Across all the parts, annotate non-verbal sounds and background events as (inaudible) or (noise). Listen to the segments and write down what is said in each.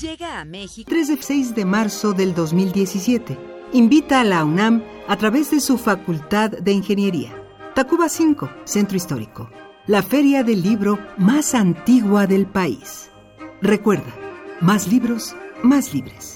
Llega a México 3 de 6 de marzo del 2017. Invita a la UNAM a través de su Facultad de Ingeniería. Tacuba 5, Centro Histórico. La feria del libro más antigua del país. Recuerda, más libros, más libres.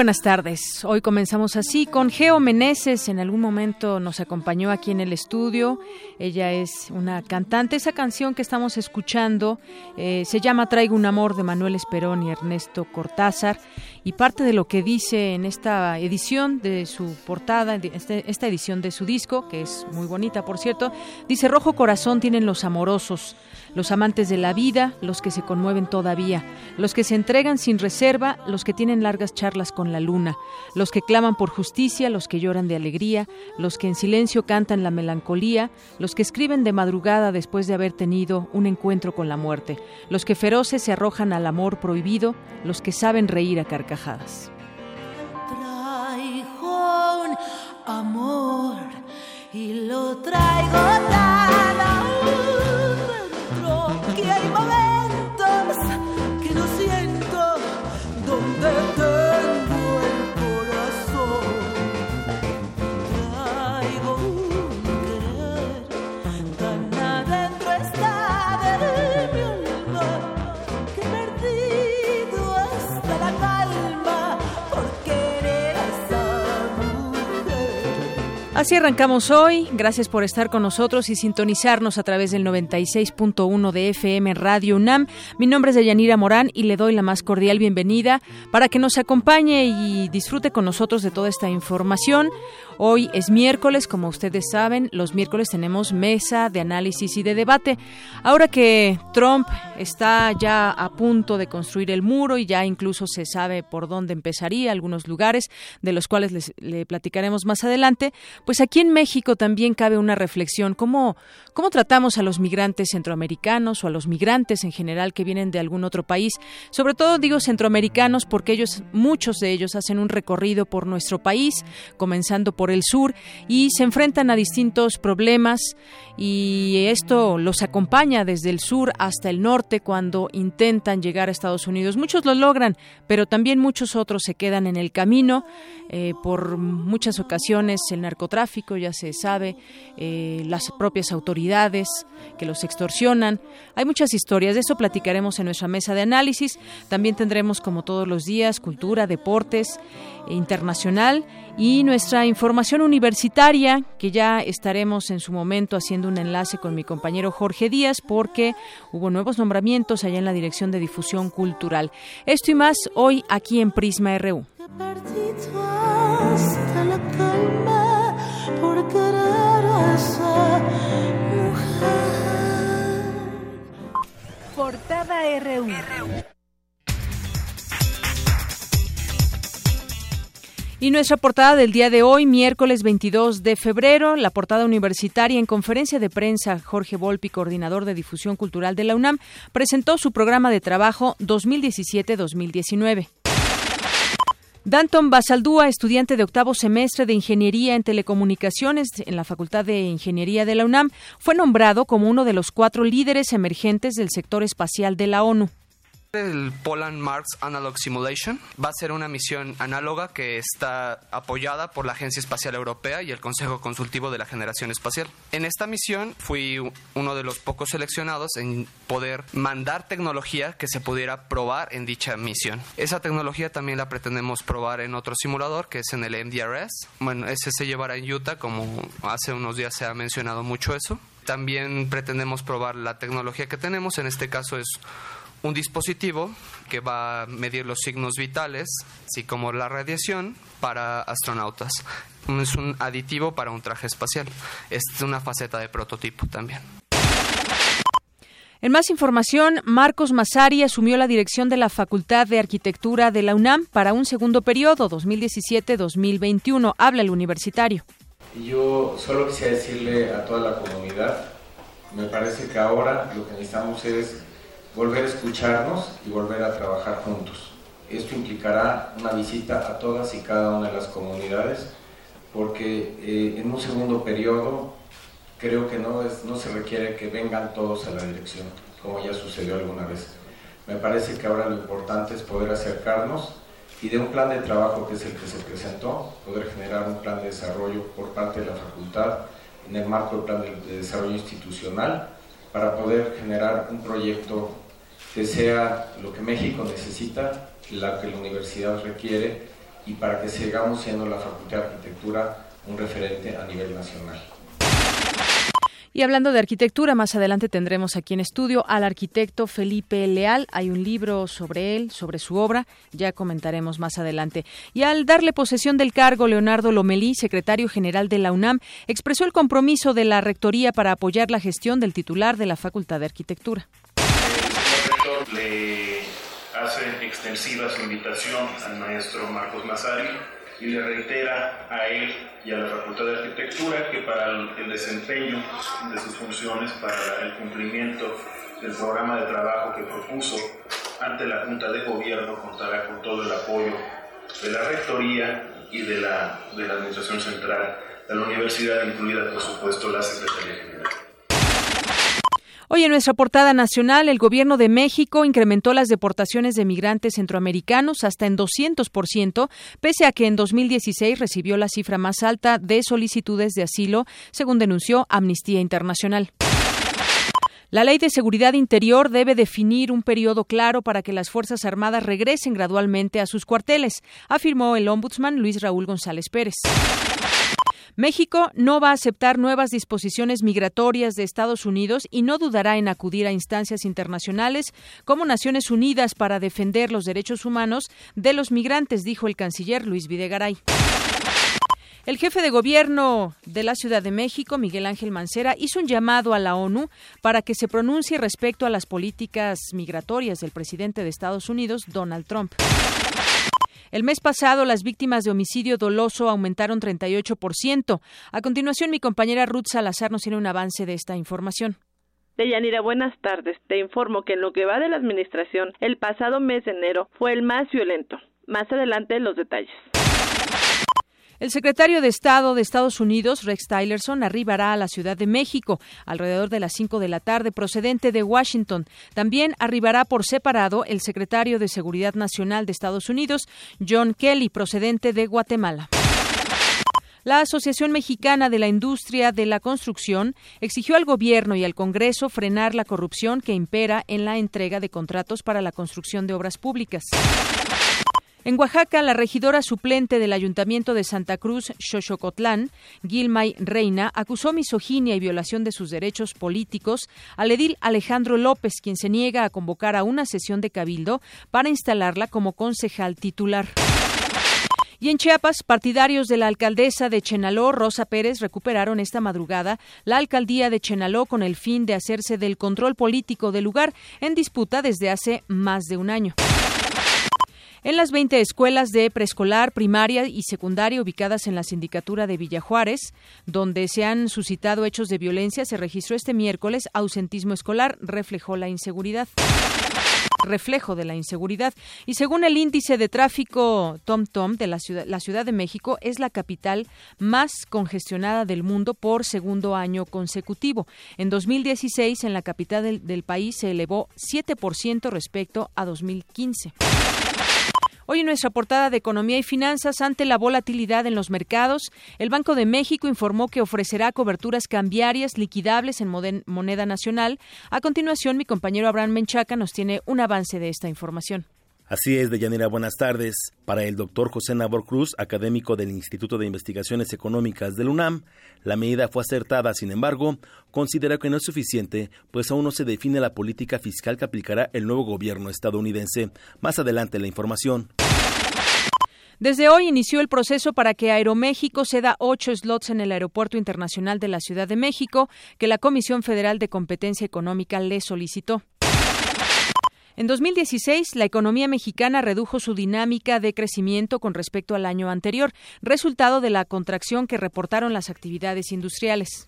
Buenas tardes. Hoy comenzamos así con Geo Meneses. En algún momento nos acompañó aquí en el estudio. Ella es una cantante. Esa canción que estamos escuchando eh, se llama Traigo un amor de Manuel Esperón y Ernesto Cortázar. Y parte de lo que dice en esta edición de su portada, este, esta edición de su disco, que es muy bonita por cierto, dice Rojo Corazón tienen los amorosos los amantes de la vida, los que se conmueven todavía, los que se entregan sin reserva, los que tienen largas charlas con la luna, los que claman por justicia, los que lloran de alegría, los que en silencio cantan la melancolía, los que escriben de madrugada después de haber tenido un encuentro con la muerte, los que feroces se arrojan al amor prohibido, los que saben reír a carcajadas. Traigo un amor y lo traigo Así arrancamos hoy. Gracias por estar con nosotros y sintonizarnos a través del 96.1 de FM Radio UNAM. Mi nombre es Deyanira Morán y le doy la más cordial bienvenida para que nos acompañe y disfrute con nosotros de toda esta información. Hoy es miércoles, como ustedes saben, los miércoles tenemos mesa de análisis y de debate. Ahora que Trump está ya a punto de construir el muro y ya incluso se sabe por dónde empezaría, algunos lugares de los cuales les, le platicaremos más adelante, pues aquí en México también cabe una reflexión, ¿cómo, cómo tratamos a los migrantes centroamericanos o a los migrantes en general que vienen de algún otro país, sobre todo digo centroamericanos porque ellos, muchos de ellos hacen un recorrido por nuestro país, comenzando por el sur y se enfrentan a distintos problemas y esto los acompaña desde el sur hasta el norte cuando intentan llegar a Estados Unidos. Muchos lo logran, pero también muchos otros se quedan en el camino eh, por muchas ocasiones el narcotráfico, ya se sabe, eh, las propias autoridades que los extorsionan. Hay muchas historias, de eso platicaremos en nuestra mesa de análisis. También tendremos, como todos los días, cultura, deportes, internacional y nuestra información universitaria, que ya estaremos en su momento haciendo un enlace con mi compañero Jorge Díaz, porque hubo nuevos nombramientos allá en la Dirección de Difusión Cultural. Esto y más hoy aquí en Prisma RU. Portada RU. Y nuestra portada del día de hoy, miércoles 22 de febrero, la portada universitaria en conferencia de prensa, Jorge Volpi, coordinador de difusión cultural de la UNAM, presentó su programa de trabajo 2017-2019. Danton Basaldúa, estudiante de octavo semestre de Ingeniería en Telecomunicaciones en la Facultad de Ingeniería de la UNAM, fue nombrado como uno de los cuatro líderes emergentes del sector espacial de la ONU. El Poland Mars Analog Simulation va a ser una misión análoga que está apoyada por la Agencia Espacial Europea y el Consejo Consultivo de la Generación Espacial. En esta misión fui uno de los pocos seleccionados en poder mandar tecnología que se pudiera probar en dicha misión. Esa tecnología también la pretendemos probar en otro simulador que es en el MDRS. Bueno, ese se llevará en Utah, como hace unos días se ha mencionado mucho eso. También pretendemos probar la tecnología que tenemos, en este caso es un dispositivo que va a medir los signos vitales, así como la radiación para astronautas. Es un aditivo para un traje espacial. Es una faceta de prototipo también. En más información, Marcos Masari asumió la dirección de la Facultad de Arquitectura de la UNAM para un segundo periodo, 2017-2021. Habla el universitario. Yo solo quisiera decirle a toda la comunidad, me parece que ahora lo que necesitamos es volver a escucharnos y volver a trabajar juntos. Esto implicará una visita a todas y cada una de las comunidades, porque eh, en un segundo periodo creo que no, es, no se requiere que vengan todos a la dirección, como ya sucedió alguna vez. Me parece que ahora lo importante es poder acercarnos y de un plan de trabajo que es el que se presentó, poder generar un plan de desarrollo por parte de la facultad en el marco del plan de desarrollo institucional para poder generar un proyecto que sea lo que México necesita, lo que la universidad requiere y para que sigamos siendo la Facultad de Arquitectura un referente a nivel nacional. Y hablando de arquitectura, más adelante tendremos aquí en estudio al arquitecto Felipe Leal. Hay un libro sobre él, sobre su obra, ya comentaremos más adelante. Y al darle posesión del cargo, Leonardo Lomelí, secretario general de la UNAM, expresó el compromiso de la Rectoría para apoyar la gestión del titular de la Facultad de Arquitectura. Le hace extensiva su invitación al maestro Marcos Mazari y le reitera a él y a la Facultad de Arquitectura que para el desempeño de sus funciones, para el cumplimiento del programa de trabajo que propuso ante la Junta de Gobierno, contará con todo el apoyo de la Rectoría y de la, de la Administración Central de la Universidad, incluida por supuesto la Secretaría General. Hoy en nuestra portada nacional, el Gobierno de México incrementó las deportaciones de migrantes centroamericanos hasta en 200%, pese a que en 2016 recibió la cifra más alta de solicitudes de asilo, según denunció Amnistía Internacional. La Ley de Seguridad Interior debe definir un periodo claro para que las Fuerzas Armadas regresen gradualmente a sus cuarteles, afirmó el ombudsman Luis Raúl González Pérez. México no va a aceptar nuevas disposiciones migratorias de Estados Unidos y no dudará en acudir a instancias internacionales como Naciones Unidas para defender los derechos humanos de los migrantes, dijo el canciller Luis Videgaray. El jefe de gobierno de la Ciudad de México, Miguel Ángel Mancera, hizo un llamado a la ONU para que se pronuncie respecto a las políticas migratorias del presidente de Estados Unidos, Donald Trump. El mes pasado, las víctimas de homicidio doloso aumentaron 38%. A continuación, mi compañera Ruth Salazar nos tiene un avance de esta información. Deyanira, buenas tardes. Te informo que en lo que va de la administración, el pasado mes de enero fue el más violento. Más adelante los detalles. El secretario de Estado de Estados Unidos, Rex Tillerson, arribará a la Ciudad de México alrededor de las 5 de la tarde procedente de Washington. También arribará por separado el secretario de Seguridad Nacional de Estados Unidos, John Kelly, procedente de Guatemala. La Asociación Mexicana de la Industria de la Construcción exigió al Gobierno y al Congreso frenar la corrupción que impera en la entrega de contratos para la construcción de obras públicas. En Oaxaca, la regidora suplente del Ayuntamiento de Santa Cruz, Xochocotlán, Gilmay Reina, acusó misoginia y violación de sus derechos políticos al edil Alejandro López, quien se niega a convocar a una sesión de cabildo para instalarla como concejal titular. Y en Chiapas, partidarios de la alcaldesa de Chenaló, Rosa Pérez, recuperaron esta madrugada la alcaldía de Chenaló con el fin de hacerse del control político del lugar en disputa desde hace más de un año. En las 20 escuelas de preescolar, primaria y secundaria ubicadas en la sindicatura de Villajuárez, donde se han suscitado hechos de violencia, se registró este miércoles ausentismo escolar, reflejó la inseguridad. reflejo de la inseguridad. Y según el índice de tráfico TomTom de la ciudad, la Ciudad de México es la capital más congestionada del mundo por segundo año consecutivo. En 2016, en la capital del, del país se elevó 7% respecto a 2015. Hoy en nuestra portada de Economía y Finanzas, ante la volatilidad en los mercados, el Banco de México informó que ofrecerá coberturas cambiarias liquidables en moneda nacional. A continuación, mi compañero Abraham Menchaca nos tiene un avance de esta información. Así es, Deyanira, buenas tardes. Para el doctor José Nabor Cruz, académico del Instituto de Investigaciones Económicas del UNAM, la medida fue acertada, sin embargo, considera que no es suficiente, pues aún no se define la política fiscal que aplicará el nuevo gobierno estadounidense. Más adelante la información. Desde hoy inició el proceso para que Aeroméxico ceda ocho slots en el Aeropuerto Internacional de la Ciudad de México, que la Comisión Federal de Competencia Económica le solicitó. En 2016, la economía mexicana redujo su dinámica de crecimiento con respecto al año anterior, resultado de la contracción que reportaron las actividades industriales.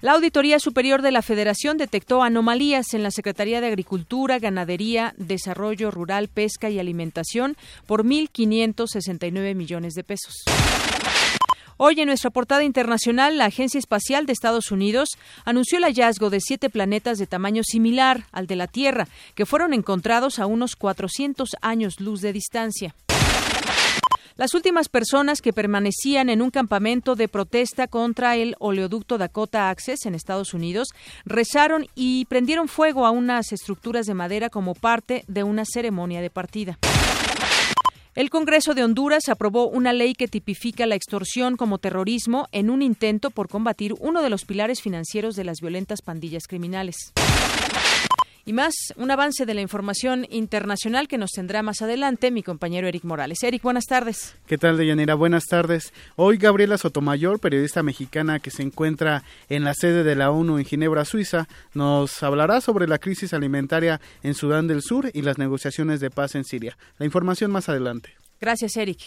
La Auditoría Superior de la Federación detectó anomalías en la Secretaría de Agricultura, Ganadería, Desarrollo Rural, Pesca y Alimentación por 1.569 millones de pesos. Hoy en nuestra portada internacional, la Agencia Espacial de Estados Unidos anunció el hallazgo de siete planetas de tamaño similar al de la Tierra, que fueron encontrados a unos 400 años luz de distancia. Las últimas personas que permanecían en un campamento de protesta contra el oleoducto Dakota Access en Estados Unidos rezaron y prendieron fuego a unas estructuras de madera como parte de una ceremonia de partida. El Congreso de Honduras aprobó una ley que tipifica la extorsión como terrorismo en un intento por combatir uno de los pilares financieros de las violentas pandillas criminales. Y más, un avance de la información internacional que nos tendrá más adelante mi compañero Eric Morales. Eric, buenas tardes. ¿Qué tal, Deyanira? Buenas tardes. Hoy Gabriela Sotomayor, periodista mexicana que se encuentra en la sede de la ONU en Ginebra, Suiza, nos hablará sobre la crisis alimentaria en Sudán del Sur y las negociaciones de paz en Siria. La información más adelante. Gracias, Eric.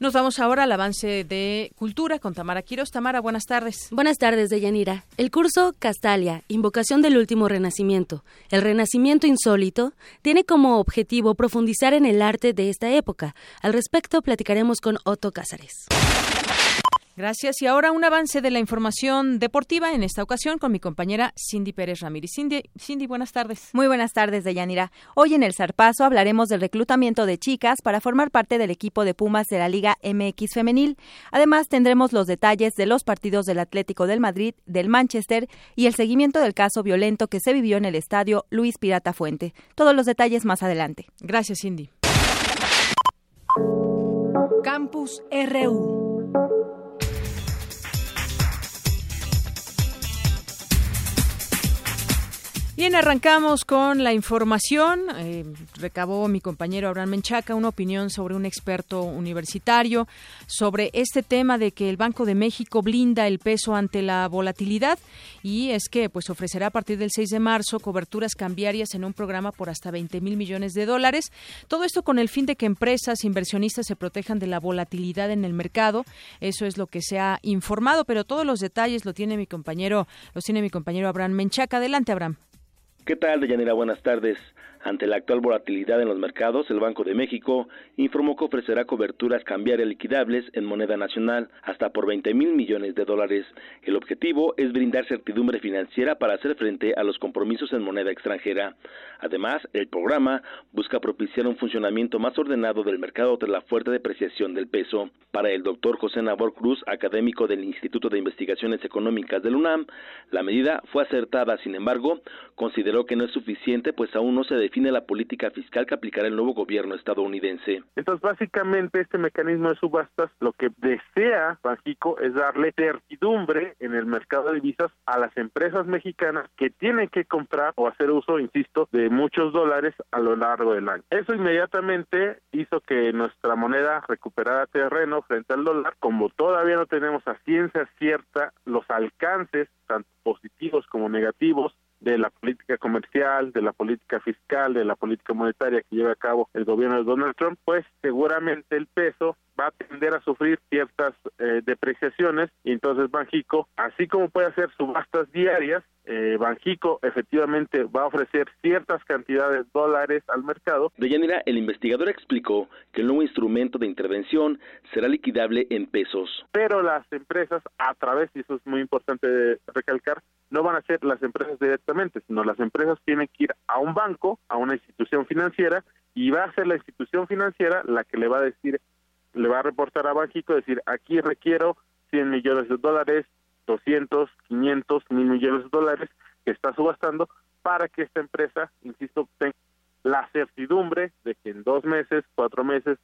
Nos vamos ahora al avance de cultura con Tamara Quiros. Tamara, buenas tardes. Buenas tardes, Deyanira. El curso Castalia, Invocación del Último Renacimiento, el Renacimiento Insólito, tiene como objetivo profundizar en el arte de esta época. Al respecto, platicaremos con Otto Cázares. Gracias. Y ahora un avance de la información deportiva, en esta ocasión con mi compañera Cindy Pérez Ramírez. Cindy, Cindy, buenas tardes. Muy buenas tardes, Deyanira. Hoy en el Zarpazo hablaremos del reclutamiento de chicas para formar parte del equipo de Pumas de la Liga MX Femenil. Además, tendremos los detalles de los partidos del Atlético del Madrid, del Manchester y el seguimiento del caso violento que se vivió en el estadio Luis Pirata Fuente. Todos los detalles más adelante. Gracias, Cindy. Campus RU. Bien, arrancamos con la información. Eh, recabó mi compañero Abraham Menchaca una opinión sobre un experto universitario sobre este tema de que el Banco de México blinda el peso ante la volatilidad y es que pues ofrecerá a partir del 6 de marzo coberturas cambiarias en un programa por hasta 20 mil millones de dólares. Todo esto con el fin de que empresas, inversionistas se protejan de la volatilidad en el mercado. Eso es lo que se ha informado, pero todos los detalles lo tiene mi compañero, los tiene mi compañero Abraham Menchaca. Adelante, Abraham. ¿Qué tal, Deyanira? Buenas tardes. Ante la actual volatilidad en los mercados, el Banco de México informó que ofrecerá coberturas cambiarias liquidables en moneda nacional hasta por 20 mil millones de dólares. El objetivo es brindar certidumbre financiera para hacer frente a los compromisos en moneda extranjera. Además, el programa busca propiciar un funcionamiento más ordenado del mercado tras la fuerte depreciación del peso. Para el doctor José Nabor Cruz, académico del Instituto de Investigaciones Económicas del UNAM, la medida fue acertada, sin embargo, consideró que no es suficiente pues aún no se define la política fiscal que aplicará el nuevo gobierno estadounidense. Entonces, básicamente, este mecanismo de subastas lo que desea Banjico es darle certidumbre en el mercado de divisas a las empresas mexicanas que tienen que comprar o hacer uso, insisto, de muchos dólares a lo largo del año. Eso inmediatamente hizo que nuestra moneda recuperara terreno frente al dólar, como todavía no tenemos a ciencia cierta los alcances, tanto positivos como negativos, de la política comercial, de la política fiscal, de la política monetaria que lleva a cabo el gobierno de Donald Trump, pues seguramente el peso va a tender a sufrir ciertas eh, depreciaciones y entonces Banjico, así como puede hacer subastas diarias, eh, Banjico efectivamente va a ofrecer ciertas cantidades de dólares al mercado. De Yanira, el investigador explicó que el nuevo instrumento de intervención será liquidable en pesos. Pero las empresas, a través, y eso es muy importante recalcar, no van a ser las empresas directamente, sino las empresas tienen que ir a un banco, a una institución financiera, y va a ser la institución financiera la que le va a decir le va a reportar a Banjico, decir, aquí requiero 100 millones de dólares, 200, 500, mil millones de dólares que está subastando para que esta empresa, insisto, tenga la certidumbre de que en dos meses, cuatro meses,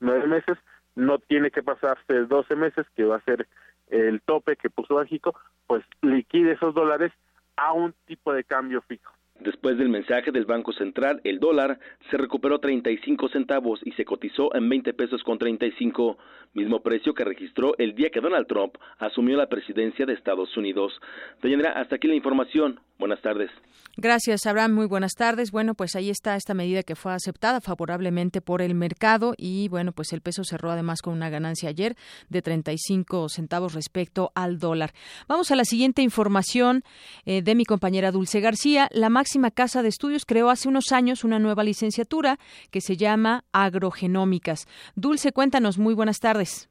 nueve meses, no tiene que pasarse 12 meses, que va a ser el tope que puso Banjico, pues liquide esos dólares a un tipo de cambio fijo. Después del mensaje del Banco Central, el dólar se recuperó 35 centavos y se cotizó en 20 pesos con 35, mismo precio que registró el día que Donald Trump asumió la presidencia de Estados Unidos. Doña hasta aquí la información. Buenas tardes. Gracias, Abraham. Muy buenas tardes. Bueno, pues ahí está esta medida que fue aceptada favorablemente por el mercado y bueno, pues el peso cerró además con una ganancia ayer de 35 centavos respecto al dólar. Vamos a la siguiente información eh, de mi compañera Dulce García. La máxima casa de estudios creó hace unos años una nueva licenciatura que se llama Agrogenómicas. Dulce, cuéntanos. Muy buenas tardes.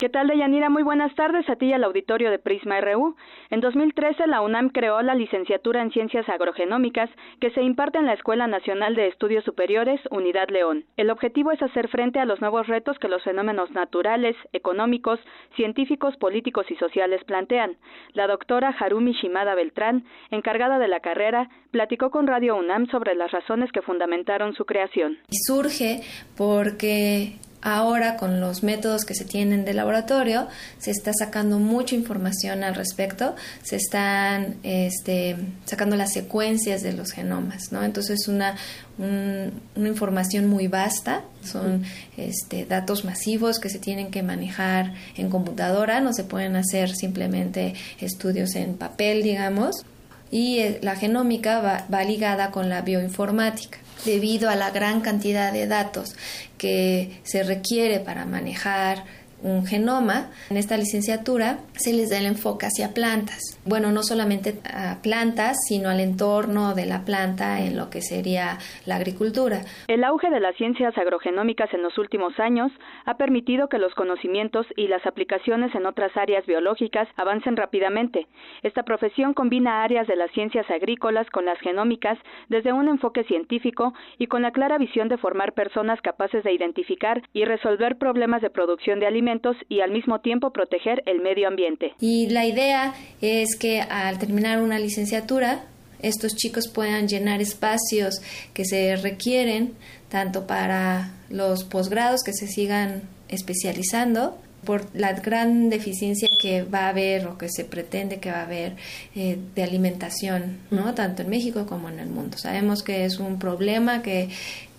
¿Qué tal, Deyanira? Muy buenas tardes a ti y al auditorio de Prisma RU. En 2013, la UNAM creó la licenciatura en Ciencias Agrogenómicas que se imparte en la Escuela Nacional de Estudios Superiores, Unidad León. El objetivo es hacer frente a los nuevos retos que los fenómenos naturales, económicos, científicos, políticos y sociales plantean. La doctora Harumi Shimada Beltrán, encargada de la carrera, platicó con Radio UNAM sobre las razones que fundamentaron su creación. Surge porque Ahora, con los métodos que se tienen de laboratorio, se está sacando mucha información al respecto, se están este, sacando las secuencias de los genomas, ¿no? Entonces, es una, una información muy vasta, son este, datos masivos que se tienen que manejar en computadora, no se pueden hacer simplemente estudios en papel, digamos, y eh, la genómica va ligada con la bioinformática. Debido a la gran cantidad de datos que se requiere para manejar un genoma. En esta licenciatura se les da el enfoque hacia plantas. Bueno, no solamente a plantas, sino al entorno de la planta en lo que sería la agricultura. El auge de las ciencias agrogenómicas en los últimos años ha permitido que los conocimientos y las aplicaciones en otras áreas biológicas avancen rápidamente. Esta profesión combina áreas de las ciencias agrícolas con las genómicas desde un enfoque científico y con la clara visión de formar personas capaces de identificar y resolver problemas de producción de alimentos y al mismo tiempo proteger el medio ambiente. Y la idea es que al terminar una licenciatura, estos chicos puedan llenar espacios que se requieren tanto para los posgrados que se sigan especializando por la gran deficiencia que va a haber o que se pretende que va a haber eh, de alimentación, ¿no? Tanto en México como en el mundo. Sabemos que es un problema que,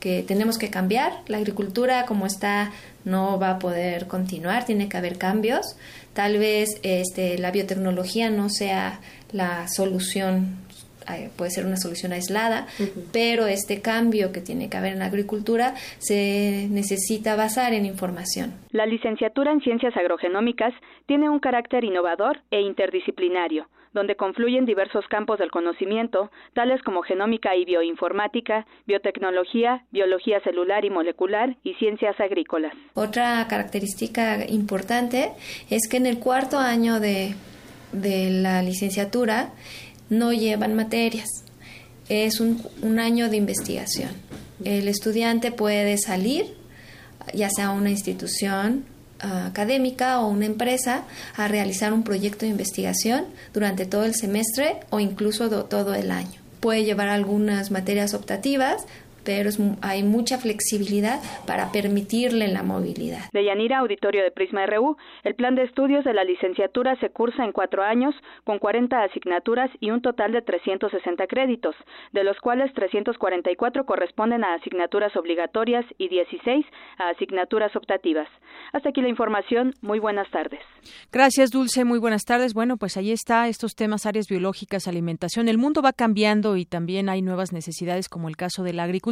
que tenemos que cambiar. La agricultura como está no va a poder continuar, tiene que haber cambios. Tal vez este, la biotecnología no sea la solución eh, puede ser una solución aislada, pero este cambio que tiene que haber en la agricultura se necesita basar en información. La licenciatura en ciencias agrogenómicas tiene un carácter innovador e interdisciplinario donde confluyen diversos campos del conocimiento, tales como genómica y bioinformática, biotecnología, biología celular y molecular y ciencias agrícolas. Otra característica importante es que en el cuarto año de, de la licenciatura no llevan materias. Es un, un año de investigación. El estudiante puede salir, ya sea una institución académica o una empresa a realizar un proyecto de investigación durante todo el semestre o incluso todo el año. Puede llevar algunas materias optativas, pero hay mucha flexibilidad para permitirle la movilidad. De Yanira, auditorio de Prisma RU, el plan de estudios de la licenciatura se cursa en cuatro años con 40 asignaturas y un total de 360 créditos, de los cuales 344 corresponden a asignaturas obligatorias y 16 a asignaturas optativas. Hasta aquí la información. Muy buenas tardes. Gracias, Dulce. Muy buenas tardes. Bueno, pues ahí está estos temas, áreas biológicas, alimentación. El mundo va cambiando y también hay nuevas necesidades como el caso de la agricultura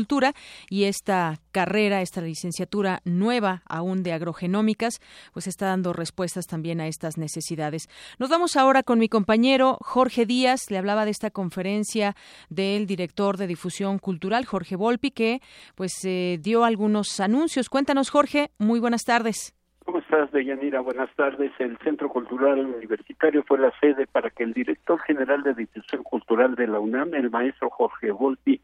y esta carrera, esta licenciatura nueva aún de agrogenómicas, pues está dando respuestas también a estas necesidades. Nos vamos ahora con mi compañero Jorge Díaz. Le hablaba de esta conferencia del director de difusión cultural, Jorge Volpi, que pues eh, dio algunos anuncios. Cuéntanos, Jorge. Muy buenas tardes. ¿Cómo estás, Deyanira? Buenas tardes. El Centro Cultural Universitario fue la sede para que el director general de difusión cultural de la UNAM, el maestro Jorge Volpi,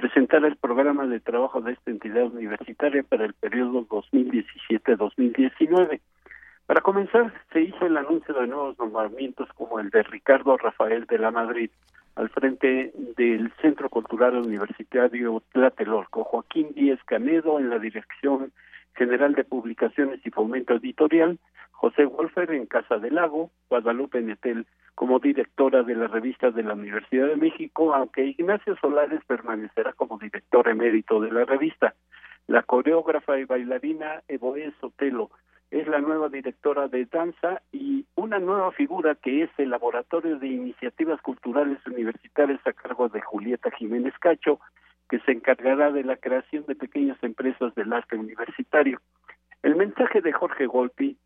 presentara el programa de trabajo de esta entidad universitaria para el periodo 2017-2019. Para comenzar, se hizo el anuncio de nuevos nombramientos como el de Ricardo Rafael de la Madrid al frente del Centro Cultural Universitario Tlatelolco, Joaquín Díez Canedo en la Dirección General de Publicaciones y Fomento Editorial, José Wolfer en Casa del Lago, Guadalupe Netel como directora de la revista de la Universidad de México, aunque Ignacio Solares permanecerá como director emérito de la revista. La coreógrafa y bailarina Evoé Sotelo es la nueva directora de danza y una nueva figura que es el Laboratorio de Iniciativas Culturales Universitarias a cargo de Julieta Jiménez Cacho, que se encargará de la creación de pequeñas empresas del arte universitario. El mensaje de Jorge Golpi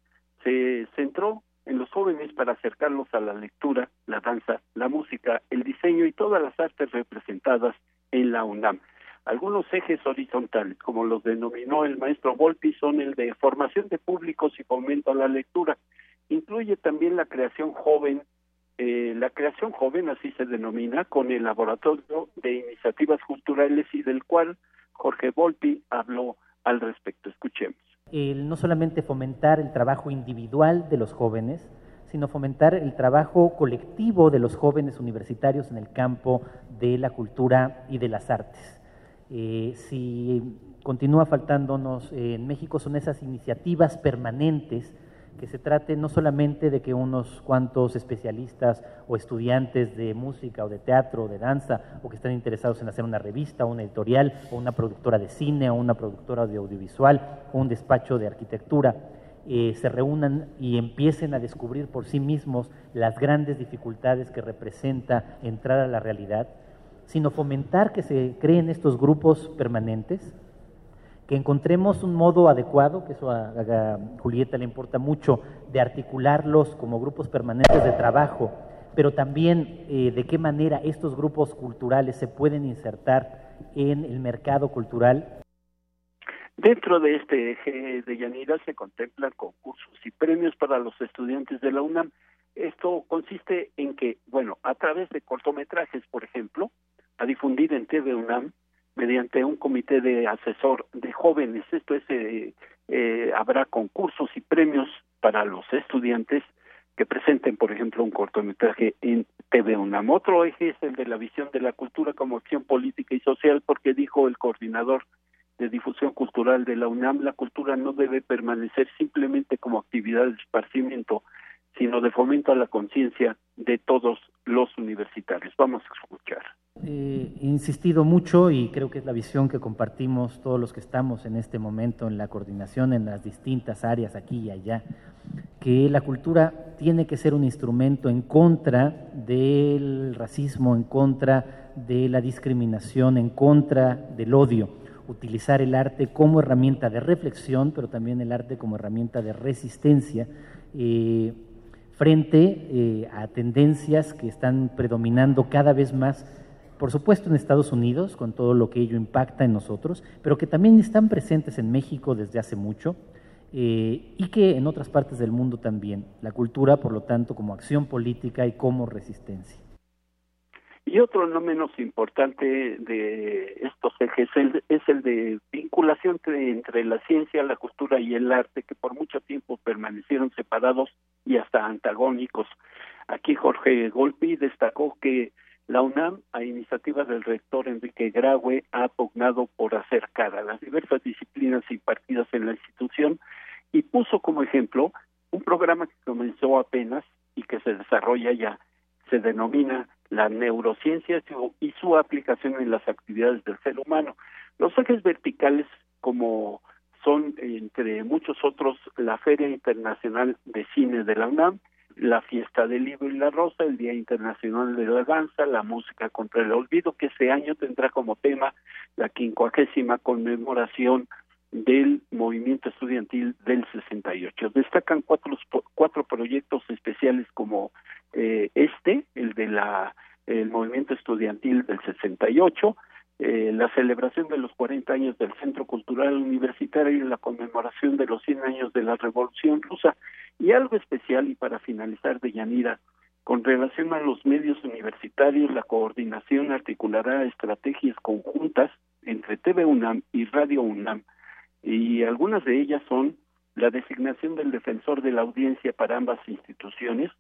se centró en los jóvenes para acercarlos a la lectura, la danza, la música, el diseño y todas las artes representadas en la UNAM. Algunos ejes horizontales, como los denominó el maestro Volpi, son el de formación de públicos y fomento a la lectura. Incluye también la creación joven, eh, la creación joven, así se denomina, con el laboratorio de iniciativas culturales y del cual Jorge Volpi habló al respecto. Escuchemos. El no solamente fomentar el trabajo individual de los jóvenes, sino fomentar el trabajo colectivo de los jóvenes universitarios en el campo de la cultura y de las artes. Eh, si continúa faltándonos en México son esas iniciativas permanentes que se trate no solamente de que unos cuantos especialistas o estudiantes de música o de teatro o de danza o que están interesados en hacer una revista o una editorial o una productora de cine o una productora de audiovisual o un despacho de arquitectura eh, se reúnan y empiecen a descubrir por sí mismos las grandes dificultades que representa entrar a la realidad, sino fomentar que se creen estos grupos permanentes, que encontremos un modo adecuado, que eso a, Julieta le importa mucho, de articularlos como grupos permanentes de trabajo, pero también eh, de qué manera estos grupos culturales se pueden insertar en el mercado cultural. Dentro de este eje de Yanira se contemplan concursos y premios para los estudiantes de la UNAM. Esto consiste en que, bueno, a través de cortometrajes, por ejemplo, a difundir en TV UNAM mediante un comité de asesor de jóvenes. Esto es, eh, eh, habrá concursos y premios para los estudiantes que presenten, por ejemplo, un cortometraje en TV UNAM. Otro eje es el de la visión de la cultura como acción política y social, porque dijo el coordinador de difusión cultural de la UNAM, la cultura no debe permanecer simplemente como actividad de esparcimiento, sino de fomento a la conciencia de todos los universitarios. Vamos a escuchar. He insistido mucho y creo que es la visión que compartimos todos los que estamos en este momento en la coordinación en las distintas áreas aquí y allá, que la cultura tiene que ser un instrumento en contra del racismo, en contra de la discriminación, en contra del odio. Utilizar el arte como herramienta de reflexión, pero también el arte como herramienta de resistencia. Eh, frente eh, a tendencias que están predominando cada vez más por supuesto en Estados Unidos, con todo lo que ello impacta en nosotros, pero que también están presentes en México desde hace mucho eh, y que en otras partes del mundo también. La cultura, por lo tanto, como acción política y como resistencia. Y otro no menos importante de estos ejes es el de vinculación entre la ciencia, la cultura y el arte, que por mucho tiempo permanecieron separados y hasta antagónicos. Aquí Jorge Golpi destacó que La UNAM, a iniciativa del rector Enrique Graue, ha pugnado por acercar a las diversas disciplinas impartidas en la institución y puso como ejemplo un programa que comenzó apenas y que se desarrolla ya. Se denomina la neurociencia y su aplicación en las actividades del ser humano. Los ejes verticales, como son entre muchos otros la Feria Internacional de Cine de la UNAM, la fiesta del libro y la rosa, el Día Internacional de la Danza, la música contra el olvido, que este año tendrá como tema la quincuagésima conmemoración del movimiento estudiantil del 68. Destacan cuatro, cuatro proyectos especiales como eh, este, el de la el movimiento estudiantil del 68, eh, la celebración de los 40 años del Centro Cultural Universitario y la conmemoración de los 100 años de la Revolución Rusa. Y algo especial, y para finalizar, de Yanira, con relación a los medios universitarios, la coordinación articulará estrategias conjuntas entre TV UNAM y Radio UNAM, y algunas de ellas son la designación del defensor de la audiencia para ambas instituciones,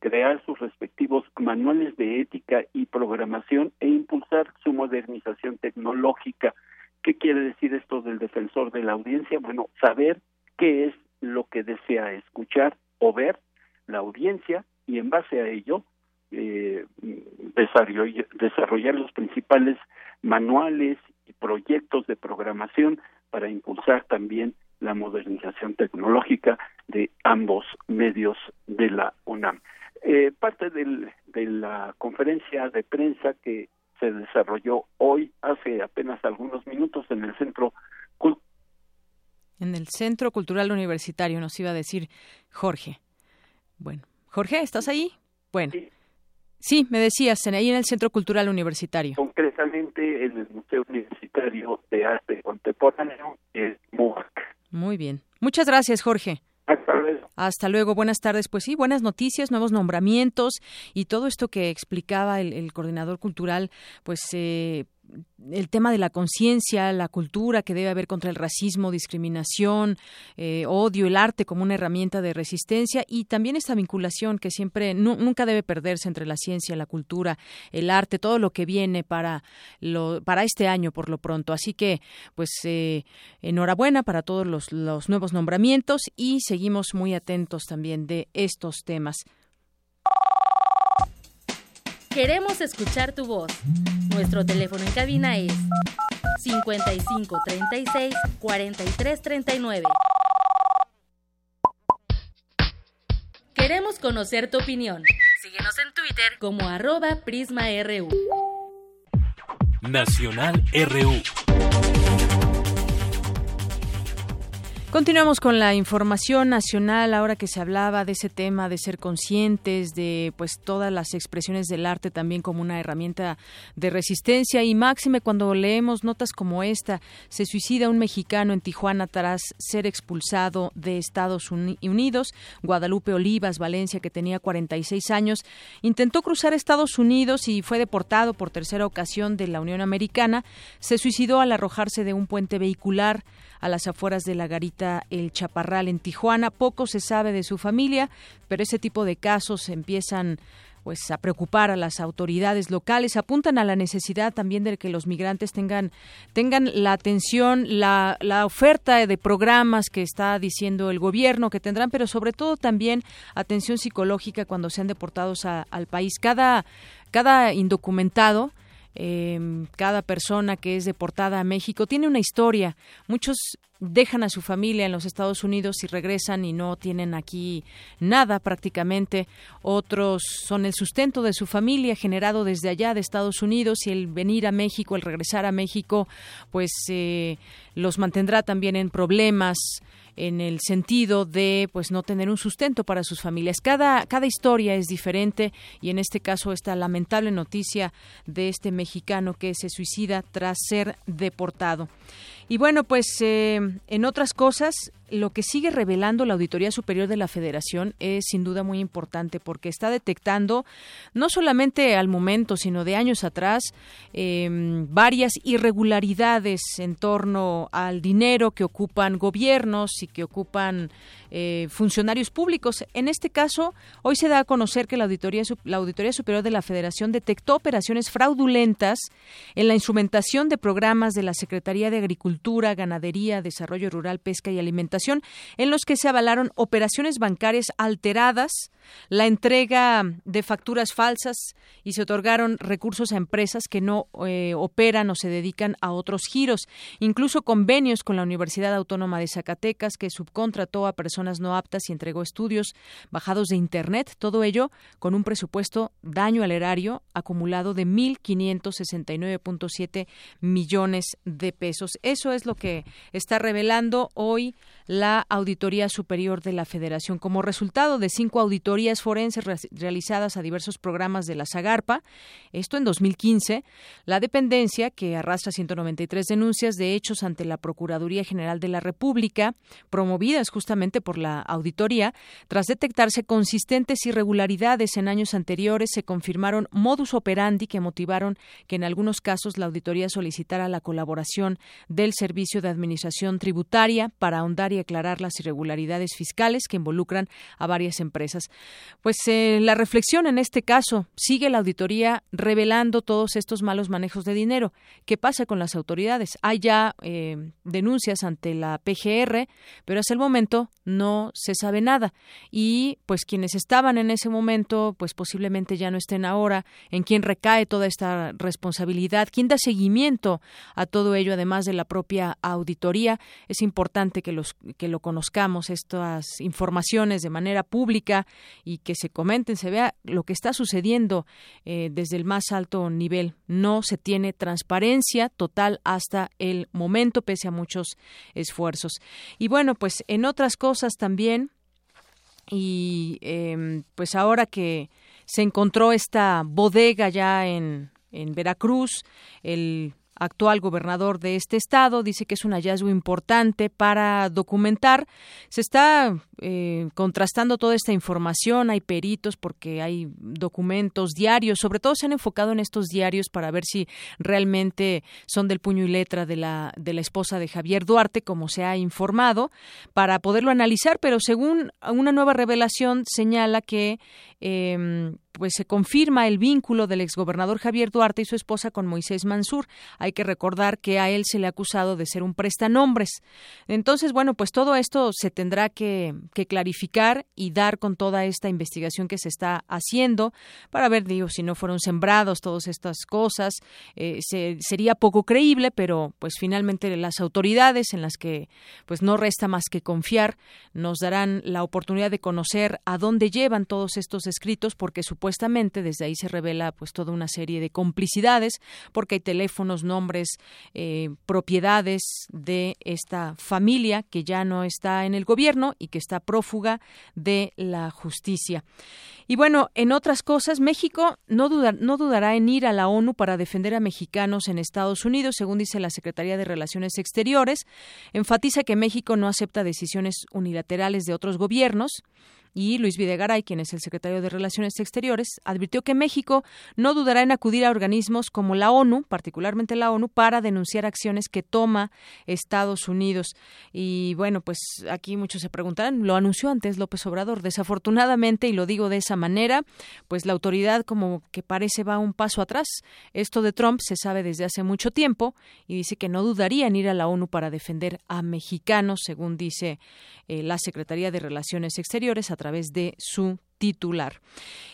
crear sus respectivos manuales de ética y programación e impulsar su modernización tecnológica. ¿Qué quiere decir esto del defensor de la audiencia? Bueno, saber qué es lo que desea escuchar o ver la audiencia y en base a ello eh, desarrollar, los principales manuales y proyectos de programación para impulsar también la modernización tecnológica de ambos medios de la UNAM. Eh, parte del, de la conferencia de prensa que se desarrolló hoy, hace apenas algunos minutos, en el Centro en el Centro Cultural Universitario, nos iba a decir Jorge. Bueno, Jorge, ¿estás ahí? Bueno. Sí, me decías, en, ahí en el Centro Cultural Universitario. Concretamente en el Museo Universitario de Arte Contemporáneo, el MUAC. Muy bien. Muchas gracias, Jorge. Hasta luego. Hasta luego, buenas tardes. Pues sí, buenas noticias, nuevos nombramientos y todo esto que explicaba el, coordinador cultural, pues eh, el tema de la conciencia, la cultura que debe haber contra el racismo, discriminación, eh, odio, el arte como una herramienta de resistencia y también esta vinculación que siempre nunca debe perderse entre la ciencia, la cultura, el arte, todo lo que viene para lo, para este año por lo pronto. Así que, pues eh, enhorabuena para todos los, los nuevos nombramientos y seguimos muy atentos también de estos temas. Queremos escuchar tu voz. Nuestro teléfono en cabina es 55 36 43 39. Queremos conocer tu opinión. Síguenos en Twitter como arroba PrismaRU. Nacional RU. Continuamos con la información nacional ahora que se hablaba de ese tema de ser conscientes de pues todas las expresiones del arte también como una herramienta de resistencia. Y máxime cuando leemos notas como esta se suicida un mexicano en Tijuana tras ser expulsado de Estados Unidos. Guadalupe Olivas Valencia que tenía 46 años intentó cruzar Estados Unidos y fue deportado por tercera ocasión de la Unión Americana. Se suicidó al arrojarse de un puente vehicular a las afueras de la garita El Chaparral en Tijuana. Poco se sabe de su familia, pero ese tipo de casos empiezan pues a preocupar a las autoridades locales apuntan a la necesidad también de que los migrantes tengan tengan la atención la, la oferta de programas que está diciendo el gobierno que tendrán pero sobre todo también atención psicológica cuando sean deportados al país cada cada indocumentado eh, cada persona que es deportada a México tiene una historia. Muchos dejan a su familia en los Estados Unidos y regresan y no tienen aquí nada prácticamente. Otros son el sustento de su familia generado desde allá de Estados Unidos y el venir a México, el regresar a México, pues eh, los mantendrá también en problemas en el sentido de pues no tener un sustento para sus familias. Cada, cada historia es diferente y en este caso esta lamentable noticia de este mexicano que se suicida tras ser deportado. Y bueno, pues eh, en otras cosas, lo que sigue revelando la Auditoría Superior de la Federación es sin duda muy importante porque está detectando no solamente al momento, sino de años atrás, em, varias irregularidades en torno al dinero que ocupan gobiernos y que ocupan eh, funcionarios públicos. En este caso, hoy se da a conocer que la Auditoría, la Auditoría Superior de la Federación detectó operaciones fraudulentas en la instrumentación de programas de la Secretaría de Agricultura, Ganadería, Desarrollo Rural, Pesca y Alimentación, en los que se avalaron operaciones bancarias alteradas, la entrega de facturas falsas y se otorgaron recursos a empresas que no eh, operan o se dedican a otros giros, incluso convenios con la Universidad Autónoma de Zacatecas que subcontrató a personas no aptas y entregó estudios bajados de Internet. Todo ello con un presupuesto daño al erario acumulado de 1.569.7 millones de pesos. Eso es lo que está revelando hoy la Auditoría Superior de la Federación. Como resultado de cinco auditorías forenses realizadas a diversos programas de la Zagarpa, esto en 2015, la dependencia, que arrastra 193 denuncias de hechos ante la Procuraduría General de la República, promovidas justamente por la auditoría, tras detectarse consistentes irregularidades en años anteriores, se confirmaron modus operandi que motivaron que en algunos casos la auditoría solicitara la colaboración del Servicio de Administración Tributaria para ahondar y aclarar las irregularidades fiscales que involucran a varias empresas. Pues eh, la reflexión en este caso sigue la auditoría revelando todos estos malos manejos de dinero. ¿Qué pasa con las autoridades? Hay ya eh, denuncias ante la PGR, pero hasta el momento no se sabe nada. Y pues quienes estaban en ese momento, pues posiblemente ya no estén ahora. ¿En quién recae toda esta responsabilidad? ¿Quién da seguimiento a todo ello, además de la propia auditoría? Es importante que, los, que lo conozcamos, estas informaciones de manera pública y que se comenten, se vea lo que está sucediendo eh, desde el más alto nivel. No se tiene transparencia total hasta el momento, pese a muchos esfuerzos. Y bueno, pues en otras cosas también, y em, pues ahora que se encontró esta bodega ya en, en Veracruz, el actual gobernador de este estado, dice que es un hallazgo importante para documentar. Se está eh, contrastando toda esta información, hay peritos porque hay documentos diarios, sobre todo se han enfocado en estos diarios para ver si realmente son del puño y letra de la, de la esposa de Javier Duarte, como se ha informado, para poderlo analizar, pero según una nueva revelación señala que eh, pues se confirma el vínculo del exgobernador Javier Duarte y su esposa con Moisés Mansur. Hay que recordar que a él se le ha acusado de ser un prestanombres. Entonces, bueno, pues todo esto se tendrá que, clarificar y dar con toda esta investigación que se está haciendo para ver, digo, si no fueron sembrados todas estas cosas. Eh, sería poco creíble, pero pues finalmente las autoridades en las que pues no resta más que confiar nos darán la oportunidad de conocer a dónde llevan todos estos escritos porque su supuestamente desde ahí se revela pues toda una serie de complicidades porque hay teléfonos, nombres, eh, propiedades de esta familia que ya no está en el gobierno y que está prófuga de la justicia. Y bueno, en otras cosas, México no, no dudará en ir a la ONU para defender a mexicanos en Estados Unidos, según dice la Secretaría de Relaciones Exteriores. Enfatiza que México no acepta decisiones unilaterales de otros gobiernos y Luis Videgaray, quien es el secretario de Relaciones Exteriores, advirtió que México no dudará en acudir a organismos como la ONU, particularmente la ONU, para denunciar acciones que toma Estados Unidos. Y bueno, pues aquí muchos se preguntarán, lo anunció antes López Obrador. Desafortunadamente, y lo digo de esa manera, pues la autoridad como que parece va un paso atrás. Esto de Trump se sabe desde hace mucho tiempo y dice que no dudaría en ir a la ONU para defender a mexicanos, según dice eh, la Secretaría de Relaciones Exteriores través de su titular.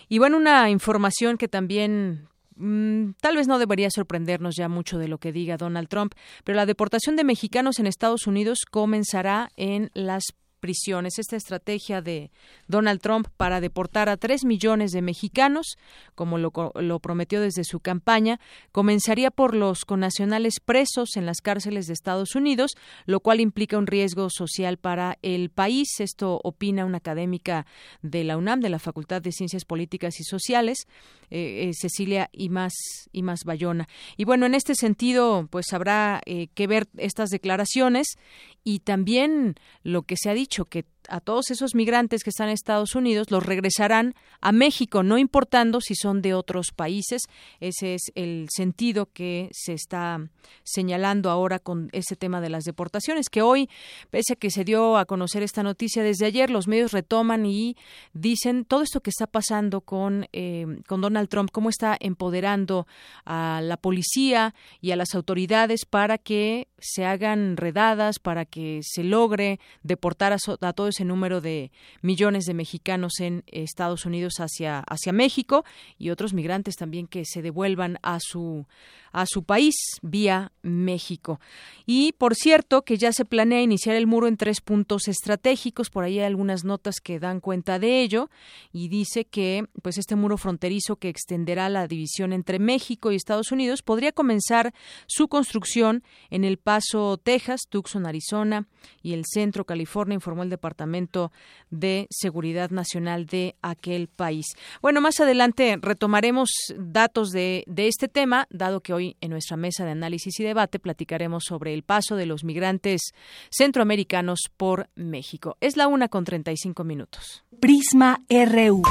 Y bueno, una información que también mm, tal vez no debería sorprendernos ya mucho de lo que diga Donald Trump, pero la deportación de mexicanos en Estados Unidos comenzará en las prisiones. Esta estrategia de Donald Trump para deportar a tres millones de mexicanos, como lo, lo prometió desde su campaña, comenzaría por los connacionales presos en las cárceles de Estados Unidos, lo cual implica un riesgo social para el país. Esto opina una académica de la UNAM, de la Facultad de Ciencias Políticas y Sociales, eh, eh, Cecilia y más y más Bayona. Y bueno, en este sentido, pues habrá eh, que ver estas declaraciones y también lo que se ha dicho que a todos esos migrantes que están en Estados Unidos los regresarán a México, no importando si son de otros países. Ese es el sentido que se está señalando ahora con ese tema de las deportaciones, que hoy, pese a que se dio a conocer esta noticia desde ayer, los medios retoman y dicen todo esto que está pasando con, eh, con Donald Trump, cómo está empoderando a la policía y a las autoridades para que se hagan redadas, para que se logre deportar a, a todo ese número de millones de mexicanos en Estados Unidos hacia, hacia México y otros migrantes también que se devuelvan a su a su país vía México. Y por cierto que ya se planea iniciar el muro en tres puntos estratégicos, por ahí hay algunas notas que dan cuenta de ello y dice que pues este muro fronterizo que extenderá la división entre México y Estados Unidos podría comenzar su construcción en El Paso, Texas, Tucson, Arizona y el Centro, California, informó el Departamento de Seguridad Nacional de aquel país. Bueno, más adelante retomaremos datos de, de este tema, dado que hoy en nuestra mesa de análisis y debate platicaremos sobre el paso de los migrantes centroamericanos por México. Es la una con 35 minutos. Prisma RU.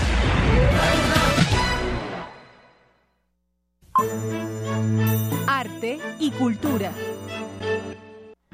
Arte y cultura.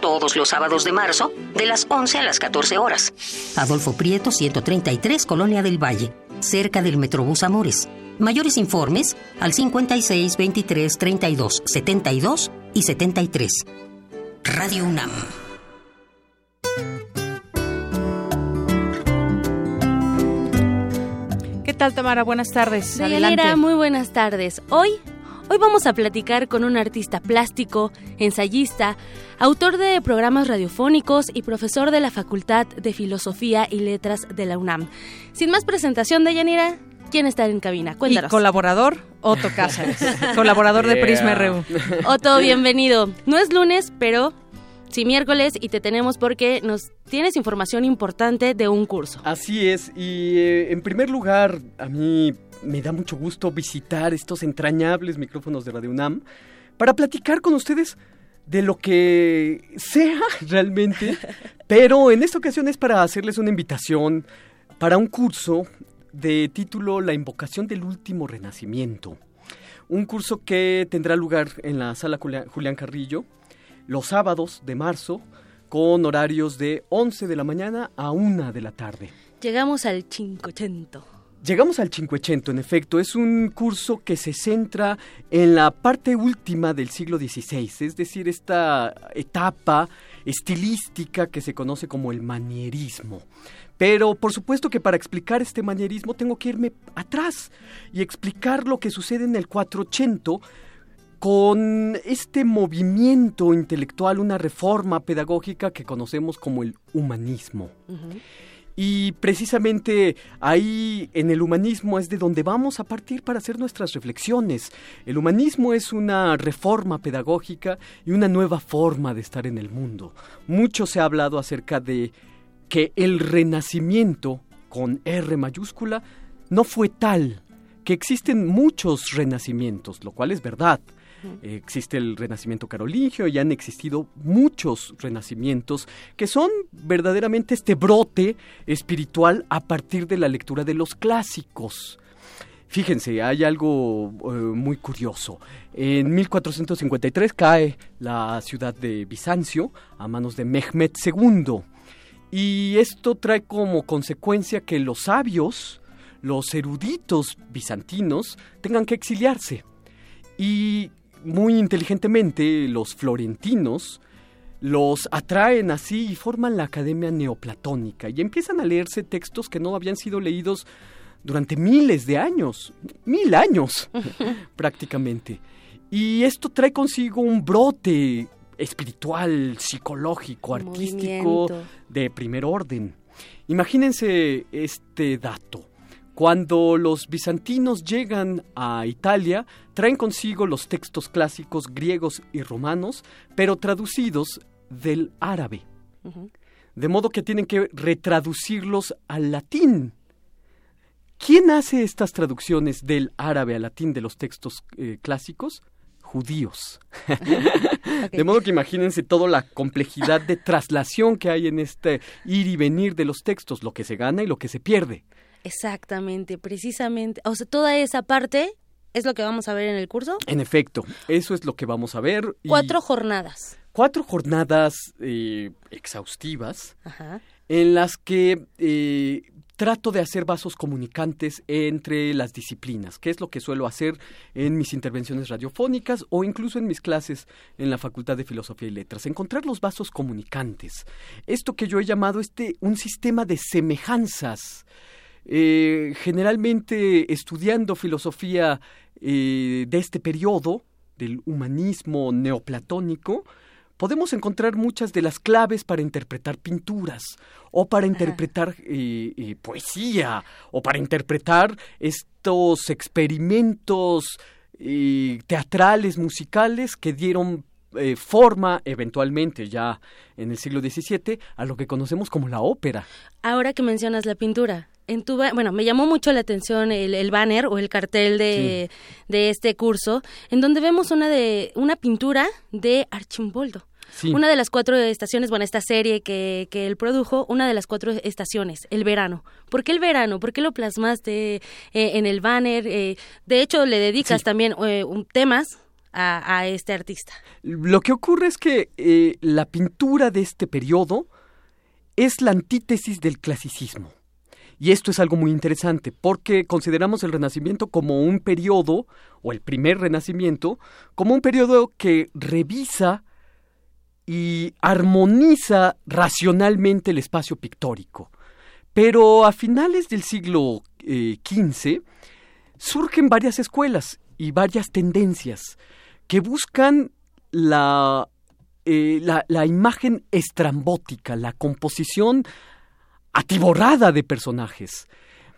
Todos los sábados de marzo, de las 11 a las 14 horas. Adolfo Prieto, 133, Colonia del Valle, cerca del Metrobús Amores. Mayores informes al 56 23 32 72 y 73. Radio UNAM. ¿Qué tal, Tamara? Buenas tardes. Adelante. muy buenas tardes. Hoy Hoy vamos a platicar con un artista plástico, ensayista, autor de programas radiofónicos y profesor de la Facultad de Filosofía y Letras de la UNAM. Sin más presentación de Yanira, ¿quién está en cabina? Cuéntanos. Y colaborador, Otto (laughs) Cáceres, colaborador de Prisma RU. (laughs) Otto, bienvenido. No es lunes, pero sí miércoles y te tenemos porque nos tienes información importante de un curso. Así es, y eh, en primer lugar, a mí me da mucho gusto visitar estos entrañables micrófonos de Radio UNAM para platicar con ustedes de lo que sea (laughs) realmente, pero en esta ocasión es para hacerles una invitación para un curso de título La invocación del último renacimiento. Un curso que tendrá lugar en la sala Julián Carrillo los sábados de marzo con horarios de 11 de la mañana a 1 de la tarde. Llegamos al 580. Llegamos al 580, en efecto, es un curso que se centra en la parte última del siglo XVI, es decir, esta etapa estilística que se conoce como el manierismo. Pero por supuesto que para explicar este manierismo tengo que irme atrás y explicar lo que sucede en el 480 con este movimiento intelectual, una reforma pedagógica que conocemos como el humanismo. Y precisamente ahí en el humanismo es de donde vamos a partir para hacer nuestras reflexiones. El humanismo es una reforma pedagógica y una nueva forma de estar en el mundo. Mucho se ha hablado acerca de que el renacimiento con R mayúscula no fue tal, que existen muchos renacimientos, lo cual es verdad existe el renacimiento carolingio y han existido muchos renacimientos que son verdaderamente este brote espiritual a partir de la lectura de los clásicos. Fíjense, hay algo eh, muy curioso. En 1453 cae la ciudad de Bizancio a manos de Mehmed II. Y esto trae como consecuencia que los sabios los eruditos bizantinos tengan que exiliarse. Y muy inteligentemente los florentinos los atraen así y forman la Academia Neoplatónica y empiezan a leerse textos que no habían sido leídos durante miles de años, mil años (laughs) prácticamente. Y esto trae consigo un brote espiritual, psicológico, artístico de primer orden. Imagínense este dato. Cuando los bizantinos llegan a Italia, traen consigo los textos clásicos griegos y romanos, pero traducidos del árabe. De modo que tienen que retraducirlos al latín. ¿Quién hace estas traducciones del árabe al latín de los textos eh, clásicos? Judíos. (laughs) De modo que imagínense toda la complejidad de (laughs) traslación que hay en este ir y venir de los textos, lo que se gana y lo que se pierde. Exactamente, precisamente. O sea, toda esa parte es lo que vamos a ver en el curso. En efecto, eso es lo que vamos a ver. Cuatro jornadas. Cuatro jornadas eh, exhaustivas en las que eh, trato de hacer vasos comunicantes entre las disciplinas, que es lo que suelo hacer en mis intervenciones radiofónicas o incluso en mis clases en la Facultad de Filosofía y Letras. Encontrar los vasos comunicantes. Esto que yo he llamado este un sistema de semejanzas eh, generalmente estudiando filosofía eh, de este periodo, del humanismo neoplatónico, podemos encontrar muchas de las claves para interpretar pinturas o para interpretar eh, poesía o para interpretar estos experimentos teatrales, musicales que dieron forma eventualmente ya en el siglo XVII a lo que conocemos como la ópera. Ahora que mencionas la pintura, en tu bueno, me llamó mucho la atención el, banner o el cartel de, de, este curso, en donde vemos una de una pintura de Archimboldo. Una de las cuatro estaciones, bueno, esta serie que, que él produjo, una de las cuatro estaciones, el verano. ¿Por qué el verano? ¿Por qué lo plasmaste eh, en el banner? Eh, de hecho, le dedicas también eh, temas a, a, este artista. Lo que ocurre es que la pintura de este periodo es la antítesis del clasicismo. Y esto es algo muy interesante porque consideramos el Renacimiento como un periodo, o el primer Renacimiento, como un periodo que revisa y armoniza racionalmente el espacio pictórico. Pero a finales del siglo XV eh, surgen varias escuelas y varias tendencias que buscan la, eh, la, la imagen estrambótica, la composición atiborrada de personajes.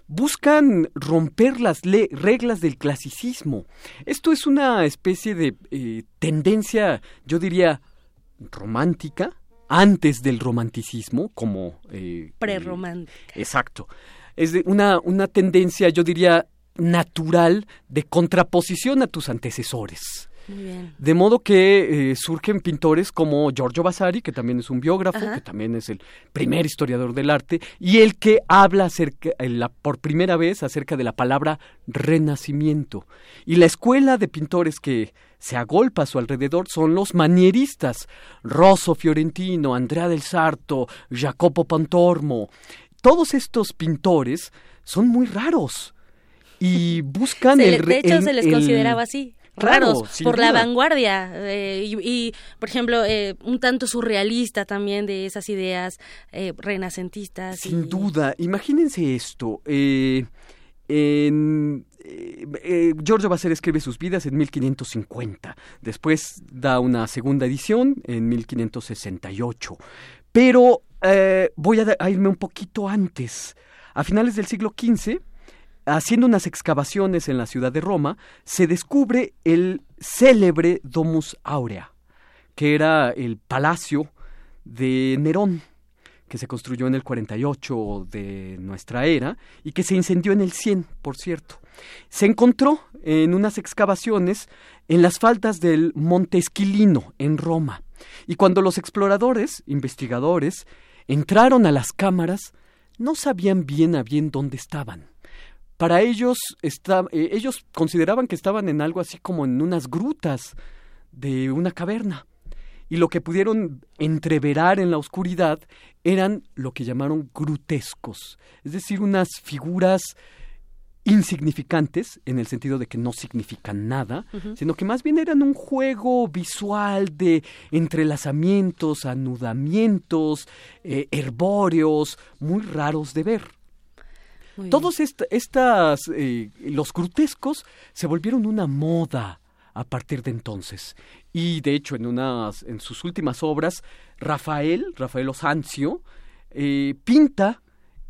Buscan romper las reglas del clasicismo. Esto es una especie de eh, tendencia, yo diría, romántica, antes del romanticismo, como... Eh, Prerromántica. exacto. Es de una, una tendencia, yo diría, natural de contraposición a tus antecesores. De modo que eh, surgen pintores como Giorgio Vasari, que también es un biógrafo, que también es el primer historiador del arte, y el que habla acerca, por primera vez acerca de la palabra renacimiento. Y la escuela de pintores que se agolpa a su alrededor son los manieristas, Rosso Fiorentino, Andrea del Sarto, Jacopo Pantormo. Todos estos pintores son muy raros y (laughs) buscan el... De hecho, se les consideraba así raros por la vanguardia eh, y, por ejemplo eh, un tanto surrealista también de esas ideas eh, renacentistas sin duda. Imagínense esto en Giorgio Vasari escribe sus vidas en 1550 después da una segunda edición en 1568 pero voy a irme un poquito antes. A finales del siglo XV haciendo unas excavaciones en la ciudad de Roma, se descubre el célebre Domus Aurea, que era el palacio de Nerón, que se construyó en el 48 de nuestra era y que se incendió en el 100, por cierto. Se encontró en unas excavaciones en las faldas del Monte Esquilino, en Roma. Y cuando los exploradores, investigadores, entraron a las cámaras, no sabían bien a bien dónde estaban para ellos, eh, ellos consideraban que estaban en algo así como en unas grutas de una caverna. Y lo que pudieron entreverar en la oscuridad eran lo que llamaron grutescos, es decir, unas figuras insignificantes, en el sentido de que no significan nada, sino que más bien eran un juego visual de entrelazamientos, anudamientos, eh, herbóreos, muy raros de ver. Todos estas, eh, los grotescos se volvieron una moda a partir de entonces. Y de hecho, en, unas, en sus últimas obras, Rafael, Rafael Osancio, eh, pinta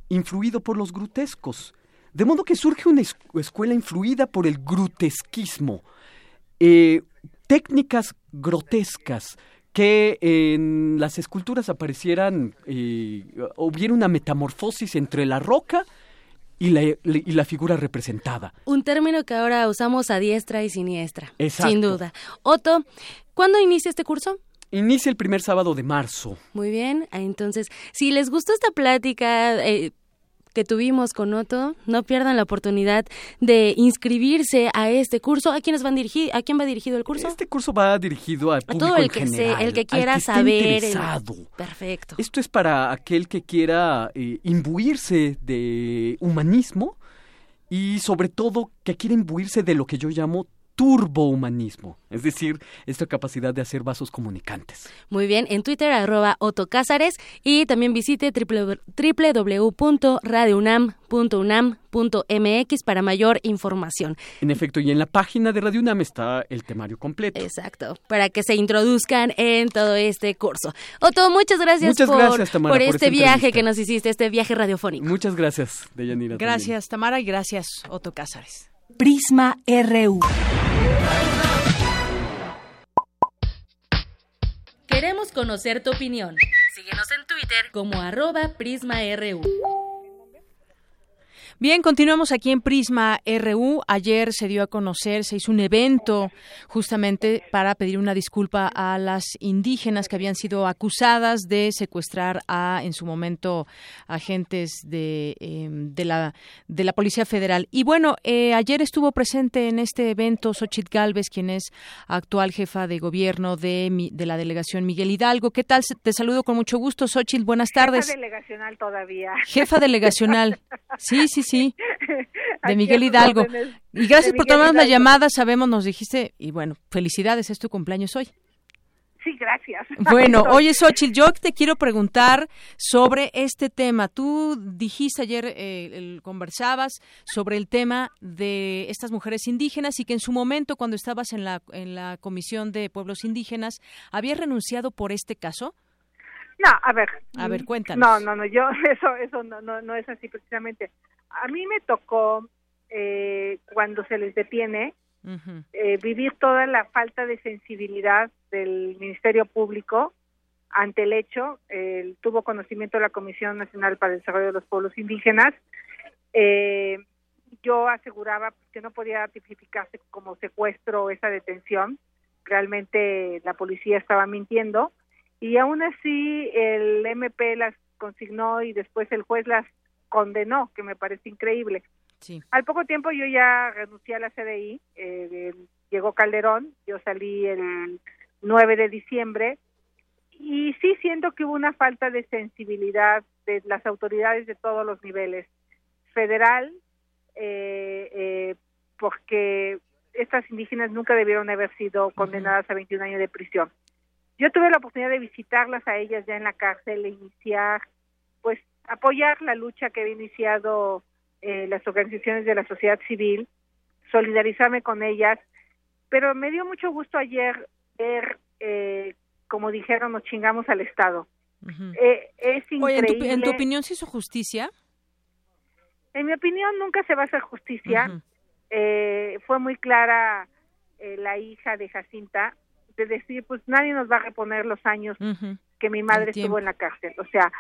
influido por los grotescos. De modo que surge una escuela influida por el grotesquismo. Eh, técnicas grotescas que en las esculturas aparecieran, hubiera una metamorfosis entre la roca y la, y la, figura representada. Un término que ahora usamos a diestra y siniestra. Exacto. Sin duda. Otto, ¿cuándo inicia este curso? Inicia el primer sábado de marzo. Muy bien, entonces, si les gustó esta plática, eh, que tuvimos con Otto, no pierdan la oportunidad de inscribirse a este curso. ¿A quiénes van a quién va dirigido el curso? Este curso va dirigido al público todo el en que general, el que quiera al que esté saber. interesado. Perfecto. Esto es para aquel que quiera eh, imbuirse de humanismo y sobre todo que quiera imbuirse de lo que yo llamo turbohumanismo, es decir, esta capacidad de hacer vasos comunicantes. Muy bien, en Twitter arroba Otto Cázares y también visite www.radiounam.unam.mx para mayor información. En efecto, y en la página de Radio UNAM está el temario completo. Exacto, para que se introduzcan en todo este curso. Otto, muchas gracias, Muchas por, gracias, Tamara, por por este viaje entrevista. que nos hiciste, este viaje radiofónico. Muchas gracias, Deyanira. también. Gracias, Tamara, y gracias, Otto Cázares. Prisma RU. Queremos conocer tu opinión. Síguenos en Twitter como arroba PrismaRU. Bien, continuamos aquí en Prisma RU. Ayer se dio a conocer, se hizo un evento justamente para pedir una disculpa a las indígenas que habían sido acusadas de secuestrar a, en su momento, agentes de, eh, de, la, de la Policía Federal. Y bueno, eh, ayer estuvo presente en este evento Xochitl Galvez, quien es actual jefa de gobierno de, mi- de la delegación Miguel Hidalgo. ¿Qué tal? Te saludo con mucho gusto, Xochitl. Buenas tardes. Jefa delegacional todavía. Jefa delegacional. Sí, sí, sí. (laughs) De Miguel Hidalgo. Y gracias por tomarnos la llamada. Sabemos, nos dijiste. Y bueno, felicidades, es tu cumpleaños hoy. Sí, gracias. (laughs) Bueno, oye, Xochitl, yo te quiero preguntar sobre este tema. Tú dijiste ayer, eh, el- conversabas sobre el tema de estas mujeres indígenas y que en su momento, cuando estabas en la, en la Comisión de Pueblos Indígenas, habías renunciado por este caso. No, a ver. A ver, mm, cuéntanos. No, no, no, yo, (laughs) eso, eso no, no, no es así precisamente. A mí me tocó, eh, cuando se les detiene, eh, vivir toda la falta de sensibilidad del Ministerio Público ante el hecho. Eh, tuvo conocimiento de la Comisión Nacional para el Desarrollo de los Pueblos Indígenas. Eh, yo aseguraba que no podía tipificarse como secuestro esa detención. Realmente la policía estaba mintiendo. Y aún así el MP las consignó y después el juez las condenó, que me parece increíble. Sí. Al poco tiempo yo ya renuncié a la CDI, eh, llegó Calderón, yo salí el 9 de diciembre y sí siento que hubo una falta de sensibilidad de las autoridades de todos los niveles, federal, eh, eh, porque estas indígenas nunca debieron haber sido condenadas a 21 años de prisión. Yo tuve la oportunidad de visitarlas a ellas ya en la cárcel e iniciar, pues, apoyar la lucha que había iniciado eh, las organizaciones de la sociedad civil, solidarizarme con ellas, pero me dio mucho gusto ayer ver, eh, como dijeron, nos chingamos al Estado. Eh, es Oye, en tu, increíble. en tu opinión, ¿se hizo justicia? En mi opinión, nunca se va a hacer justicia. Eh, fue muy clara eh, la hija de Jacinta de decir, pues nadie nos va a reponer los años que mi madre estuvo en la cárcel. O sea,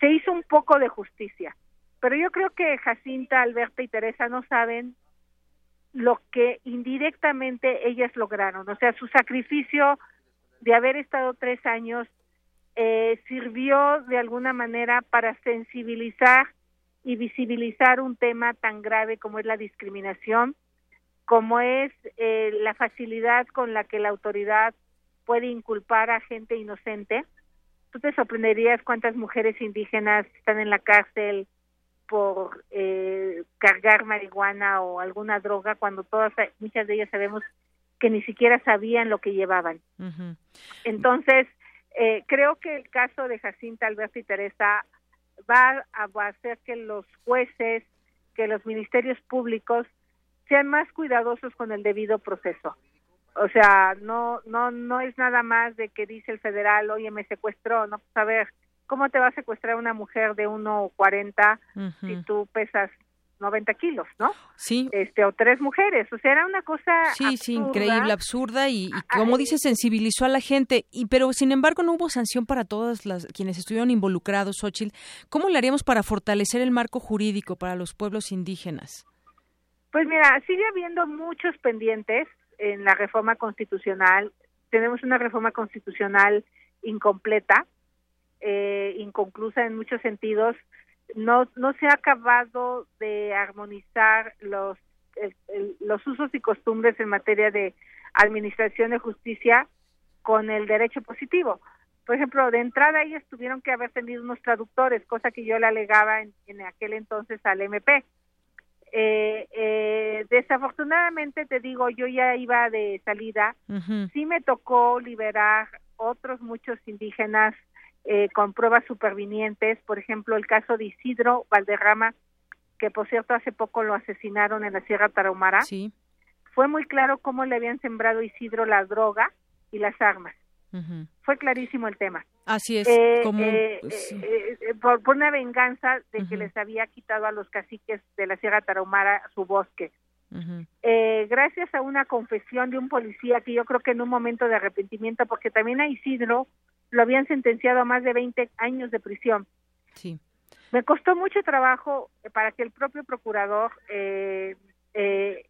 se hizo un poco de justicia. Pero yo creo que Jacinta, Alberta y Teresa no saben lo que indirectamente ellas lograron. O sea, su sacrificio de haber estado tres años eh, sirvió de alguna manera para sensibilizar y visibilizar un tema tan grave como es la discriminación, como es eh, la facilidad con la que la autoridad puede inculpar a gente inocente. Tú te sorprenderías cuántas mujeres indígenas están en la cárcel por eh, cargar marihuana o alguna droga cuando todas muchas de ellas sabemos que ni siquiera sabían lo que llevaban. Entonces, eh, creo que el caso de Jacinta Alberto y Teresa va a hacer que los jueces, que los ministerios públicos sean más cuidadosos con el debido proceso. O sea, no no no es nada más de que dice el federal, oye, me secuestró, no pues a ver, ¿cómo te va a secuestrar una mujer de 1,40 si tú pesas 90 kilos, ¿no? Sí. Este, o tres mujeres, o sea, era una cosa Sí, sí, increíble, absurda y, y como dice, sensibilizó a la gente, y pero sin embargo no hubo sanción para todas las quienes estuvieron involucrados, Xochitl. ¿Cómo le haríamos para fortalecer el marco jurídico para los pueblos indígenas? Pues mira, sigue habiendo muchos pendientes en la reforma constitucional. Tenemos una reforma constitucional incompleta, eh, inconclusa en muchos sentidos. No, no se ha acabado de armonizar los, los usos y costumbres en materia de administración de justicia con el derecho positivo. Por ejemplo, de entrada ellos tuvieron que haber tenido unos traductores, cosa que yo le alegaba en, en aquel entonces al MP. Eh, eh, desafortunadamente te digo, yo ya iba de salida, sí me tocó liberar otros muchos indígenas eh, con pruebas supervinientes, por ejemplo el caso de Isidro Valderrama, que por cierto hace poco lo asesinaron en la Sierra Tarahumara. Sí. Fue muy claro cómo le habían sembrado a Isidro la droga y las armas. Fue clarísimo el tema. Así es, Eh, como eh, pues, sí. eh, por, por una venganza de que les había quitado a los caciques de la Sierra Tarahumara su bosque. Eh, gracias a una confesión de un policía que yo creo que en un momento de arrepentimiento, porque también a Isidro lo habían sentenciado a más de 20 años de prisión. Sí. Me costó mucho trabajo para que el propio procurador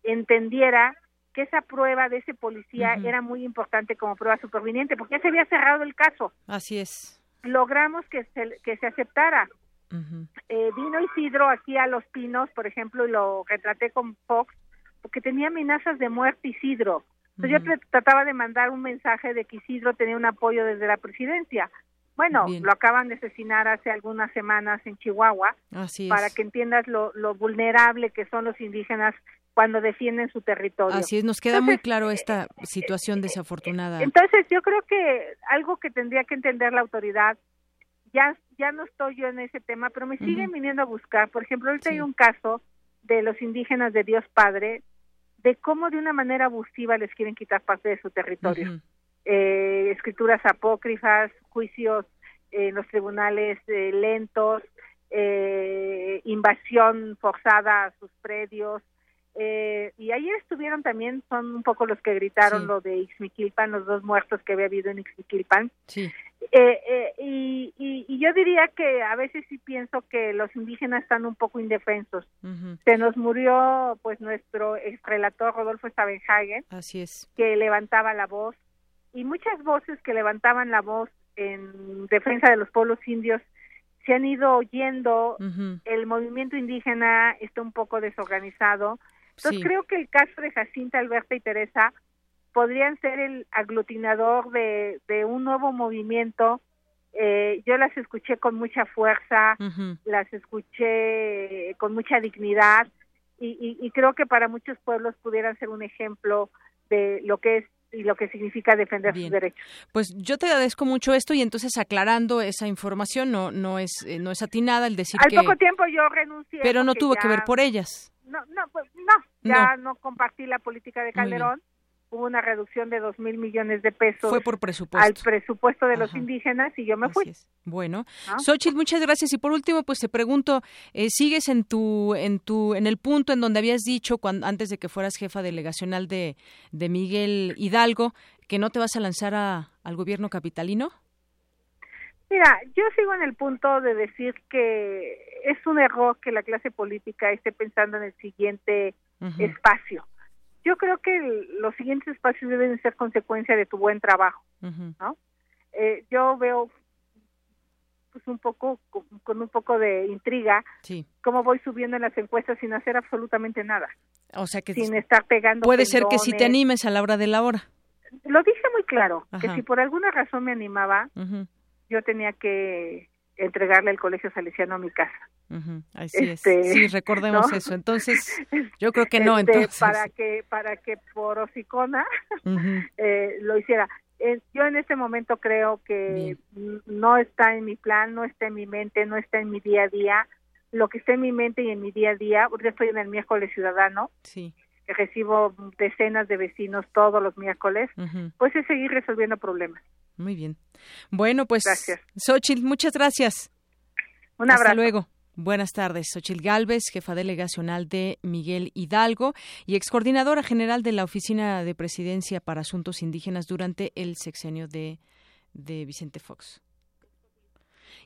entendiera que esa prueba de ese policía era muy importante como prueba superviniente, porque ya se había cerrado el caso. Así es. Logramos que se, que se aceptara. Eh, vino Isidro aquí a Los Pinos, por ejemplo, y lo retraté con Fox, porque tenía amenazas de muerte Isidro. Entonces yo tr- trataba de mandar un mensaje de que Isidro tenía un apoyo desde la presidencia. Bueno, Bien. lo acaban de asesinar hace algunas semanas en Chihuahua, Así es. para que entiendas lo, lo vulnerable que son los indígenas cuando defienden su territorio. Así es, nos queda Entonces, muy claro esta situación desafortunada. entonces yo creo que algo que tendría que entender la autoridad, ya, ya no estoy yo en ese tema, pero me siguen viniendo a buscar. Por ejemplo, ahorita hay un caso de los indígenas de Dios Padre, de cómo de una manera abusiva les quieren quitar parte de su territorio. Eh, escrituras apócrifas, juicios en los tribunales eh, lentos, eh, invasión forzada a sus predios, eh, y ayer estuvieron también, son un poco los que gritaron Sí. lo de Ixmiquilpan, los dos muertos que había habido en Ixmiquilpan. Sí. Eh, eh, y, y, y yo diría que a veces sí pienso que los indígenas están un poco indefensos. Se nos murió pues nuestro ex relator Rodolfo Stabenhagen, Así es. que levantaba la voz, y muchas voces que levantaban la voz en defensa de los pueblos indios se han ido oyendo, el movimiento indígena está un poco desorganizado. Entonces Sí. creo que el caso de Jacinta, Alberta y Teresa podrían ser el aglutinador de, de un nuevo movimiento. Eh, yo las escuché con mucha fuerza, las escuché con mucha dignidad y, y- y creo que para muchos pueblos pudieran ser un ejemplo de lo que es y lo que significa defender sus derechos. Pues yo te agradezco mucho esto y entonces aclarando esa información no no es eh, no es atinada el decir Al que poco tiempo yo renuncié. pero no tuvo que ver por ellas. No, no, pues no, ya no, compartí la política de. Calderón. Hubo una reducción de dos mil millones de pesos Fue por presupuesto. al presupuesto de los indígenas y yo me fui. Bueno, ¿no? Xochitl, muchas gracias. Y por último, pues te pregunto, eh, ¿sigues en tu, en tu, en el punto en donde habías dicho cuando, antes de que fueras jefa delegacional de, de Miguel Hidalgo, que no te vas a lanzar a- al gobierno capitalino? Mira, yo sigo en el punto de decir que es un error que la clase política esté pensando en el siguiente Espacio. Yo creo que el- los siguientes espacios deben ser consecuencia de tu buen trabajo. ¿no? Eh, yo veo pues un poco con, con un poco de intriga Sí. cómo voy subiendo en las encuestas sin hacer absolutamente nada, O sea que sin estar pegando. puede ser que si te animes a la hora de la hora. Lo dije muy claro, que si por alguna razón me animaba, yo tenía que entregarle el colegio salesiano a mi casa. Así es. Este, sí, recordemos eso. Entonces, (laughs) yo creo que no. Este, entonces. Para que para que por hocicona (laughs) eh, lo hiciera. yo en este momento creo que no está en mi plan, no está en mi mente, no está en mi día a día. Lo que está en mi mente y en mi día a día, porque estoy en el miércoles ciudadano, sí. que recibo decenas de vecinos todos los miércoles, pues es seguir resolviendo problemas. Muy bien. Bueno, pues, gracias. Xochitl, muchas gracias. Un abrazo. Hasta luego. Buenas tardes. Xochil Gálvez, jefa delegacional de Miguel Hidalgo y excoordinadora general de la Oficina de Presidencia para Asuntos Indígenas durante el sexenio de, de Vicente Fox.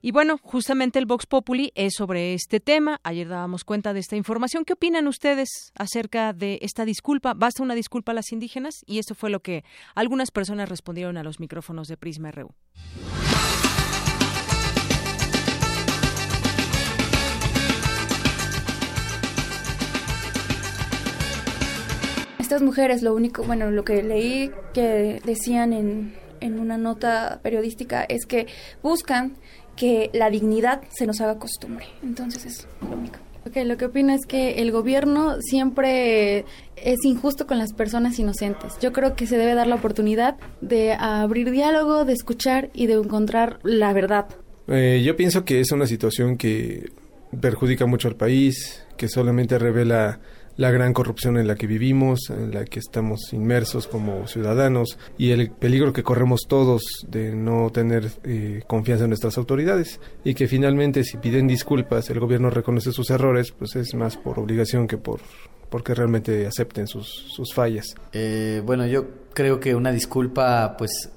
Y bueno, justamente el Vox Populi es sobre este tema. Ayer dábamos cuenta de esta información. ¿Qué opinan ustedes acerca de esta disculpa? ¿Basta una disculpa a las indígenas? Y esto fue lo que algunas personas respondieron a los micrófonos de Prisma RU. Estas mujeres, lo único, bueno, lo que leí que decían en, en una nota periodística es que buscan que la dignidad se nos haga costumbre. Entonces es lo único. Ok, lo que opino es que el gobierno siempre es injusto con las personas inocentes. Yo creo que se debe dar la oportunidad de abrir diálogo, de escuchar y de encontrar la verdad. Eh, yo pienso que es una situación que perjudica mucho al país, que solamente revela la gran corrupción en la que vivimos, en la que estamos inmersos como ciudadanos y el peligro que corremos todos de no tener eh, confianza en nuestras autoridades y que finalmente si piden disculpas el gobierno reconoce sus errores pues es más por obligación que por porque realmente acepten sus, sus fallas. Eh, bueno, yo creo que una disculpa pues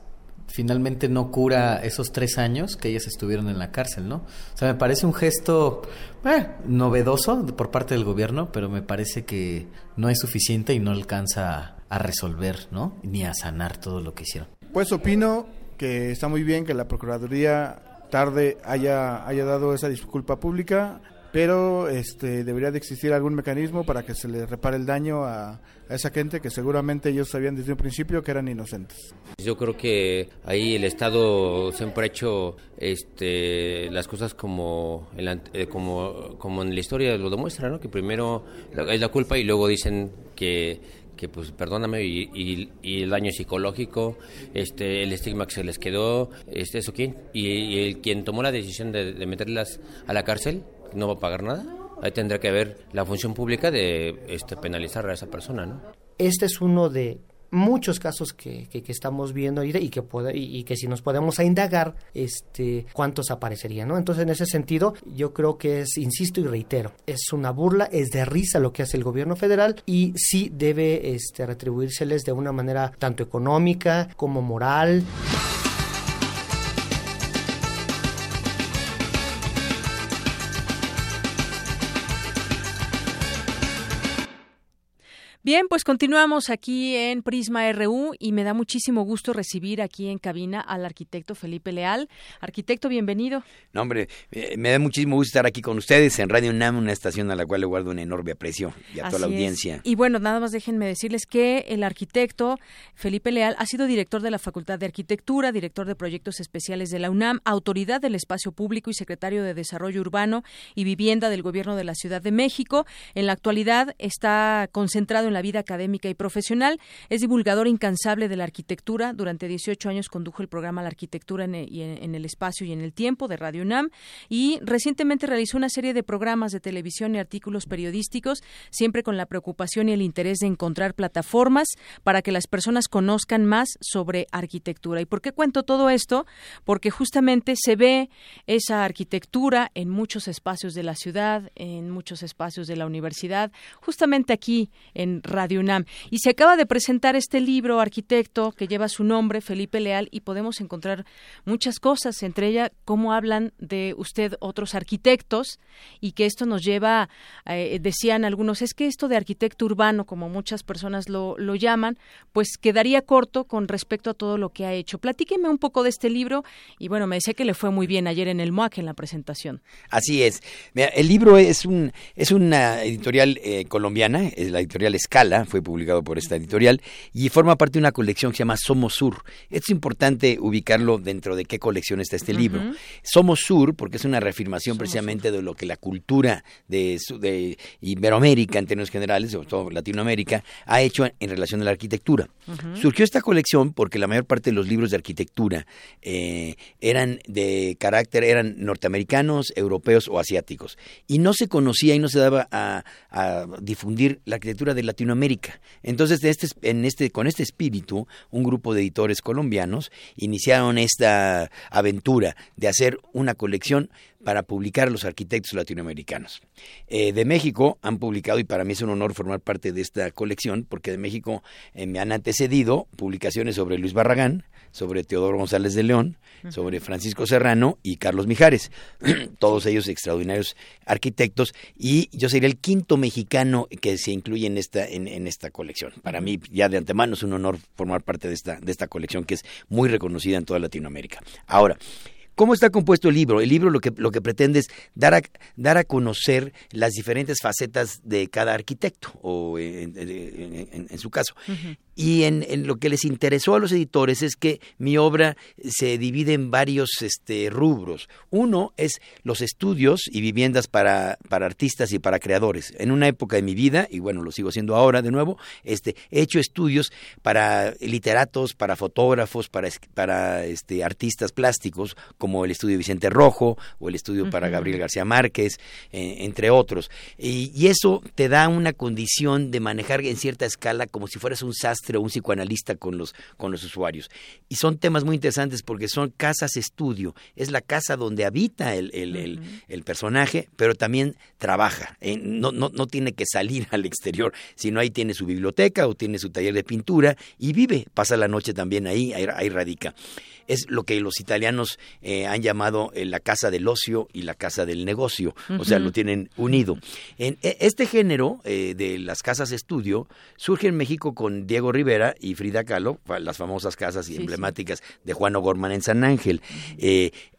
finalmente no cura esos tres años que ellas estuvieron en la cárcel, ¿no? O sea, me parece un gesto eh, novedoso por parte del gobierno, pero me parece que no es suficiente y no alcanza a resolver, ¿no? Ni a sanar todo lo que hicieron. Pues opino que está muy bien que la Procuraduría tarde haya, haya dado esa disculpa pública pero este debería de existir algún mecanismo para que se le repare el daño a, esa gente que seguramente ellos sabían desde un principio que eran inocentes. Yo creo que ahí el Estado siempre ha hecho este, las cosas como, eh, como, como en la historia lo demuestra, ¿no? que primero es la culpa y luego dicen que que pues perdóname y, y, el daño psicológico este el estigma que se les quedó este eso quién y, el quien tomó la decisión de, de meterlas a la cárcel no va a pagar nada. Ahí tendrá que haber la función pública de este, penalizar a esa persona, ¿no? Este es uno de muchos casos que, que, estamos viendo y, y que puede, y, que si nos podemos a indagar este cuántos aparecerían no entonces en ese sentido yo creo que es insisto y reitero es una burla es de risa lo que hace el gobierno federal y sí debe este retribuírseles de una manera tanto económica como moral Bien, pues continuamos aquí en Prisma RU y me da muchísimo gusto recibir aquí en cabina al arquitecto Felipe Leal. Arquitecto, bienvenido. No, hombre, eh, me da muchísimo gusto estar aquí con ustedes en Radio UNAM, una estación a la cual le guardo un enorme aprecio y a toda la audiencia. Y bueno, nada más déjenme decirles que el arquitecto Felipe Leal ha sido director de la Facultad de Arquitectura, director de proyectos especiales de la UNAM, autoridad del espacio público y secretario de Desarrollo Urbano y Vivienda del Gobierno de la Ciudad de México. En la actualidad está concentrado en la vida académica y profesional. Es divulgador incansable de la arquitectura. Durante 18 años condujo el programa La Arquitectura en el, Espacio y en el Tiempo de Radio UNAM y recientemente realizó una serie de programas de televisión y artículos periodísticos, siempre con la preocupación y el interés de encontrar plataformas para que las personas conozcan más sobre arquitectura. ¿Y por qué cuento todo esto? Porque justamente se ve esa arquitectura en muchos espacios de la ciudad, en muchos espacios de la universidad, justamente aquí en Radio UNAM. Y se acaba de presentar este libro, Arquitecto, que lleva su nombre, Felipe Leal, y podemos encontrar muchas cosas, entre ellas cómo hablan de usted otros arquitectos y que esto nos lleva, eh, decían algunos, es que esto de arquitecto urbano, como muchas personas lo, lo llaman, pues quedaría corto con respecto a todo lo que ha hecho. Platíqueme un poco de este libro y bueno, me decía que le fue muy bien ayer en el MOAC en la presentación. Así es. el libro es un es una editorial eh, colombiana, es la editorial Fue publicado por esta editorial, y forma parte de una colección que se llama Somos Sur. Es importante ubicarlo dentro de qué colección está este libro. Somos Sur, porque es una reafirmación precisamente de lo que la cultura de, de Iberoamérica, en términos generales, sobre todo Latinoamérica, ha hecho en, relación a la arquitectura. Surgió esta colección porque la mayor parte de los libros de arquitectura eh, eran de carácter, eran norteamericanos, europeos o asiáticos. Y no se conocía y no se daba a, difundir la arquitectura de Latinoamérica. Entonces, este, en este, con este espíritu, un grupo de editores colombianos iniciaron esta aventura de hacer una colección para publicar a los arquitectos latinoamericanos. Eh, de México han publicado, y para mí es un honor formar parte de esta colección, porque de México eh, me han antecedido publicaciones sobre Luis Barragán, sobre Teodoro González de León, sobre Francisco Serrano y Carlos Mijares, (clears throat) todos ellos extraordinarios arquitectos, y yo sería el quinto mexicano que se incluye en esta, en, en esta colección. Para mí, ya de antemano, es un honor formar parte de esta, de esta colección que es muy reconocida en toda Latinoamérica. Ahora, ¿Cómo está compuesto el libro? El libro lo que, lo que pretende es dar a, dar a conocer las diferentes facetas de cada arquitecto, o en, su caso. Y en, lo que les interesó a los editores es que mi obra se divide en varios este, rubros. Uno es los estudios y viviendas para, para artistas y para creadores. En una época de mi vida, y bueno, lo sigo haciendo ahora de nuevo, este, he hecho estudios para literatos, para fotógrafos, para, para este, artistas plásticos, como el estudio Vicente Rojo o el estudio para Gabriel García Márquez, eh, entre otros. Y, y eso te da una condición de manejar en cierta escala como si fueras un sastre o un psicoanalista con los, con los usuarios. Y son temas muy interesantes porque son casas estudio. Es la casa donde habita el, el, personaje, pero también trabaja. Eh, no, no, no tiene que salir (laughs) al exterior, sino ahí tiene su biblioteca o tiene su taller de pintura y vive, pasa la noche también ahí, ahí radica es lo que los italianos eh, han llamado eh, la casa del ocio y la casa del negocio, o sea, lo tienen unido. En, e, este género eh, de las casas estudio surge en México con Diego Rivera y Frida Kahlo, las famosas casas emblemáticas de Juan O'Gorman en San Ángel.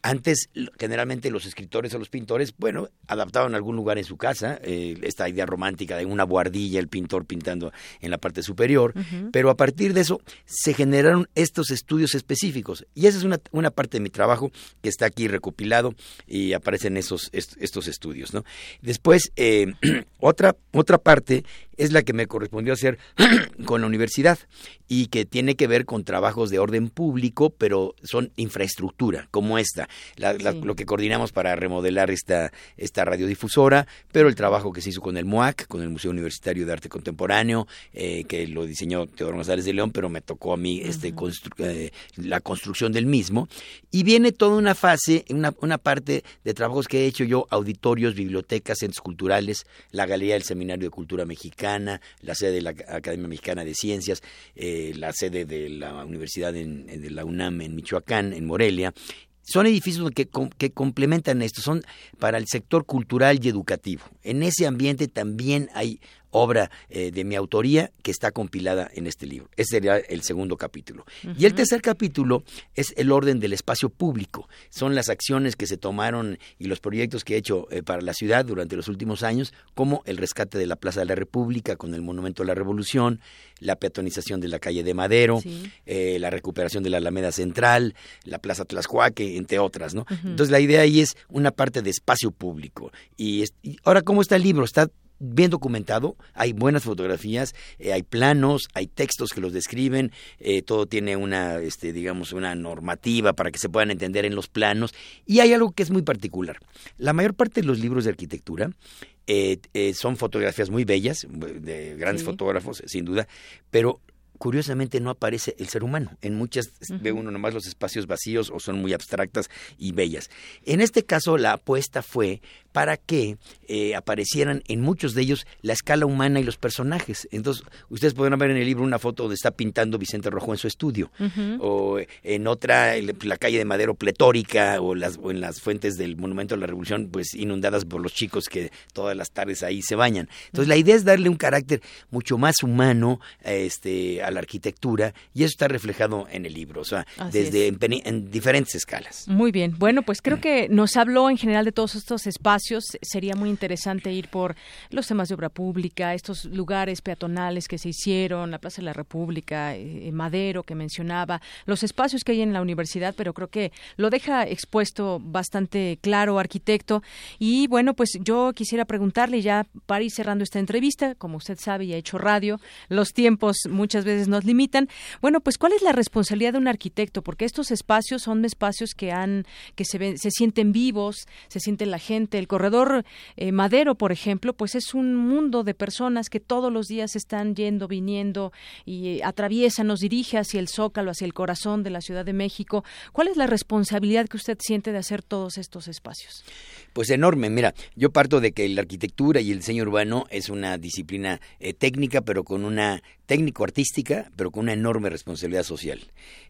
antes, generalmente los escritores o los pintores, bueno, adaptaban algún lugar en su casa, esta idea romántica de una buhardilla, el pintor pintando en la parte superior, pero a partir de eso se generaron estos estudios específicos y esa es una, una parte de mi trabajo que está aquí recopilado y aparecen esos, estos estudios. ¿no? Después, eh, (clears throat) otra, otra parte es la que me correspondió hacer (clears throat) con la universidad y que tiene que ver con trabajos de orden público, pero son infraestructura, como esta, lo que coordinamos para remodelar esta, esta radiodifusora, pero el trabajo que se hizo con el MUAC, con el Museo Universitario de Arte Contemporáneo, eh, que lo diseñó Teodoro González de León, pero me tocó a mí este, eh, la construcción del mismo. Y viene toda una fase, una, una parte de trabajos que he hecho yo, auditorios, bibliotecas, centros culturales, la Galería del Seminario de Cultura Mexicana, la sede de la Academia Mexicana de Ciencias, eh, la sede de la Universidad de la UNAM en Michoacán, en Morelia, son edificios que, que, complementan esto, son para el sector cultural y educativo. En ese ambiente también hay obra eh, de mi autoría que está compilada en este libro. Ese sería el segundo capítulo. Y el tercer capítulo es el orden del espacio público. Son las acciones que se tomaron y los proyectos que he hecho eh, para la ciudad durante los últimos años, como el rescate de la Plaza de la República con el Monumento a la Revolución, la peatonización de la calle de Madero, eh, la recuperación de la Alameda Central, la Plaza Tlaxcuaque, entre otras. ¿no? Entonces la idea ahí es una parte de espacio público. y ahora, ¿cómo está el libro? Está bien documentado, hay buenas fotografías, eh, hay planos, hay textos que los describen, eh, todo tiene una, este, digamos, una normativa para que se puedan entender en los planos, y hay algo que es muy particular. La mayor parte de los libros de arquitectura eh, son fotografías muy bellas, de grandes fotógrafos, sin duda, pero curiosamente no aparece el ser humano. En muchas ve uno nomás los espacios vacíos o son muy abstractas y bellas. En este caso la apuesta fue para que eh, aparecieran en muchos de ellos la escala humana y los personajes. Entonces, ustedes podrán ver en el libro una foto donde está pintando Vicente Rojo en su estudio, o en otra, la calle de Madero pletórica, o, las, o en las fuentes del Monumento a la Revolución, pues inundadas por los chicos que todas las tardes ahí se bañan. Entonces, la idea es darle un carácter mucho más humano este, a la arquitectura, y eso está reflejado en el libro, o sea, desde en diferentes escalas. Muy bien. Bueno, pues creo que nos habló en general de todos estos espacios Sería muy interesante ir por los temas de obra pública, estos lugares peatonales que se hicieron, la Plaza de la República, eh, Madero que mencionaba, los espacios que hay en la universidad, pero creo que lo deja expuesto bastante claro, arquitecto. Y bueno, pues yo quisiera preguntarle ya para ir cerrando esta entrevista, como usted sabe y ha hecho radio, los tiempos muchas veces nos limitan. Bueno, pues ¿cuál es la responsabilidad de un arquitecto? Porque estos espacios son espacios que han que se ven, se sienten vivos, se siente la gente. El corredor eh, Madero, por ejemplo, pues es un mundo de personas que todos los días están yendo, viniendo y eh, atraviesan, nos dirige hacia el Zócalo, hacia el corazón de la Ciudad de México. ¿Cuál es la responsabilidad que usted siente de hacer todos estos espacios? Pues enorme, mira, yo parto de que la arquitectura y el diseño urbano es una disciplina eh, técnica, pero con una técnico-artística, pero con una enorme responsabilidad social.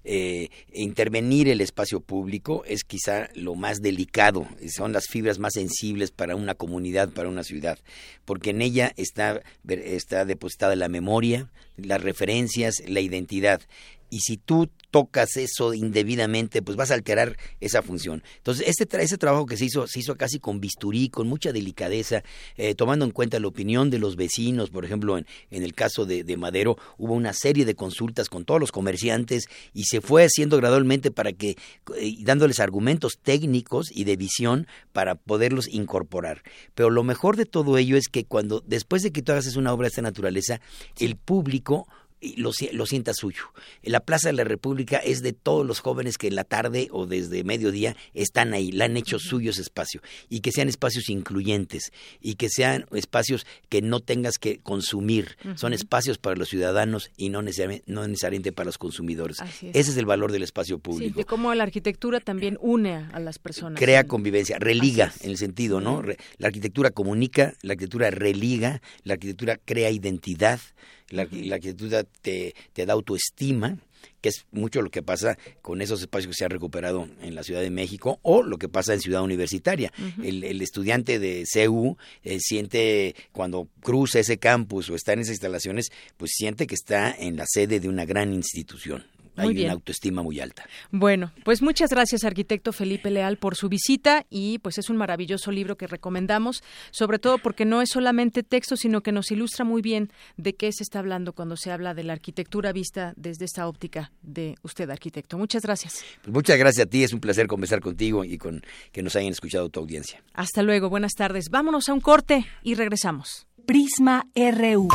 Eh, intervenir el espacio público es quizá lo más delicado, son las fibras más sensibles para una comunidad, para una ciudad, porque en ella está, está depositada la memoria, las referencias, la identidad y si tú tocas eso indebidamente, pues vas a alterar esa función. Entonces, este ese trabajo que se hizo, se hizo casi con bisturí, con mucha delicadeza, eh, tomando en cuenta la opinión de los vecinos, por ejemplo, en, en el caso de, de, Madero, hubo una serie de consultas con todos los comerciantes y se fue haciendo gradualmente para que, eh, dándoles argumentos técnicos y de visión para poderlos incorporar. Pero lo mejor de todo ello es que cuando, después de que tú hagas una obra de esta naturaleza, el público lo, lo, sienta suyo. La Plaza de la República es de todos los jóvenes que en la tarde o desde mediodía están ahí, la han hecho suyo ese espacio y que sean espacios incluyentes y que sean espacios que no tengas que consumir, uh -huh. son espacios para los ciudadanos y no necesariamente, no necesariamente para los consumidores. Es. Ese es el valor del espacio público. Sí, de cómo la arquitectura también une a las personas. Crea convivencia, religa en el sentido, ¿no? La arquitectura comunica, la arquitectura religa, la arquitectura crea identidad la, la arquitectura te, te, da autoestima, que es mucho lo que pasa con esos espacios que se han recuperado en la Ciudad de México o lo que pasa en Ciudad Universitaria. Uh -huh. el, el, estudiante de CEU eh, siente cuando cruza ese campus o está en esas instalaciones, pues siente que está en la sede de una gran institución hay una autoestima muy alta. Bueno, pues muchas gracias, arquitecto Felipe Leal, por su visita y pues es un maravilloso libro que recomendamos, sobre todo porque no es solamente texto, sino que nos ilustra muy bien de qué se está hablando cuando se habla de la arquitectura vista desde esta óptica de usted, arquitecto. Muchas gracias. Pues muchas gracias a ti, es un placer conversar contigo y con que nos hayan escuchado tu audiencia. Hasta luego, buenas tardes. Vámonos a un corte y regresamos. Prisma RU.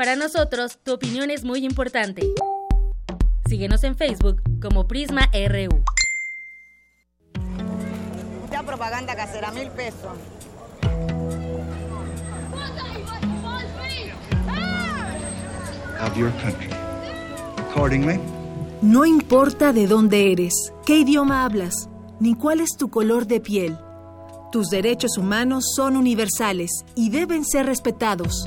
Para nosotros, tu opinión es muy importante. Síguenos en Facebook como Prisma RU. Propaganda casera, mil pesos. Of your country. Accordingly. No importa de dónde eres, qué idioma hablas, ni cuál es tu color de piel. Tus derechos humanos son universales y deben ser respetados.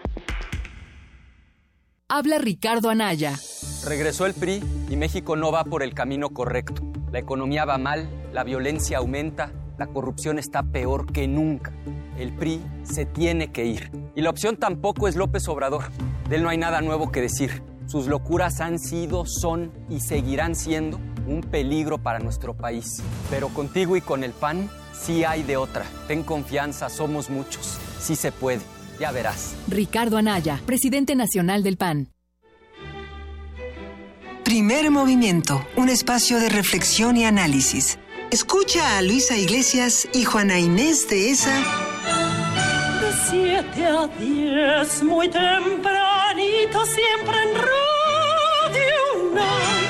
Habla Ricardo Anaya. Regresó el PRI y México no va por el camino correcto. La economía va mal, la violencia aumenta, la corrupción está peor que nunca. El PRI se tiene que ir. Y la opción tampoco es López Obrador. De él no hay nada nuevo que decir. Sus locuras han sido, son y seguirán siendo un peligro para nuestro país. Pero contigo y con el PAN sí hay de otra. Ten confianza, somos muchos. Sí se puede. Ya verás. Ricardo Anaya, presidente nacional del PAN. Primer movimiento, un espacio de reflexión y análisis. Escucha a Luisa Iglesias y Juana Inés de esa. De 7 a 10, muy tempranito, siempre en Radio Night.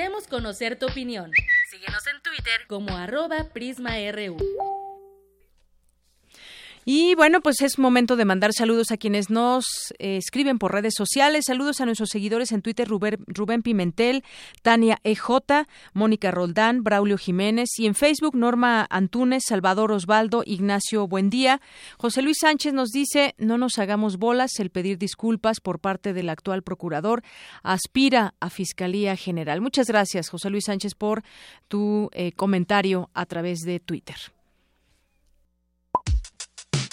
Queremos conocer tu opinión. Síguenos en Twitter como arroba PrismaRU. Y bueno, pues es momento de mandar saludos a quienes nos eh, escriben por redes sociales. Saludos a nuestros seguidores en Twitter, Rubén, Pimentel, Tania EJ, Mónica Roldán, Braulio Jiménez y en Facebook, Norma Antunes, Salvador Osvaldo, Ignacio Buendía. José Luis Sánchez nos dice, no nos hagamos bolas, el pedir disculpas por parte del actual procurador aspira a Fiscalía General. Muchas gracias, José Luis Sánchez, por tu eh, comentario a través de Twitter.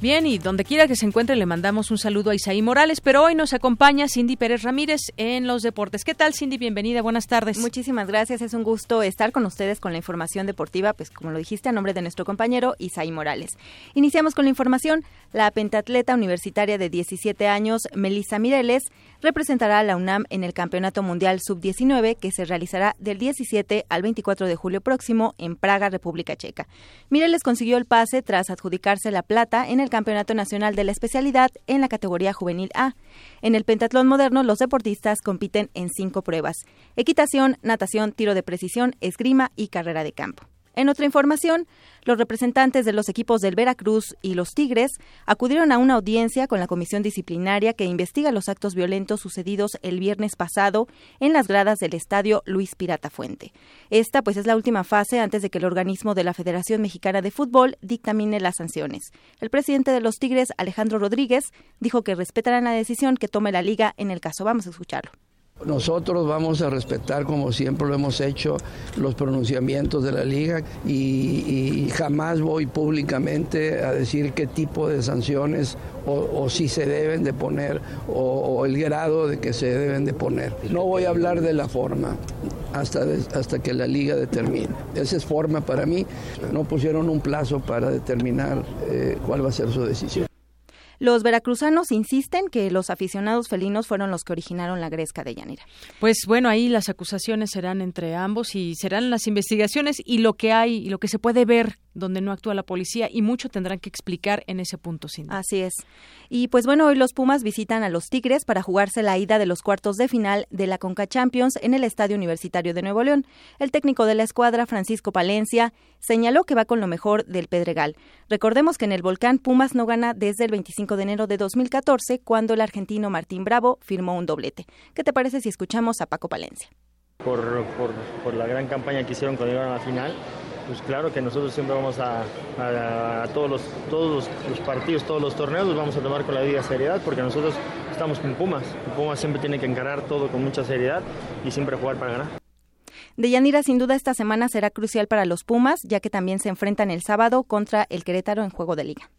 Bien, y donde quiera que se encuentre le mandamos un saludo a Isaí Morales, pero hoy nos acompaña Cindy Pérez Ramírez en los deportes. ¿Qué tal, Cindy? Bienvenida, buenas tardes. Muchísimas gracias, es un gusto estar con ustedes con la información deportiva, pues como lo dijiste, a nombre de nuestro compañero Isaí Morales. Iniciamos con la información. La pentatleta universitaria de 17 años, Melissa Mireles, representará a la UNAM en el Campeonato Mundial Sub-19 que se realizará del 17 al 24 de julio próximo en Praga, República Checa. Mireles consiguió el pase tras adjudicarse la plata en el Campeonato Nacional de la especialidad en la categoría juvenil A. En el pentatlón moderno, los deportistas compiten en cinco pruebas: equitación, natación, tiro de precisión, esgrima y carrera de campo. En otra información, los representantes de los equipos del Veracruz y los Tigres acudieron a una audiencia con la comisión disciplinaria que investiga los actos violentos sucedidos el viernes pasado en las gradas del estadio Luis Pirata Fuente. Esta pues es la última fase antes de que el organismo de la Federación Mexicana de Fútbol dictamine las sanciones. El presidente de los Tigres, Alejandro Rodríguez, dijo que respetarán la decisión que tome la liga en el caso. Vamos a escucharlo. Nosotros vamos a respetar, como siempre lo hemos hecho, los pronunciamientos de la liga y, jamás voy públicamente a decir qué tipo de sanciones o, si se deben de poner o, el grado de que se deben de poner. No voy a hablar de la forma hasta, hasta que la liga determine. Esa es forma para mí. No pusieron un plazo para determinar eh, cuál va a ser su decisión. Los veracruzanos insisten que los aficionados felinos fueron los que originaron la gresca de Yanira. Pues bueno, ahí las acusaciones serán entre ambos y serán las investigaciones y lo que hay y lo que se puede ver donde no actúa la policía y mucho tendrán que explicar en ese punto, sin Así es. Y pues bueno, hoy los Pumas visitan a los Tigres para jugarse la ida de los cuartos de final de la Conca Champions en el Estadio Universitario de Nuevo León. El técnico de la escuadra, Francisco Palencia, señaló que va con lo mejor del Pedregal. Recordemos que en el Volcán Pumas no gana desde el 25 de enero de 2014, cuando el argentino Martín Bravo firmó un doblete. ¿Qué te parece si escuchamos a Paco Palencia? Por, por, por la gran campaña que hicieron cuando llegaron a la final, pues claro que nosotros siempre vamos a, a, todos, los, todos los, partidos, todos los torneos, los vamos a tomar con la debida seriedad porque nosotros estamos con Pumas. Pumas siempre tiene que encarar todo con mucha seriedad y siempre jugar para ganar. De Yanira, sin duda esta semana será crucial para los Pumas, ya que también se enfrentan el sábado contra el Querétaro en juego de liga.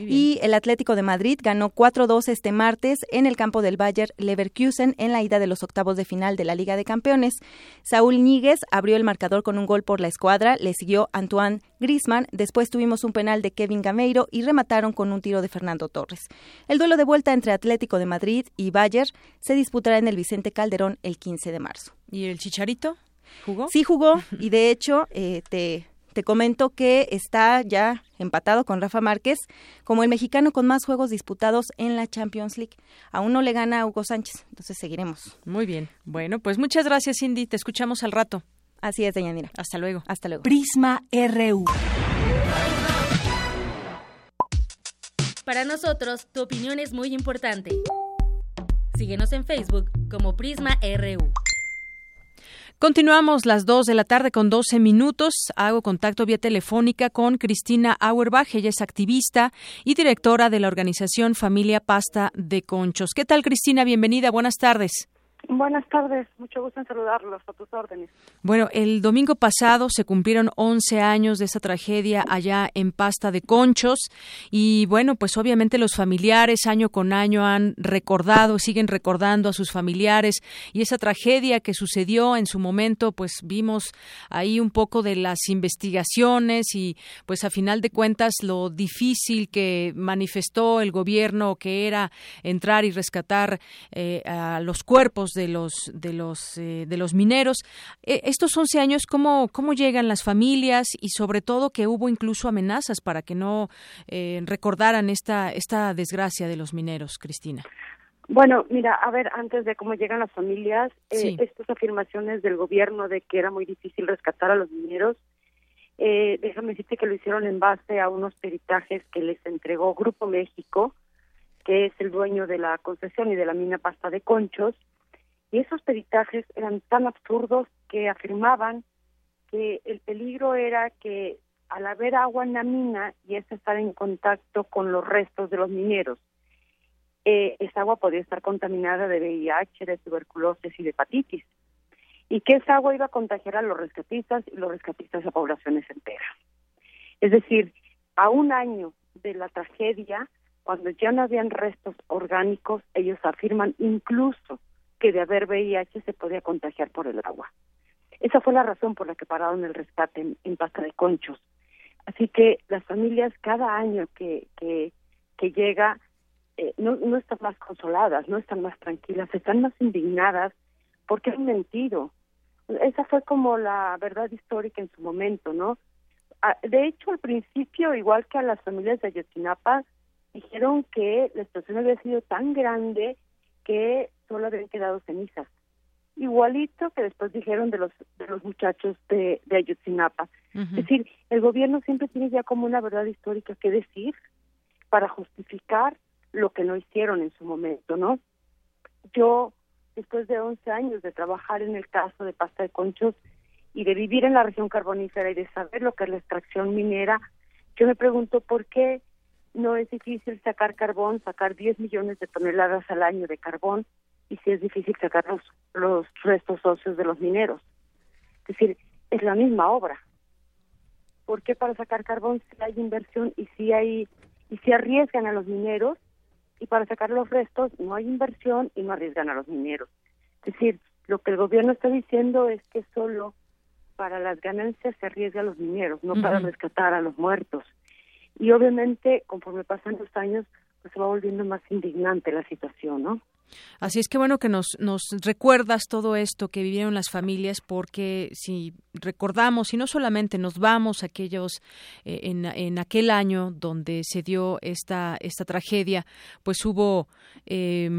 Y el Atlético de Madrid ganó 4-2 este martes en el campo del Bayer Leverkusen en la ida de los octavos de final de la Liga de Campeones. Saúl Níguez abrió el marcador con un gol por la escuadra, le siguió Antoine Griezmann, después tuvimos un penal de Kevin Gameiro y remataron con un tiro de Fernando Torres. El duelo de vuelta entre Atlético de Madrid y Bayer se disputará en el Vicente Calderón el 15 de marzo. ¿Y el Chicharito? ¿Jugó? Sí jugó (laughs) y de hecho eh, te te comento que está ya empatado con Rafa Márquez como el mexicano con más juegos disputados en la Champions League. Aún no le gana a Hugo Sánchez, entonces seguiremos. Muy bien. Bueno, pues muchas gracias, Cindy. Te escuchamos al rato. Así es, Deyanira. Hasta luego. Hasta luego. Prisma RU. Para nosotros, tu opinión es muy importante. Síguenos en Facebook como Prisma RU. Continuamos las 2 de la tarde con 12 minutos. Hago contacto vía telefónica con Cristina Auerbach. Ella es activista y directora de la organización Familia Pasta de Conchos. ¿Qué tal, Cristina? Bienvenida. Buenas tardes. Buenas tardes, mucho gusto en saludarlos a tus órdenes. Bueno, el domingo pasado se cumplieron 11 años de esa tragedia allá en Pasta de Conchos y bueno, pues obviamente los familiares año con año han recordado, siguen recordando a sus familiares y esa tragedia que sucedió en su momento, pues vimos ahí un poco de las investigaciones y pues a final de cuentas lo difícil que manifestó el gobierno que era entrar y rescatar eh, a los cuerpos de los de los eh, de los mineros. Eh, estos 11 años, ¿cómo cómo llegan las familias y sobre todo que hubo incluso amenazas para que no eh, recordaran esta esta desgracia de los mineros, Cristina? Bueno, mira, a ver, antes de cómo llegan las familias, estas afirmaciones del gobierno de que era muy difícil rescatar a los mineros, déjame decirte que lo hicieron en base a unos peritajes que les entregó Grupo México, que es el dueño de la concesión y de la mina Pasta de Conchos, y esos peritajes eran tan absurdos que afirmaban que el peligro era que al haber agua en la mina y esta estar en contacto con los restos de los mineros, eh, esa agua podía estar contaminada de VIH, de tuberculosis y de hepatitis, y que esa agua iba a contagiar a los rescatistas y los rescatistas a poblaciones enteras. Es decir, a un año de la tragedia, cuando ya no habían restos orgánicos, ellos afirman incluso que de haber VIH se podía contagiar por el agua. Esa fue la razón por la que pararon el rescate en, Pasta de Conchos. Así que las familias cada año que, que, llega eh, no, no están más consoladas, no están más tranquilas, están más indignadas porque han mentido. Esa fue como la verdad histórica en su momento, ¿no? Ah, de hecho, al principio, igual que a las familias de Ayotzinapa, dijeron que la explosión había sido tan grande que solo habían quedado cenizas. Igualito que después dijeron de los de los muchachos de, de Ayotzinapa. Es decir, el gobierno siempre tiene ya como una verdad histórica que decir para justificar lo que no hicieron en su momento, ¿no? Yo, después de 11 años de trabajar en el caso de Pasta de Conchos y de vivir en la región carbonífera y de saber lo que es la extracción minera, yo me pregunto por qué no es difícil sacar carbón, sacar 10 millones de toneladas al año de carbón, y si es difícil sacar los, restos óseos de los mineros. Es decir, es la misma obra. ¿Por qué para sacar carbón si hay inversión y si hay y si arriesgan a los mineros y para sacar los restos no hay inversión y no arriesgan a los mineros? Es decir, lo que el gobierno está diciendo es que solo para las ganancias se arriesga a los mineros, no para rescatar a los muertos. Y obviamente, conforme pasan los años, pues se va volviendo más indignante la situación, ¿no? Así es que bueno que nos, recuerdas todo esto que vivieron las familias, porque si recordamos, y no solamente nos vamos a aquellos eh, en, aquel año donde se dio esta, esta tragedia, pues hubo eh,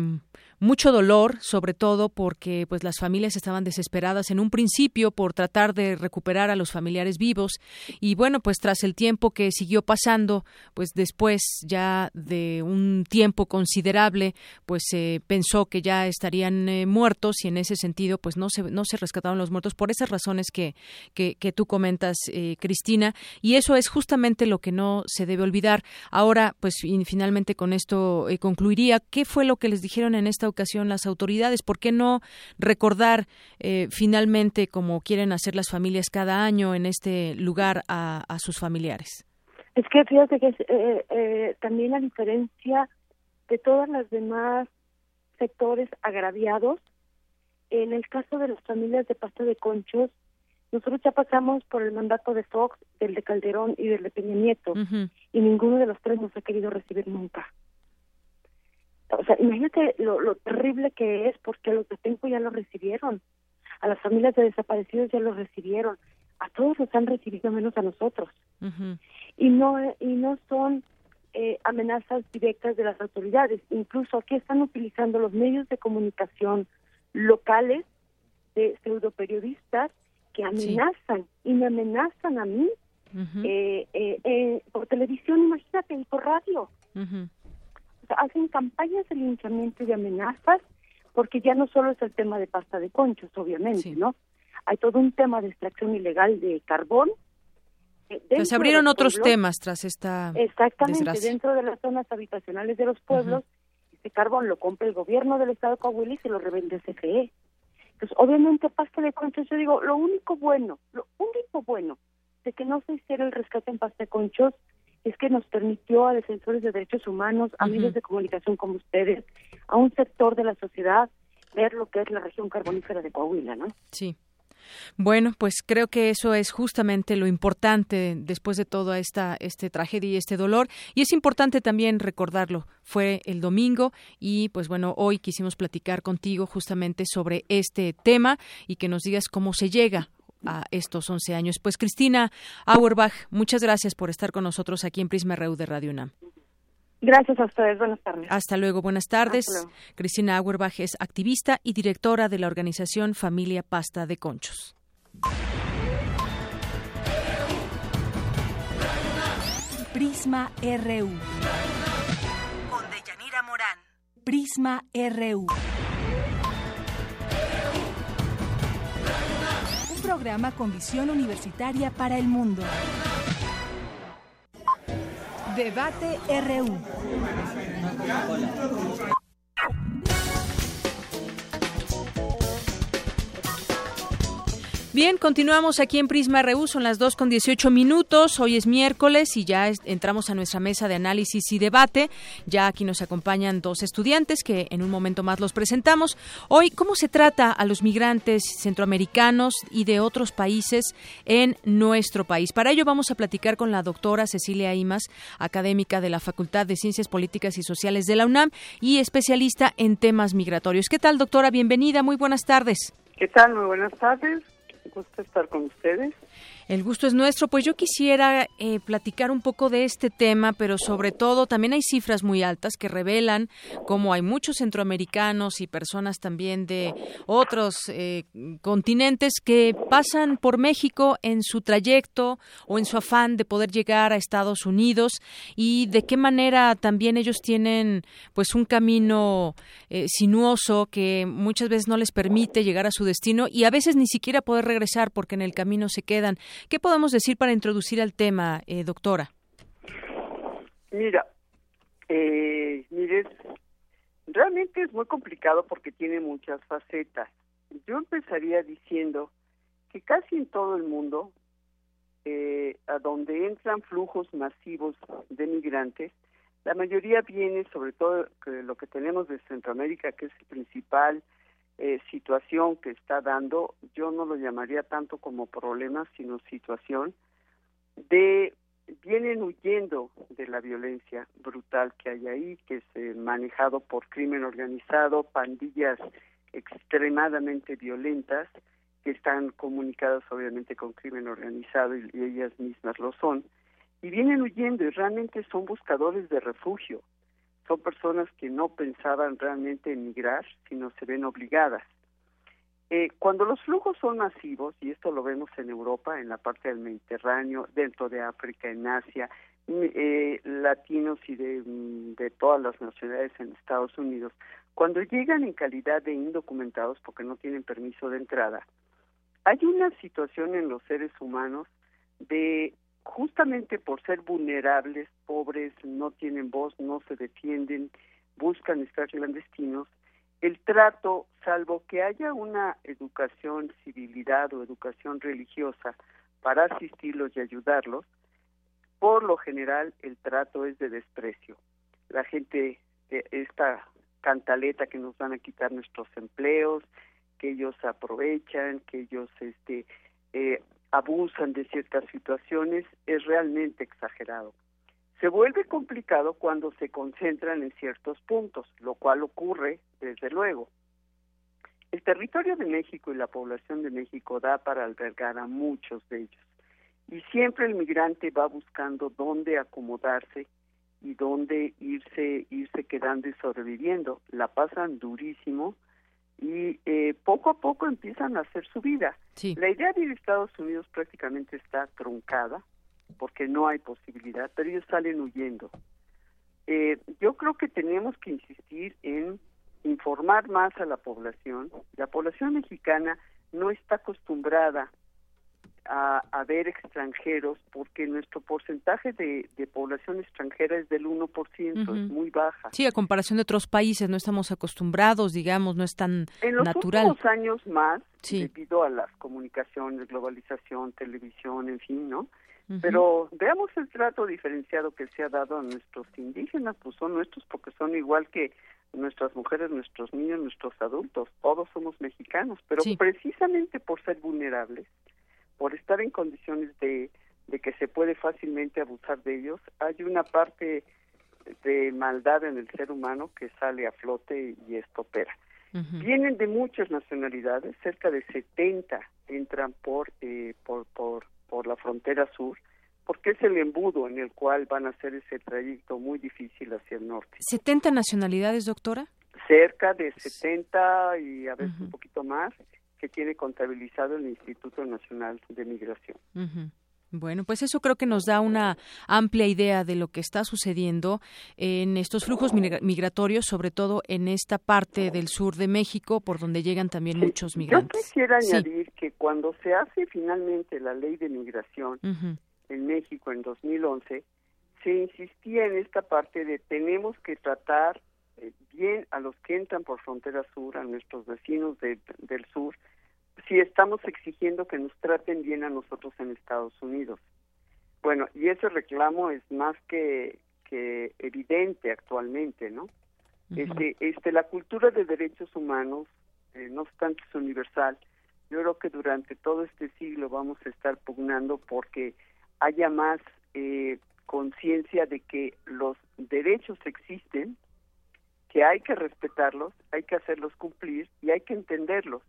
mucho dolor, sobre todo porque pues las familias estaban desesperadas en un principio por tratar de recuperar a los familiares vivos. Y bueno, pues tras el tiempo que siguió pasando, pues después ya de un tiempo considerable, pues se pensó que ya estarían eh, muertos y en ese sentido pues no se no se rescataron los muertos por esas razones que que, tú comentas, eh, Cristina, y eso es justamente lo que no se debe olvidar. Ahora, pues finalmente con esto eh, concluiría, ¿qué fue lo que les dijeron en esta ocasión las autoridades? ¿Por qué no recordar eh, finalmente, como quieren hacer las familias cada año en este lugar, a, sus familiares? Es que fíjate que eh, eh, también la diferencia de todas las demás sectores agraviados, en el caso de las familias de Pasto de Conchos, nosotros ya pasamos por el mandato de Fox, del de Calderón y del de Peña Nieto, y ninguno de los tres nos ha querido recibir nunca. O sea, imagínate lo, lo terrible que es porque a los de Tenco ya lo recibieron, a las familias de desaparecidos ya lo recibieron, a todos los han recibido menos a nosotros. Y no y no son eh, amenazas directas de las autoridades, incluso aquí están utilizando los medios de comunicación locales de pseudoperiodistas que amenazan y me amenazan a mí eh, eh, por televisión, imagínate, y por radio. Hacen campañas de linchamiento y de amenazas, porque ya no solo es el tema de pasta de conchos, obviamente, ¿no? Hay todo un tema de extracción ilegal de carbón. Eh, se abrieron otros temas tras esta Exactamente, dentro de las zonas habitacionales de los pueblos, este carbón lo compra el gobierno del estado de Coahuila y se lo revende a CFE. Entonces, obviamente, pasta de conchos, yo digo, lo único bueno, lo único bueno de que no se hiciera el rescate en pasta de conchos es que nos permitió a defensores de derechos humanos, a medios de comunicación como ustedes, a un sector de la sociedad ver lo que es la región carbonífera de Coahuila, ¿no? Sí. Bueno, pues creo que eso es justamente lo importante después de toda esta este tragedia y este dolor y es importante también recordarlo. Fue el domingo y pues bueno, hoy quisimos platicar contigo justamente sobre este tema y que nos digas cómo se llega a estos 11 años. Pues Cristina Auerbach, muchas gracias por estar con nosotros aquí en Prisma RU de Radio UNAM. Gracias a ustedes. Buenas tardes. Hasta luego. Buenas tardes. Cristina Auerbach es activista y directora de la organización Familia Pasta de Conchos. Prisma RU. Con Deyanira Morán. Prisma RU. Un programa con visión universitaria para el mundo. Debate RU. Bien, continuamos aquí en Prisma RU, son las 2 con 18 minutos, hoy es miércoles y ya entramos a nuestra mesa de análisis y debate. Ya aquí nos acompañan dos estudiantes que en un momento más los presentamos. Hoy, ¿cómo se trata a los migrantes centroamericanos y de otros países en nuestro país? Para ello vamos a platicar con la doctora Cecilia Imas, académica de la Facultad de Ciencias Políticas y Sociales de la UNAM y especialista en temas migratorios. ¿Qué tal, doctora? Bienvenida, muy buenas tardes. ¿Qué tal? Muy buenas tardes gusto estar con ustedes. El gusto es nuestro. Pues yo quisiera eh, platicar un poco de este tema, pero sobre todo también hay cifras muy altas que revelan cómo hay muchos centroamericanos y personas también de otros eh, continentes que pasan por México en su trayecto o en su afán de poder llegar a Estados Unidos y de qué manera también ellos tienen pues un camino eh, sinuoso que muchas veces no les permite llegar a su destino y a veces ni siquiera poder regresar porque en el camino se quedan. ¿Qué podemos decir para introducir al tema, eh, doctora? Mira, eh, mire, realmente es muy complicado porque tiene muchas facetas. Yo empezaría diciendo que casi en todo el mundo, eh, a donde entran flujos masivos de migrantes, la mayoría viene sobre todo de lo que tenemos de Centroamérica, que es el principal eh, situación que está dando, yo no lo llamaría tanto como problema, sino situación de vienen huyendo de la violencia brutal que hay ahí, que es eh, manejado por crimen organizado, pandillas extremadamente violentas que están comunicadas obviamente con crimen organizado y ellas mismas lo son, y vienen huyendo y realmente son buscadores de refugio son personas que no pensaban realmente emigrar, sino se ven obligadas. Eh, cuando los flujos son masivos, y esto lo vemos en Europa, en la parte del Mediterráneo, dentro de África, en Asia, eh, latinos y de, mm, de todas las nacionalidades en Estados Unidos, cuando llegan en calidad de indocumentados porque no tienen permiso de entrada, hay una situación en los seres humanos de justamente por ser vulnerables, pobres, no tienen voz, no se defienden, buscan estar clandestinos, el trato, salvo que haya una educación, civilidad o educación religiosa para asistirlos y ayudarlos, por lo general el trato es de desprecio. La gente, esta cantaleta que nos van a quitar nuestros empleos, que ellos aprovechan, que ellos este, eh, abusan de ciertas situaciones es realmente exagerado. Se vuelve complicado cuando se concentran en ciertos puntos, lo cual ocurre desde luego. El territorio de México y la población de México da para albergar a muchos de ellos. Y siempre el migrante va buscando dónde acomodarse y dónde irse, irse quedando y sobreviviendo. La pasan durísimo y eh, poco a poco empiezan a hacer su vida. La idea de ir a Estados Unidos prácticamente está truncada porque no hay posibilidad, pero ellos salen huyendo. Eh, yo creo que tenemos que insistir en informar más a la población. La población mexicana no está acostumbrada a, ver extranjeros porque nuestro porcentaje de, población extranjera es del 1%, es muy baja. Sí, a comparación de otros países no estamos acostumbrados, digamos, no es tan en los natural. últimos años más, debido a las comunicaciones, globalización, televisión, en fin, ¿no? Pero veamos el trato diferenciado que se ha dado a nuestros indígenas, pues son nuestros porque son igual que nuestras mujeres, nuestros niños, nuestros adultos, todos somos mexicanos, pero precisamente por ser vulnerables, por estar en condiciones de, de que se puede fácilmente abusar de ellos, hay una parte de maldad en el ser humano que sale a flote y esto opera. Vienen de muchas nacionalidades, cerca de 70 entran por, eh, por, por, por la frontera sur, porque es el embudo en el cual van a hacer ese trayecto muy difícil hacia el norte. ¿70 nacionalidades, doctora? Cerca de 70 y a veces un poquito más que tiene contabilizado el Instituto Nacional de Migración. Bueno, pues eso creo que nos da una amplia idea de lo que está sucediendo en estos flujos migratorios, sobre todo en esta parte del sur de México, por donde llegan también muchos migrantes. Yo quisiera añadir que cuando se hace finalmente la ley de migración en México en 2011, se insistía en esta parte de tenemos que tratar eh, bien a los que entran por frontera sur, a nuestros vecinos del sur, si estamos exigiendo que nos traten bien a nosotros en Estados Unidos. Bueno, y ese reclamo es más que, que evidente actualmente, ¿no? Este, este, la cultura de derechos humanos, eh, no obstante es universal, yo creo que durante todo este siglo vamos a estar pugnando porque haya más eh, conciencia de que los derechos existen, que hay que respetarlos, hay que hacerlos cumplir y hay que entenderlos.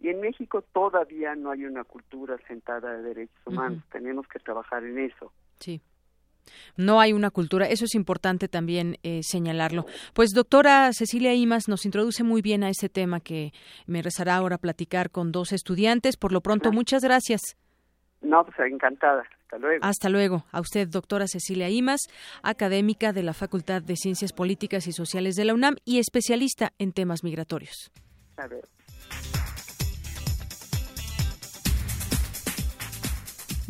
Y en México todavía no hay una cultura sentada de derechos humanos. Tenemos que trabajar en eso. Sí. No hay una cultura, eso es importante también eh, señalarlo. Pues doctora Cecilia Imas nos introduce muy bien a este tema que me rezará ahora platicar con dos estudiantes. Por lo pronto, muchas gracias. No, pues encantada. Hasta luego. Hasta luego. A usted, doctora Cecilia Imas, académica de la Facultad de Ciencias Políticas y Sociales de la UNAM y especialista en temas migratorios. A ver.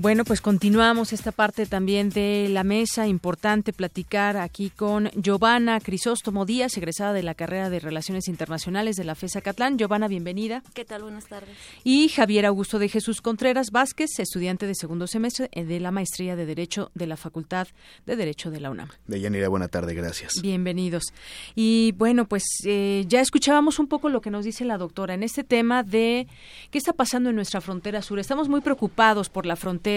Bueno, pues continuamos esta parte también de la mesa. Importante platicar aquí con Giovanna Crisóstomo Díaz, egresada de la carrera de Relaciones Internacionales de la FESA Catlán. Giovanna, bienvenida. ¿Qué tal? Buenas tardes. Y Javier Augusto de Jesús Contreras Vázquez, estudiante de segundo semestre de la maestría de Derecho de la Facultad de Derecho de la UNAM. De Yanira, buena tarde, gracias. Bienvenidos. Y bueno, pues eh, ya escuchábamos un poco lo que nos dice la doctora en este tema de qué está pasando en nuestra frontera sur. Estamos muy preocupados por la frontera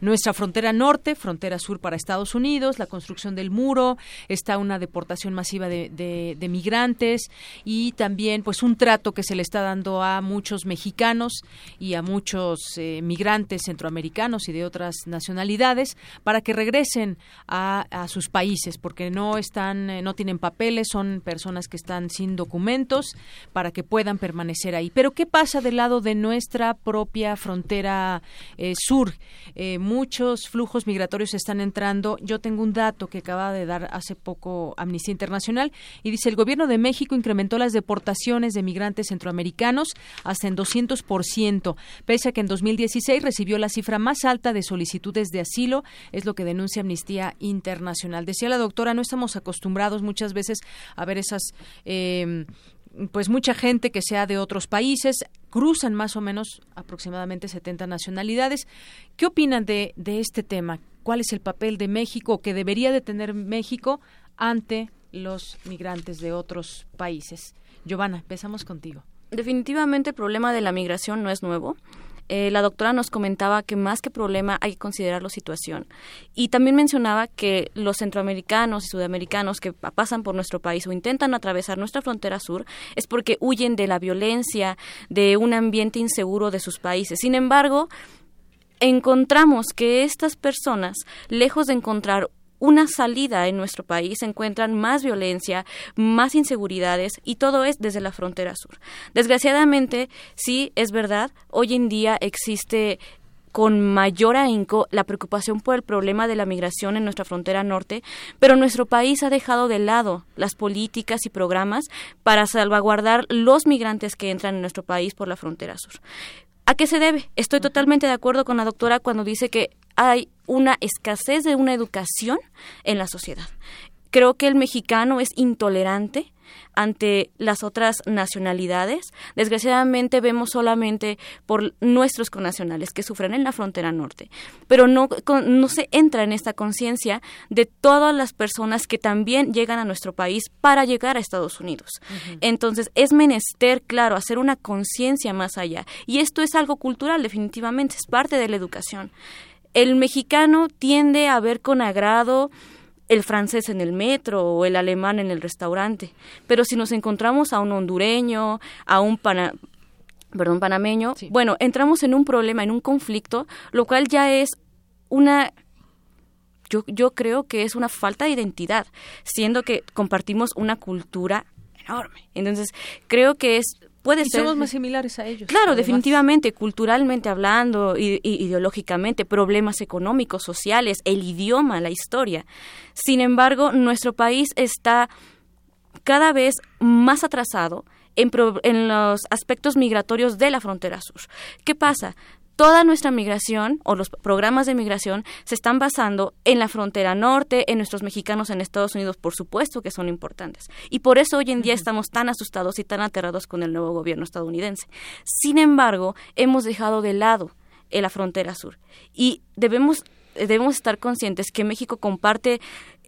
nuestra frontera norte, frontera sur para Estados Unidos, la construcción del muro, está una deportación masiva de, migrantes y también pues un trato que se le está dando a muchos mexicanos y a muchos eh, migrantes centroamericanos y de otras nacionalidades para que regresen a, sus países porque no están, eh, no tienen papeles, son personas que están sin documentos para que puedan permanecer ahí. Pero ¿qué pasa del lado de nuestra propia frontera eh, sur? Eh, muchos flujos migratorios están entrando. Yo tengo un dato que acaba de dar hace poco Amnistía Internacional y dice el gobierno de México incrementó las deportaciones de migrantes centroamericanos hasta en 200%, pese a que en 2016 recibió la cifra más alta de solicitudes de asilo, es lo que denuncia Amnistía Internacional. Decía la doctora, no estamos acostumbrados muchas veces a ver esas eh, pues mucha gente que sea de otros países, cruzan más o menos aproximadamente 70 nacionalidades. ¿Qué opinan de, de este tema? ¿Cuál es el papel de México que debería de tener México ante los migrantes de otros países? Giovanna, empezamos contigo. Definitivamente el problema de la migración no es nuevo. Eh, la doctora nos comentaba que más que problema hay que considerar la situación. Y también mencionaba que los centroamericanos y sudamericanos que pasan por nuestro país o intentan atravesar nuestra frontera sur es porque huyen de la violencia, de un ambiente inseguro de sus países. Sin embargo, encontramos que estas personas, lejos de encontrar una salida en nuestro país, encuentran más violencia, más inseguridades y todo es desde la frontera sur. Desgraciadamente, sí, es verdad, hoy en día existe con mayor ahínco la preocupación por el problema de la migración en nuestra frontera norte, pero nuestro país ha dejado de lado las políticas y programas para salvaguardar los migrantes que entran en nuestro país por la frontera sur. ¿A qué se debe? Estoy totalmente de acuerdo con la doctora cuando dice que hay una escasez de una educación en la sociedad. Creo que el mexicano es intolerante, ante las otras nacionalidades. Desgraciadamente vemos solamente por nuestros connacionales que sufren en la frontera norte, pero no, no se entra en esta conciencia de todas las personas que también llegan a nuestro país para llegar a Estados Unidos. Entonces es menester, claro, hacer una conciencia más allá. Y esto es algo cultural, definitivamente, es parte de la educación. El mexicano tiende a ver con agrado el francés en el metro o el alemán en el restaurante. Pero si nos encontramos a un hondureño, a un perdón, panameño, bueno, entramos en un problema, en un conflicto, lo cual ya es una yo, yo creo que es una falta de identidad, siendo que compartimos una cultura enorme. Entonces, creo que es puede ser. Somos más similares a ellos. Claro, definitivamente, culturalmente hablando, y, ideológicamente, problemas económicos, sociales, el idioma, la historia. Sin embargo, nuestro país está cada vez más atrasado en, en, los aspectos migratorios de la frontera sur. ¿Qué pasa? Toda nuestra migración o los programas de migración se están basando en la frontera norte, en nuestros mexicanos en Estados Unidos, por supuesto que son importantes. Y por eso hoy en día estamos tan asustados y tan aterrados con el nuevo gobierno estadounidense. Sin embargo, hemos dejado de lado la frontera sur y debemos debemos estar conscientes que México comparte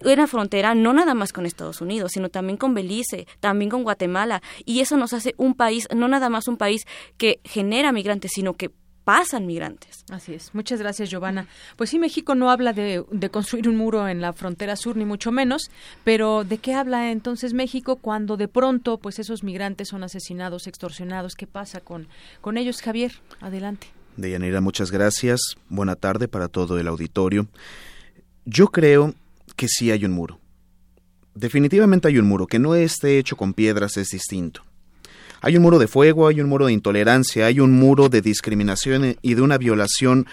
una frontera no nada más con Estados Unidos, sino también con Belice, también con Guatemala, y eso nos hace un país, no nada más un país que genera migrantes, sino que pasan migrantes. Así es. Muchas gracias, Giovanna. Pues sí, México no habla de, construir un muro en la frontera sur, ni mucho menos, pero ¿de qué habla entonces México cuando de pronto pues esos migrantes son asesinados, extorsionados? ¿Qué pasa con, con ellos, Javier? Adelante. Deyanira, muchas gracias. Buena tarde para todo el auditorio. Yo creo que sí hay un muro. Definitivamente hay un muro. Que no esté hecho con piedras es distinto. Hay un muro de fuego, hay un muro de intolerancia, hay un muro de discriminación y de una violación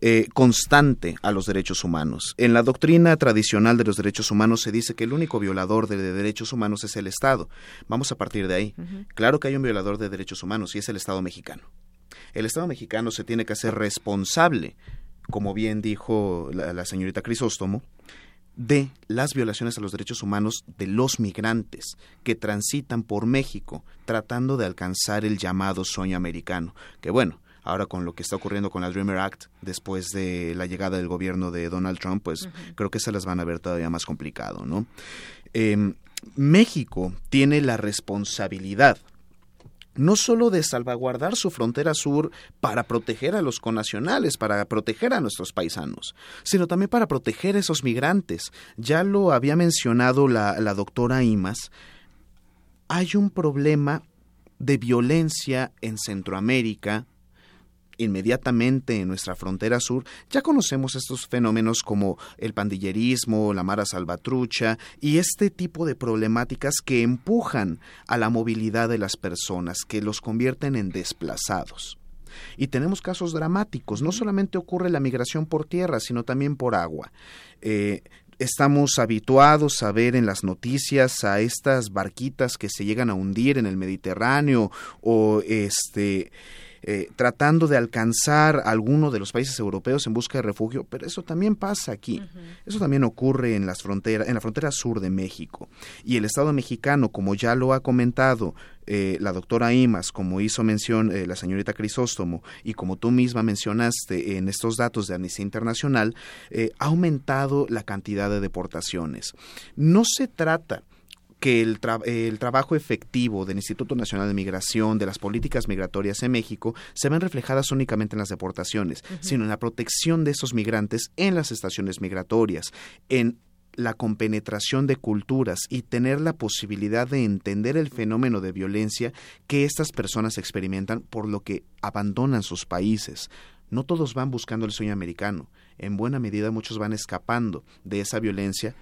eh, constante a los derechos humanos. En la doctrina tradicional de los derechos humanos se dice que el único violador de derechos humanos es el Estado. Vamos a partir de ahí. Claro que hay un violador de derechos humanos y es el Estado mexicano. El Estado mexicano se tiene que hacer responsable, como bien dijo la, la señorita Crisóstomo, de las violaciones a los derechos humanos de los migrantes que transitan por México tratando de alcanzar el llamado sueño americano. Que bueno, ahora con lo que está ocurriendo con la Dreamer Act después de la llegada del gobierno de Donald Trump, pues creo que se las van a ver todavía más complicado, ¿no? Em, México tiene la responsabilidad no solo de salvaguardar su frontera sur para proteger a los conacionales, para proteger a nuestros paisanos, sino también para proteger a esos migrantes. Ya lo había mencionado la, la doctora Imas, hay un problema de violencia en Centroamérica, inmediatamente en nuestra frontera sur, ya conocemos estos fenómenos como el pandillerismo, la mara salvatrucha y este tipo de problemáticas que empujan a la movilidad de las personas, que los convierten en desplazados. Y tenemos casos dramáticos, no solamente ocurre la migración por tierra, sino también por agua. Eh, estamos habituados a ver en las noticias a estas barquitas que se llegan a hundir en el Mediterráneo o este eh, tratando de alcanzar alguno de los países europeos en busca de refugio, pero eso también pasa aquí. Eso también ocurre en las fronteras, en la frontera sur de México. Y el Estado mexicano, como ya lo ha comentado eh, la doctora Imas, como hizo mención eh, la señorita Crisóstomo, y como tú misma mencionaste en estos datos de Amnistía Internacional, ha aumentado la cantidad de deportaciones. No se trata que el, el, trabajo efectivo del Instituto Nacional de Migración, de las políticas migratorias en México, se ven reflejadas únicamente en las deportaciones, sino en la protección de esos migrantes en las estaciones migratorias, en la compenetración de culturas y tener la posibilidad de entender el fenómeno de violencia que estas personas experimentan por lo que abandonan sus países. No todos van buscando el sueño americano, en buena medida muchos van escapando de esa violencia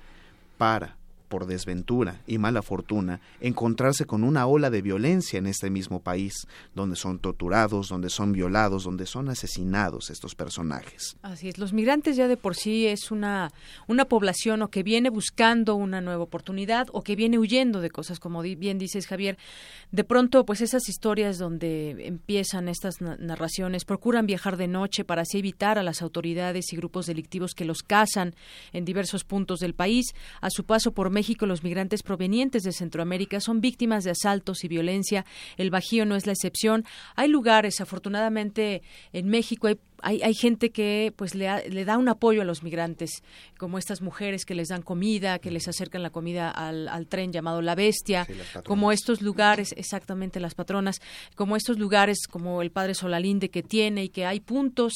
para por desventura y mala fortuna, encontrarse con una ola de violencia en este mismo país, donde son torturados, donde son violados, donde son asesinados estos personajes. Así es, los migrantes ya de por sí es una, una población o que viene buscando una nueva oportunidad o que viene huyendo de cosas, como bien dices Javier. De pronto, pues esas historias donde empiezan estas narraciones, procuran viajar de noche para así evitar a las autoridades y grupos delictivos que los cazan en diversos puntos del país. A su paso por México los migrantes provenientes de Centroamérica son víctimas de asaltos y violencia. El Bajío no es la excepción. Hay lugares, afortunadamente, en México hay hay, hay gente que pues le, le, da un apoyo a los migrantes, como estas mujeres que les dan comida, que les acercan la comida al, al tren llamado La Bestia, como estos lugares, exactamente las patronas, como estos lugares como el Padre Solalinde que tiene y que hay puntos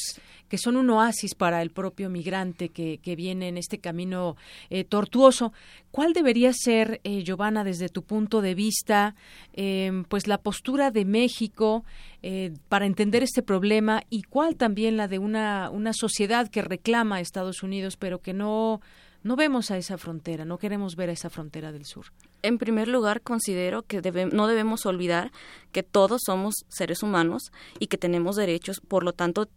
que son un oasis para el propio migrante que, que viene en este camino eh, tortuoso. ¿Cuál debería ser, eh, Giovanna, desde tu punto de vista, eh, pues la postura de México eh, para entender este problema y cuál también la de una, una sociedad que reclama a Estados Unidos, pero que no, no vemos a esa frontera, no queremos ver a esa frontera del sur? En primer lugar, considero que no debemos olvidar que todos somos seres humanos y que tenemos derechos, por lo tanto,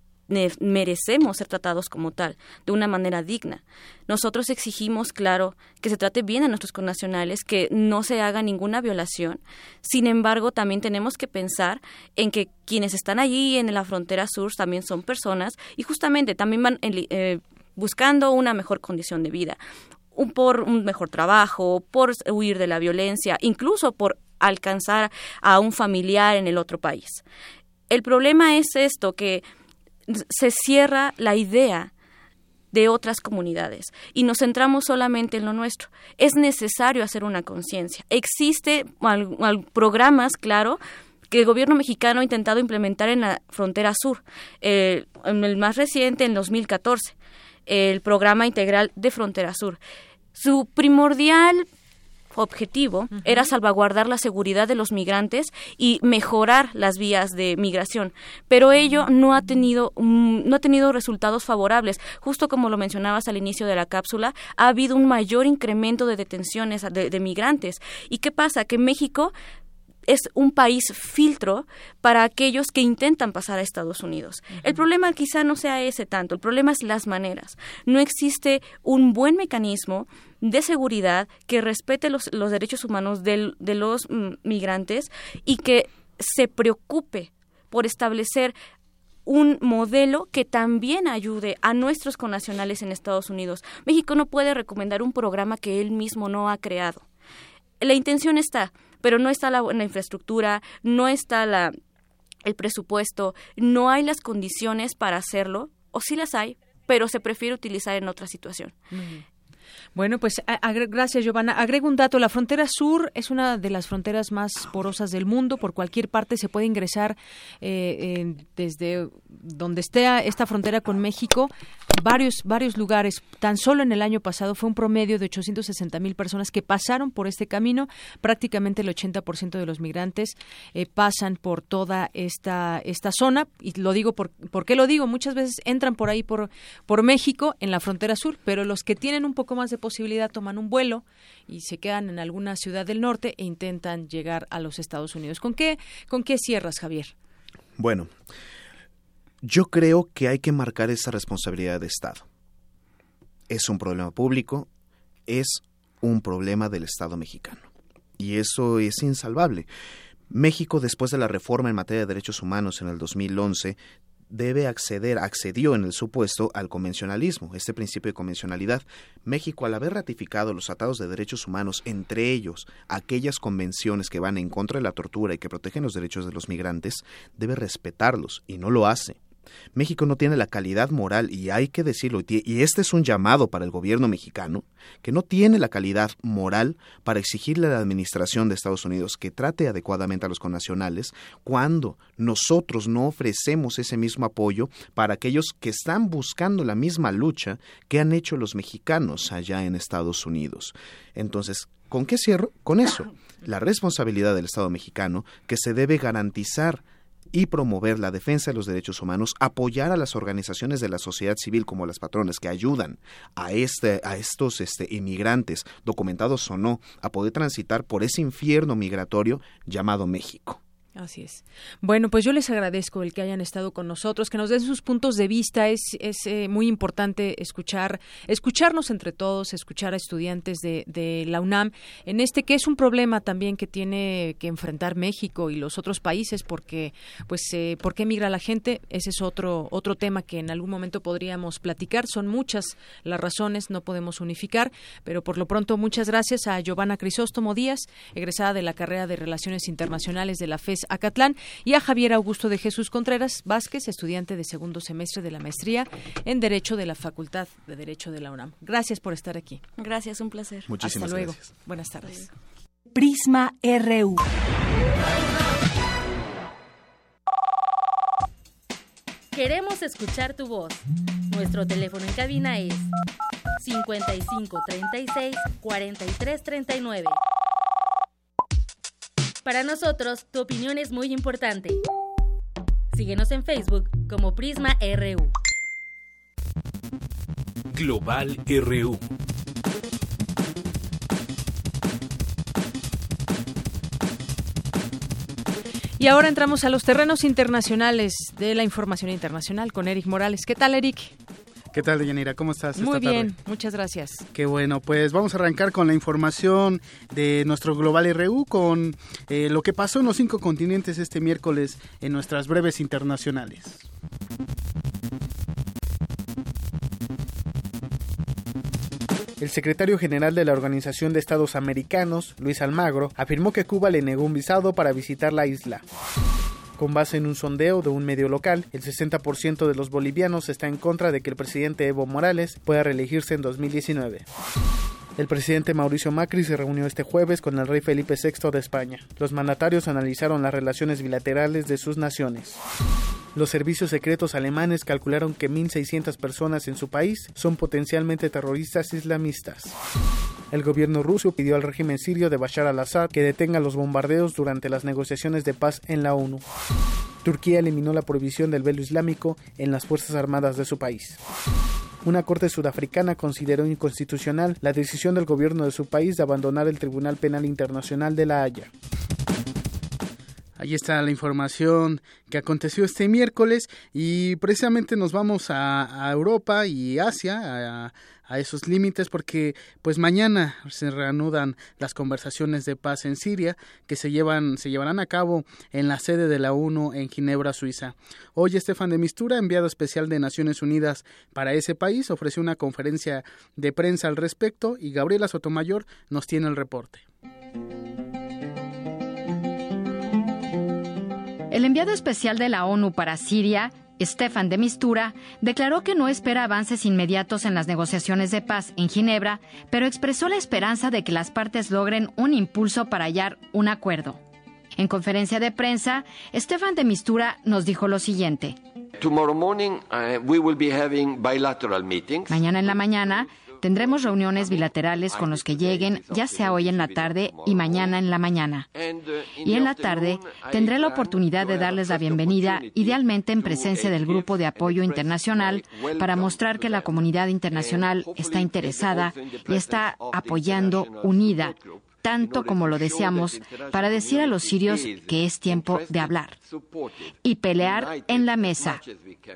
merecemos ser tratados como tal, de una manera digna. Nosotros exigimos, claro, que se trate bien a nuestros connacionales, que no se haga ninguna violación. Sin embargo, también tenemos que pensar en que quienes están allí en la frontera sur también son personas y justamente también van eh, buscando una mejor condición de vida, un, por un mejor trabajo, por huir de la violencia, incluso por alcanzar a un familiar en el otro país. El problema es esto, que se cierra la idea de otras comunidades y nos centramos solamente en lo nuestro. Es necesario hacer una conciencia. Existe programas, claro, que el gobierno mexicano ha intentado implementar en la frontera sur. en el más reciente, en 2014, el programa integral de frontera sur. Su primordial objetivo era salvaguardar la seguridad de los migrantes y mejorar las vías de migración, pero ello no ha tenido mm, no ha tenido resultados favorables. Justo como lo mencionabas al inicio de la cápsula, ha habido un mayor incremento de detenciones de, de migrantes. ¿Y qué pasa? Que México es un país filtro para aquellos que intentan pasar a Estados Unidos. El problema quizá no sea ese tanto, el problema es las maneras. No existe un buen mecanismo de seguridad que respete los, derechos humanos de los mm, migrantes y que se preocupe por establecer un modelo que también ayude a nuestros connacionales en Estados Unidos. México no puede recomendar un programa que él mismo no ha creado. La intención está, pero no está la, la infraestructura, no está la, el presupuesto, no hay las condiciones para hacerlo, o sí las hay, pero se prefiere utilizar en otra situación. Bueno, pues gracias, Giovanna. Agrego un dato. La frontera sur es una de las fronteras más porosas del mundo. Por cualquier parte se puede ingresar eh, desde donde esté esta frontera con México. Varios, varios lugares. Tan solo en el año pasado fue un promedio de 860 mil personas que pasaron por este camino. Prácticamente el 80% de los migrantes eh, pasan por toda esta, esta zona. Y lo digo por, ¿por qué lo digo? Muchas veces entran por ahí por, por México en la frontera sur, pero los que tienen un poco más de posibilidad toman un vuelo y se quedan en alguna ciudad del norte e intentan llegar a los Estados Unidos. ¿Con qué, con qué cierras, Javier? Bueno, yo creo que hay que marcar esa responsabilidad de Estado. Es un problema público, es un problema del Estado mexicano. Y eso es insalvable. México, después de la reforma en materia de derechos humanos en el 2011, debe acceder, accedió en el supuesto al convencionalismo, este principio de convencionalidad. México, al haber ratificado los tratados de derechos humanos, entre ellos aquellas convenciones que van en contra de la tortura y que protegen los derechos de los migrantes, debe respetarlos y no lo hace. México no tiene la calidad moral, y hay que decirlo, y este es un llamado para el gobierno mexicano, que no tiene la calidad moral para exigirle a la administración de Estados Unidos que trate adecuadamente a los connacionales cuando nosotros no ofrecemos ese mismo apoyo para aquellos que están buscando la misma lucha que han hecho los mexicanos allá en Estados Unidos. Entonces, ¿con qué cierro? Con eso. La responsabilidad del Estado mexicano que se debe garantizar y promover la defensa de los derechos humanos, apoyar a las organizaciones de la sociedad civil como las patronas que ayudan a, este, a estos este, inmigrantes, documentados o no, a poder transitar por ese infierno migratorio llamado México. Así es. Bueno, pues yo les agradezco el que hayan estado con nosotros, que nos den sus puntos de vista. Es, es eh, muy importante escuchar, escucharnos entre todos, escuchar a estudiantes de, de, la UNAM en este que es un problema también que tiene que enfrentar México y los otros países, porque, pues, eh, ¿por qué migra la gente? Ese es otro otro tema que en algún momento podríamos platicar. Son muchas las razones, no podemos unificar, pero por lo pronto muchas gracias a Giovanna Crisóstomo Díaz, egresada de la carrera de Relaciones Internacionales de la FES Acatlán, y a Javier Augusto de Jesús Contreras Vázquez, estudiante de segundo semestre de la maestría en Derecho de la Facultad de Derecho de la UNAM. Gracias por estar aquí. Gracias, un placer. Muchísimas Hasta luego. gracias. Buenas tardes. Prisma RU. Queremos escuchar tu voz. Nuestro teléfono en cabina es 55 36 43 39. Para nosotros, tu opinión es muy importante. Síguenos en Facebook como Prisma RU. Global RU. Y ahora entramos a los terrenos internacionales de la información internacional con Eric Morales. ¿Qué tal, Eric? ¿Qué tal, Deyanira? ¿Cómo estás Muy esta bien, tarde? muchas gracias. Qué bueno, pues vamos a arrancar con la información de nuestro Global RU, con eh, lo que pasó en los cinco continentes este miércoles en nuestras breves internacionales. El secretario general de la Organización de Estados Americanos, Luis Almagro, afirmó que Cuba le negó un visado para visitar la isla. Con base en un sondeo de un medio local, el 60% de los bolivianos está en contra de que el presidente Evo Morales pueda reelegirse en 2019. El presidente Mauricio Macri se reunió este jueves con el rey Felipe VI de España. Los mandatarios analizaron las relaciones bilaterales de sus naciones. Los servicios secretos alemanes calcularon que 1.600 personas en su país son potencialmente terroristas islamistas. El gobierno ruso pidió al régimen sirio de Bashar al-Assad que detenga los bombardeos durante las negociaciones de paz en la ONU. Turquía eliminó la prohibición del velo islámico en las Fuerzas Armadas de su país. Una corte sudafricana consideró inconstitucional la decisión del gobierno de su país de abandonar el Tribunal Penal Internacional de La Haya. Ahí está la información que aconteció este miércoles y precisamente nos vamos a, Europa y Asia, a, a esos límites porque pues mañana se reanudan las conversaciones de paz en Siria que se llevan se llevarán a cabo en la sede de la ONU en Ginebra, Suiza. Hoy Estefan de Mistura, enviado especial de Naciones Unidas para ese país, ofreció una conferencia de prensa al respecto y Gabriela Sotomayor nos tiene el reporte. El enviado especial de la ONU para Siria, Stefan de Mistura, declaró que no espera avances inmediatos en las negociaciones de paz en Ginebra, pero expresó la esperanza de que las partes logren un impulso para hallar un acuerdo. En conferencia de prensa, Stefan de Mistura nos dijo lo siguiente. Uh. Mañana en la mañana tendremos reuniones bilaterales con los que lleguen, ya sea hoy en la tarde y mañana en la mañana. Y en la tarde tendré la oportunidad de darles la bienvenida, idealmente en presencia del Grupo de Apoyo Internacional, para mostrar que la comunidad internacional está interesada y está apoyando unida tanto como lo deseamos, para decir a los sirios que es tiempo de hablar y pelear en la mesa,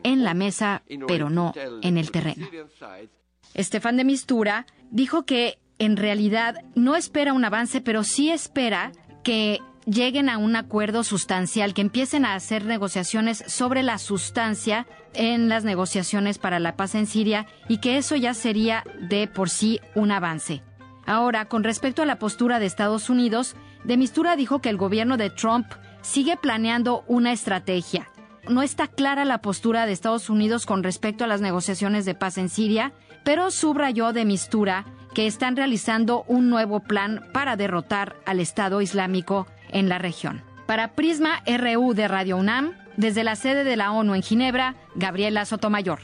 en la mesa, pero no en el terreno. Estefan de Mistura dijo que en realidad no espera un avance, pero sí espera que lleguen a un acuerdo sustancial, que empiecen a hacer negociaciones sobre la sustancia en las negociaciones para la paz en Siria y que eso ya sería de por sí un avance. Ahora, con respecto a la postura de Estados Unidos, de Mistura dijo que el gobierno de Trump sigue planeando una estrategia. No está clara la postura de Estados Unidos con respecto a las negociaciones de paz en Siria, pero subrayó de Mistura que están realizando un nuevo plan para derrotar al Estado Islámico en la región. Para Prisma RU de Radio UNAM, desde la sede de la ONU en Ginebra, Gabriela Sotomayor.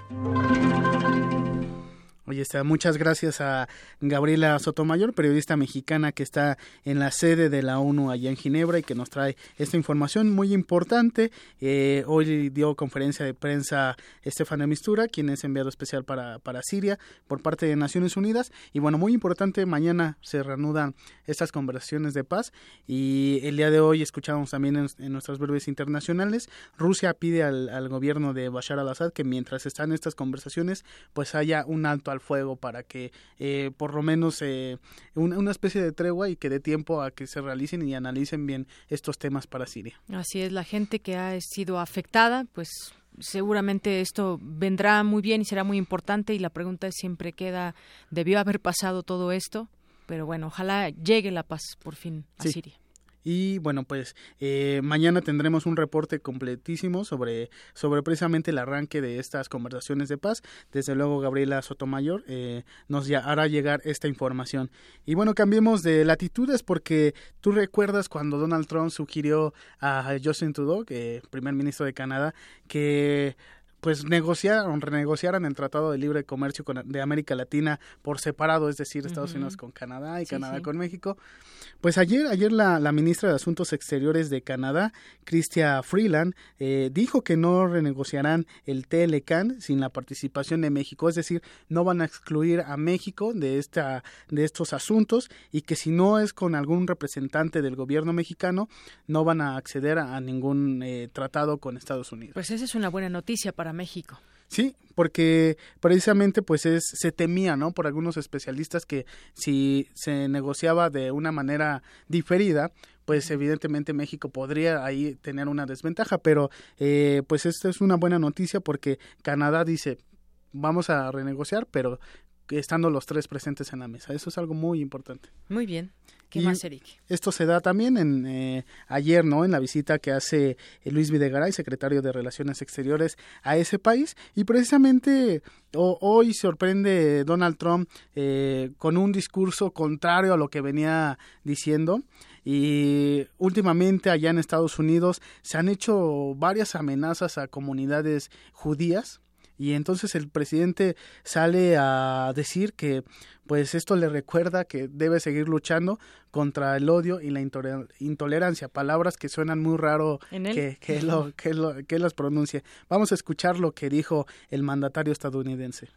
Oye, está, muchas gracias a Gabriela Sotomayor, periodista mexicana que está en la sede de la ONU allá en Ginebra y que nos trae esta información muy importante. Eh, hoy dio conferencia de prensa Estefania Mistura, quien es enviado especial para, para Siria por parte de Naciones Unidas. Y bueno, muy importante, mañana se reanudan estas conversaciones de paz y el día de hoy escuchamos también en, nuestras breves internacionales, Rusia pide al, al gobierno de Bashar al-Assad que mientras están estas conversaciones, pues haya un alto al fuego para que eh, por lo menos eh, una, especie de tregua y que dé tiempo a que se realicen y analicen bien estos temas para Siria. Así es, la gente que ha sido afectada, pues seguramente esto vendrá muy bien y será muy importante y la pregunta siempre queda, ¿debió haber pasado todo esto? Pero bueno, ojalá llegue la paz por fin a Siria. Y bueno, pues eh, mañana tendremos un reporte completísimo sobre, sobre precisamente el arranque de estas conversaciones de paz. Desde luego, Gabriela Sotomayor eh, nos hará llegar esta información. Y bueno, cambiemos de latitudes porque tú recuerdas cuando Donald Trump sugirió a Justin Trudeau, que primer ministro de Canadá, que pues negociaron, renegociaran el Tratado de Libre Comercio de América Latina por separado, es decir, Estados Unidos con Canadá y Canadá con México. Pues ayer, ayer la, la, ministra de Asuntos Exteriores de Canadá, Chrystia Freeland, eh, dijo que no renegociarán el TLCAN sin la participación de México, es decir, no van a excluir a México de esta, de estos asuntos y que si no es con algún representante del gobierno mexicano, no van a acceder a, ningún eh, tratado con Estados Unidos. Pues esa es una buena noticia para México. Sí, porque precisamente pues es se temía, ¿no? Por algunos especialistas que si se negociaba de una manera diferida, pues evidentemente México podría ahí tener una desventaja, pero eh, pues esta es una buena noticia porque Canadá dice vamos a renegociar, pero estando los tres presentes en la mesa. Eso es algo muy importante. Muy bien. ¿Qué más, Eric? Esto se da también en eh, ayer, ¿no? En la visita que hace eh, Luis Videgaray, secretario de Relaciones Exteriores, a ese país. Y precisamente hoy sorprende Donald Trump eh, con un discurso contrario a lo que venía diciendo. Y últimamente allá en Estados Unidos se han hecho varias amenazas a comunidades judías y entonces el presidente sale a decir que pues esto le recuerda que debe seguir luchando contra el odio y la intolerancia, palabras que suenan muy raro que, que, lo, que, lo, que las pronuncie. Vamos a escuchar lo que dijo el mandatario estadounidense.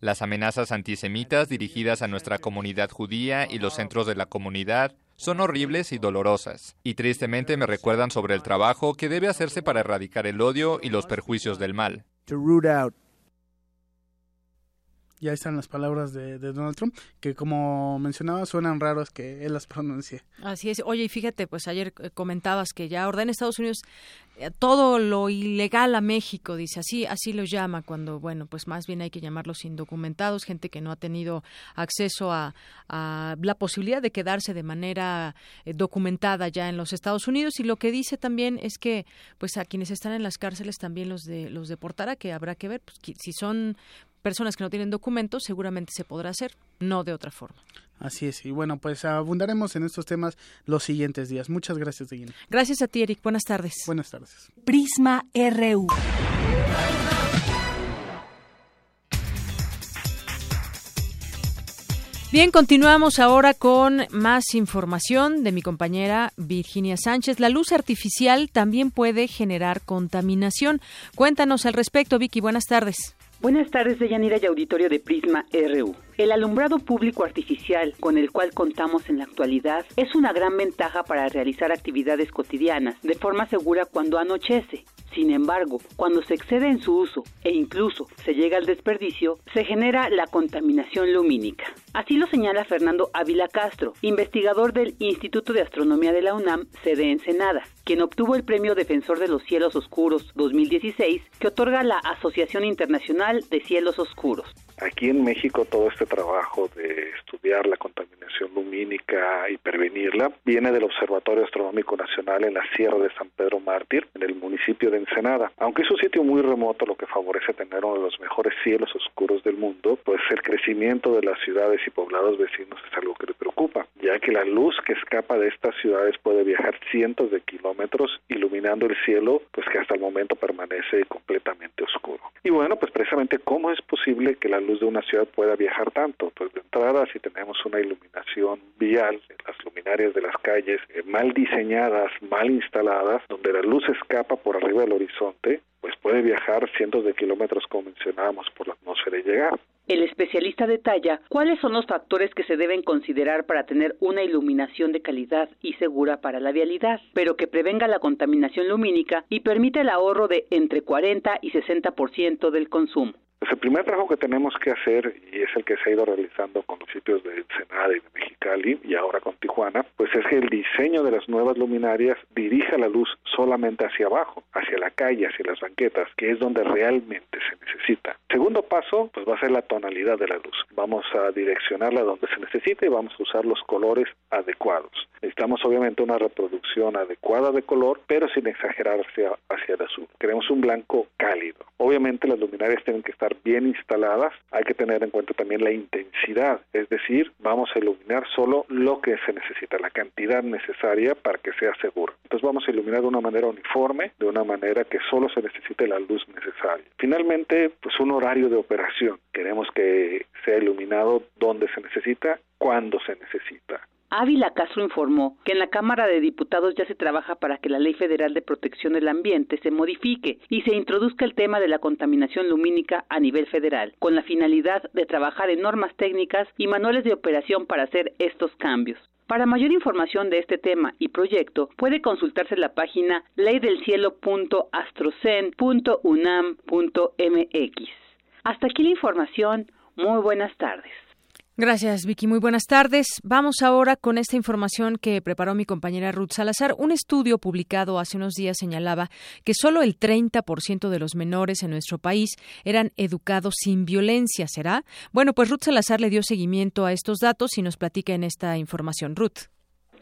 Las amenazas antisemitas dirigidas a nuestra comunidad judía y los centros de la comunidad son horribles y dolorosas, y tristemente me recuerdan sobre el trabajo que debe hacerse para erradicar el odio y los perjuicios del mal. Ya están las palabras de, Donald Trump, que como mencionaba suenan raros que él las pronuncie. Así es. Oye, y fíjate, pues ayer eh, comentabas que ya ordena Estados Unidos todo lo ilegal a México, dice así, así lo llama, cuando, bueno, pues más bien hay que llamarlos indocumentados, gente que no ha tenido acceso a, la posibilidad de quedarse de manera eh, documentada ya en los Estados Unidos. Y lo que dice también es que, pues a quienes están en las cárceles también los de los deportará, que habrá que ver, pues, si son personas que no tienen documentos, seguramente se podrá hacer, no de otra forma. Así es, y bueno, pues abundaremos en estos temas los siguientes días. Muchas gracias, Deguina. Gracias a ti, Eric. Buenas tardes. Buenas tardes. Prisma RU. Bien, continuamos ahora con más información de mi compañera Virginia Sánchez. La luz artificial también puede generar contaminación. Cuéntanos al respecto, Vicky. Buenas tardes. Buenas tardes, Deyanira y auditorio de Prisma RU. El alumbrado público artificial con el cual contamos en la actualidad es una gran ventaja para realizar actividades cotidianas de forma segura cuando anochece. Sin embargo, cuando se excede en su uso e incluso se llega al desperdicio, se genera la contaminación lumínica. Así lo señala Fernando Ávila Castro, investigador del Instituto de Astronomía de la UNAM, sede Ensenada, quien obtuvo el Premio Defensor de los Cielos Oscuros 2016 que otorga la Asociación Internacional de Cielos Oscuros. Aquí en México todo este trabajo de estudiar la contaminación lumínica y prevenirla viene del Observatorio Astronómico Nacional en la Sierra de San Pedro Mártir, en el municipio de Ensenada. Aunque es un sitio muy remoto, lo que favorece tener uno de los mejores cielos oscuros del mundo, pues el crecimiento de las ciudades y poblados vecinos es algo que le preocupa, ya que la luz que escapa de estas ciudades puede viajar cientos de kilómetros iluminando el cielo, pues que hasta el momento permanece completamente oscuro. Y bueno, pues precisamente cómo es posible que la luz de una ciudad pueda viajar tanto. Pues de entrada, si tenemos una iluminación vial, las luminarias de las calles eh, mal diseñadas, mal instaladas, donde la luz escapa por arriba del horizonte, pues puede viajar cientos de kilómetros como mencionábamos por la atmósfera y llegar. El especialista detalla cuáles son los factores que se deben considerar para tener una iluminación de calidad y segura para la vialidad, pero que prevenga la contaminación lumínica y permita el ahorro de entre 40 y 60% del consumo. Pues el primer trabajo que tenemos que hacer, y es el que se ha ido realizando con los sitios de Ensenada y de Mexicali, y ahora con Tijuana, pues es que el diseño de las nuevas luminarias dirija la luz solamente hacia abajo, hacia la calle, hacia las banquetas, que es donde realmente se necesita. Segundo paso, pues va a ser la tonalidad de la luz. Vamos a direccionarla donde se necesite y vamos a usar los colores adecuados. Necesitamos obviamente una reproducción adecuada de color, pero sin exagerar hacia el azul. Queremos un blanco cálido. Obviamente las luminarias tienen que estar bien instaladas, hay que tener en cuenta también la intensidad, es decir, vamos a iluminar solo lo que se necesita, la cantidad necesaria para que sea seguro. Entonces vamos a iluminar de una manera uniforme, de una manera que solo se necesite la luz necesaria. Finalmente, pues un horario de operación. Queremos que sea iluminado donde se necesita, cuando se necesita. Ávila Castro informó que en la Cámara de Diputados ya se trabaja para que la Ley Federal de Protección del Ambiente se modifique y se introduzca el tema de la contaminación lumínica a nivel federal, con la finalidad de trabajar en normas técnicas y manuales de operación para hacer estos cambios. Para mayor información de este tema y proyecto, puede consultarse la página leydelcielo.astrocen.unam.mx. Hasta aquí la información. Muy buenas tardes. Gracias, Vicky. Muy buenas tardes. Vamos ahora con esta información que preparó mi compañera Ruth Salazar. Un estudio publicado hace unos días señalaba que solo el 30% de los menores en nuestro país eran educados sin violencia. ¿Será? Bueno, pues Ruth Salazar le dio seguimiento a estos datos y nos platica en esta información. Ruth.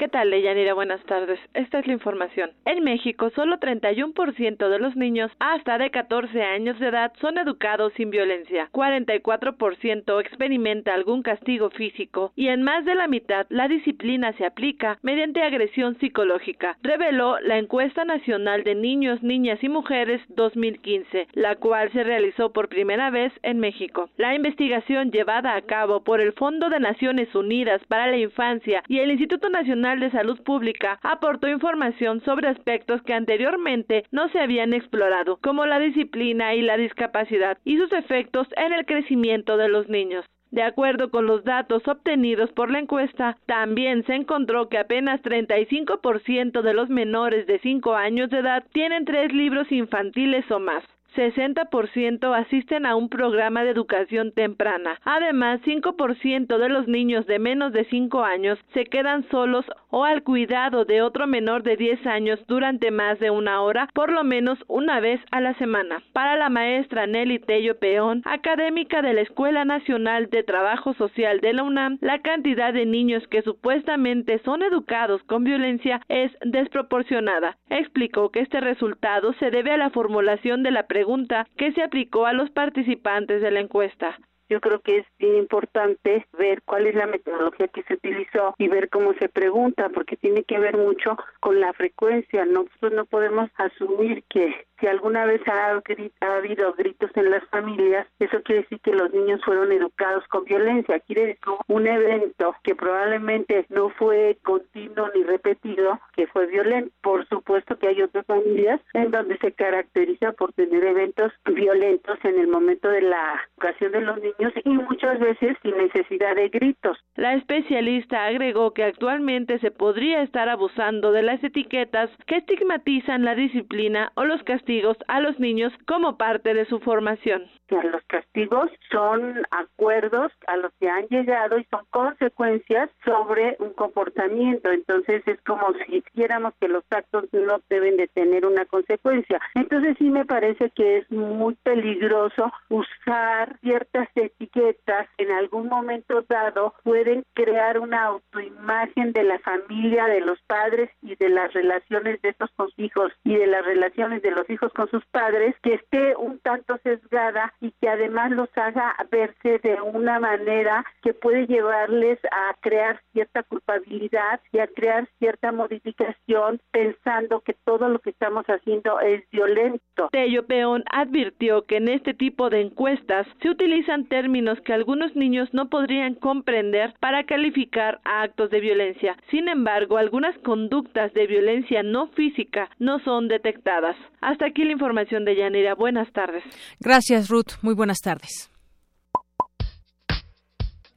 ¿Qué tal, Leyanira? Buenas tardes. Esta es la información. En México, solo 31% de los niños hasta de 14 años de edad son educados sin violencia. 44% experimenta algún castigo físico y en más de la mitad la disciplina se aplica mediante agresión psicológica, reveló la encuesta nacional de niños, niñas y mujeres 2015, la cual se realizó por primera vez en México. La investigación llevada a cabo por el Fondo de Naciones Unidas para la Infancia y el Instituto Nacional de Salud Pública aportó información sobre aspectos que anteriormente no se habían explorado, como la disciplina y la discapacidad y sus efectos en el crecimiento de los niños. De acuerdo con los datos obtenidos por la encuesta, también se encontró que apenas 35% de los menores de 5 años de edad tienen tres libros infantiles o más. 60% asisten a un programa de educación temprana. Además, 5% de los niños de menos de 5 años se quedan solos o al cuidado de otro menor de 10 años durante más de una hora, por lo menos una vez a la semana. Para la maestra Nelly Tello Peón, académica de la Escuela Nacional de Trabajo Social de la UNAM, la cantidad de niños que supuestamente son educados con violencia es desproporcionada. Explicó que este resultado se debe a la formulación de la pregunta pregunta que se aplicó a los participantes de la encuesta yo creo que es bien importante ver cuál es la metodología que se utilizó y ver cómo se pregunta, porque tiene que ver mucho con la frecuencia. Nosotros no podemos asumir que si alguna vez ha, ha, habido gritos en las familias, eso quiere decir que los niños fueron educados con violencia. Quiere decir un evento que probablemente no fue continuo ni repetido, que fue violento. Por supuesto que hay otras familias en donde se caracteriza por tener eventos violentos en el momento de la educación de los niños y muchas veces sin necesidad de gritos. La especialista agregó que actualmente se podría estar abusando de las etiquetas que estigmatizan la disciplina o los castigos a los niños como parte de su formación. Los castigos son acuerdos a los que han llegado y son consecuencias sobre un comportamiento. Entonces es como si quisiéramos que los actos no deben de tener una consecuencia. Entonces sí me parece que es muy peligroso usar ciertas etiquetas en algún momento dado pueden crear una autoimagen de la familia, de los padres y de las relaciones de estos hijos y de las relaciones de los hijos con sus padres que esté un tanto sesgada y que además los haga verse de una manera que puede llevarles a crear cierta culpabilidad y a crear cierta modificación pensando que todo lo que estamos haciendo es violento. Tello Peón advirtió que en este tipo de encuestas se utilizan términos que algunos niños no podrían comprender para calificar a actos de violencia. Sin embargo, algunas conductas de violencia no física no son detectadas. Hasta aquí la información de Yanira. Buenas tardes. Gracias, Ruth. Muy buenas tardes.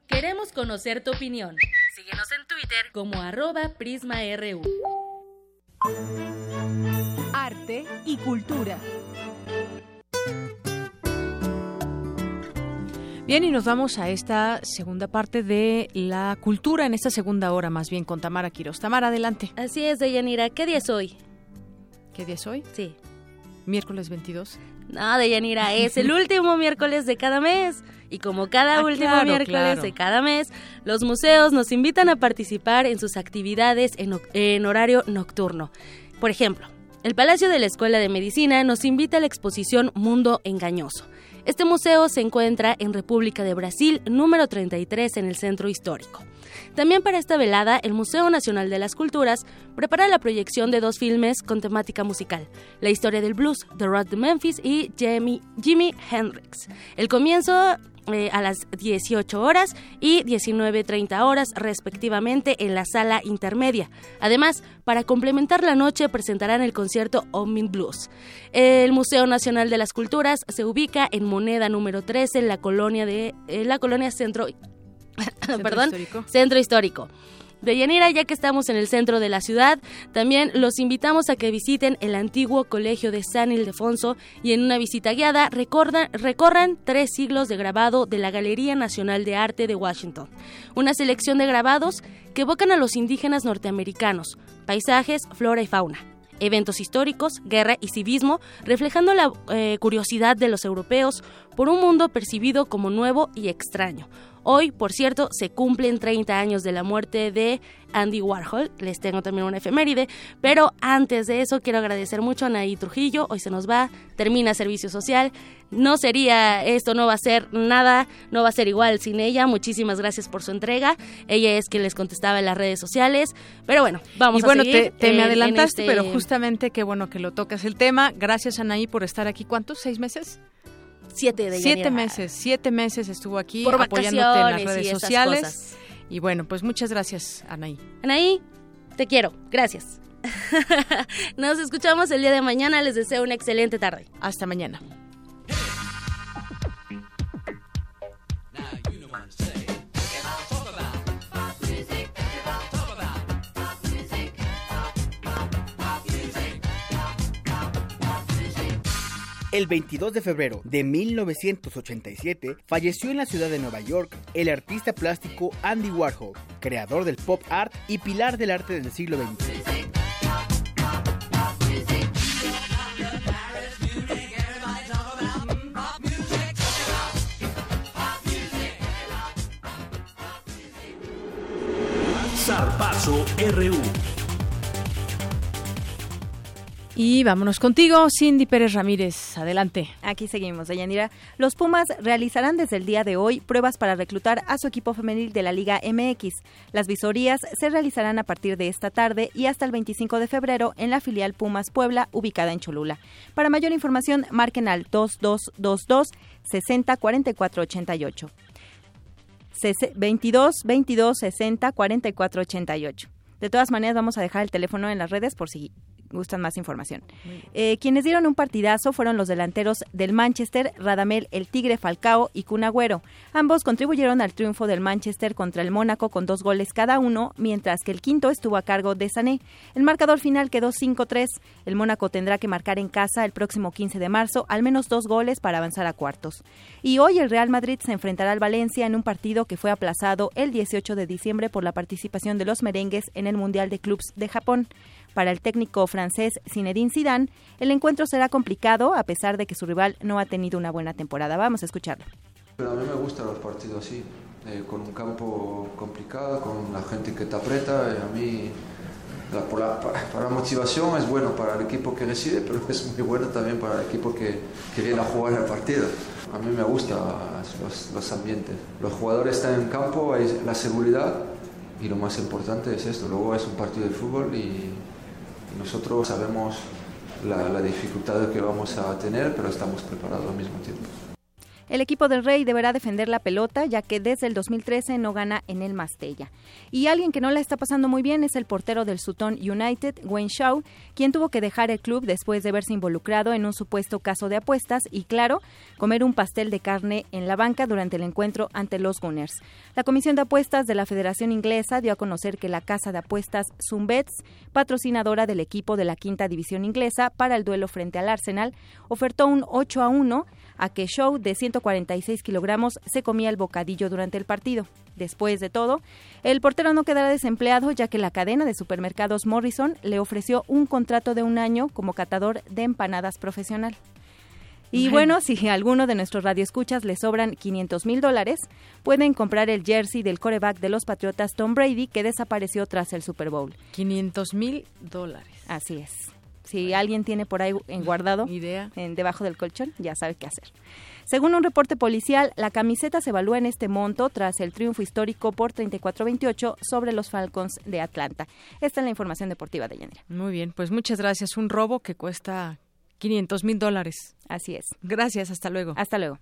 Queremos conocer tu opinión. Síguenos en Twitter como arroba PrismaRU. Arte y cultura. Bien, y nos vamos a esta segunda parte de la cultura, en esta segunda hora más bien, con Tamara Quiroz. Tamara, adelante. Así es, Deyanira. ¿Qué día es hoy? ¿Qué día es hoy? Sí. ¿Miércoles 22? No, Deyanira, es el (laughs) último miércoles de cada mes. Y como cada Ah, último claro, miércoles claro. de cada mes, los museos nos invitan a participar en sus actividades en horario nocturno. Por ejemplo, el Palacio de la Escuela de Medicina nos invita a la exposición Mundo Engañoso. Este museo se encuentra en República de Brasil, número 33 en el centro histórico. También para esta velada, el Museo Nacional de las Culturas prepara la proyección de dos filmes con temática musical, La historia del blues, The Road to Memphis y Jimi, Jimi Hendrix. El comienzo eh, a las 18 horas y 19.30 horas respectivamente en la sala intermedia. Además, para complementar la noche presentarán el concierto Omni Blues. El Museo Nacional de las Culturas se ubica en Moneda número 13 en la colonia de en la colonia Centro (laughs) perdón, Histórico. Centro Histórico. De Yanira, ya que estamos en el centro de la ciudad, también los invitamos a que visiten el antiguo colegio de San Ildefonso y en una visita guiada recordan- recorran tres siglos de grabado de la Galería Nacional de Arte de Washington. Una selección de grabados que evocan a los indígenas norteamericanos, paisajes, flora y fauna eventos históricos, guerra y civismo, reflejando la eh, curiosidad de los europeos por un mundo percibido como nuevo y extraño. Hoy, por cierto, se cumplen 30 años de la muerte de Andy Warhol. Les tengo también una efeméride. Pero antes de eso, quiero agradecer mucho a Anaí Trujillo. Hoy se nos va, termina servicio social. No sería esto, no va a ser nada, no va a ser igual sin ella. Muchísimas gracias por su entrega. Ella es quien les contestaba en las redes sociales. Pero bueno, vamos y bueno, a seguir. te, te me en adelantaste, este- pero justamente qué bueno que lo tocas el tema. Gracias, Anaí, por estar aquí. ¿Cuántos? ¿Seis meses? Siete de Siete meses, siete meses estuvo aquí Por apoyándote en las y redes sociales. cosas. Y bueno, pues muchas gracias, Anaí. Anaí, te quiero. Gracias. (laughs) Nos escuchamos el día de mañana. Les deseo una excelente tarde. Hasta mañana. El 22 de febrero de 1987 falleció en la ciudad de Nueva York el artista plástico Andy Warhol, creador del pop art y pilar del arte del siglo XX. Zarpazo RU. Y vámonos contigo, Cindy Pérez Ramírez. Adelante. Aquí seguimos, Deyanira. Los Pumas realizarán desde el día de hoy pruebas para reclutar a su equipo femenil de la Liga MX. Las visorías se realizarán a partir de esta tarde y hasta el 25 de febrero en la filial Pumas Puebla, ubicada en Cholula. Para mayor información, marquen al 2222 60 44 88. 22 22 60 44 88. De todas maneras, vamos a dejar el teléfono en las redes por si gustan más información. Eh, quienes dieron un partidazo fueron los delanteros del Manchester, Radamel El Tigre Falcao y Cunagüero. Ambos contribuyeron al triunfo del Manchester contra el Mónaco con dos goles cada uno, mientras que el quinto estuvo a cargo de Sané. El marcador final quedó 5-3. El Mónaco tendrá que marcar en casa el próximo 15 de marzo al menos dos goles para avanzar a cuartos. Y hoy el Real Madrid se enfrentará al Valencia en un partido que fue aplazado el 18 de diciembre por la participación de los merengues en el Mundial de Clubs de Japón. Para el técnico francés Zinedine Zidane, el encuentro será complicado a pesar de que su rival no ha tenido una buena temporada. Vamos a escucharlo. Pero a mí me gustan los partidos así, eh, con un campo complicado, con la gente que te aprieta. A mí, para, la motivación es bueno para el equipo que recibe, pero es muy bueno también para el equipo que, que viene a jugar el partido. A mí me gustan los, los ambientes. Los jugadores están en campo, hay la seguridad y lo más importante es esto. Luego es un partido de fútbol y nosotros sabemos la, dificultad que vamos a tener, pero estamos preparados al mismo tiempo. El equipo del Rey deberá defender la pelota, ya que desde el 2013 no gana en el Mastella. Y alguien que no la está pasando muy bien es el portero del Sutton United, Wayne Shaw, quien tuvo que dejar el club después de verse involucrado en un supuesto caso de apuestas y, claro, comer un pastel de carne en la banca durante el encuentro ante los Gunners. La Comisión de Apuestas de la Federación Inglesa dio a conocer que la casa de apuestas Zumbets, patrocinadora del equipo de la quinta división inglesa para el duelo frente al Arsenal, ofertó un 8 a 1 a que Show de 146 kilogramos se comía el bocadillo durante el partido. Después de todo, el portero no quedará desempleado ya que la cadena de supermercados Morrison le ofreció un contrato de un año como catador de empanadas profesional. Y bueno, si a alguno de nuestros radioescuchas le sobran 500 mil dólares, pueden comprar el jersey del coreback de los Patriotas Tom Brady que desapareció tras el Super Bowl. 500 mil dólares. Así es. Si alguien tiene por ahí en guardado, (laughs) idea, en, debajo del colchón, ya sabe qué hacer. Según un reporte policial, la camiseta se evalúa en este monto tras el triunfo histórico por 34-28 sobre los Falcons de Atlanta. Esta es la información deportiva de Yanira. Muy bien, pues muchas gracias. Un robo que cuesta 500 mil dólares. Así es. Gracias, hasta luego. Hasta luego.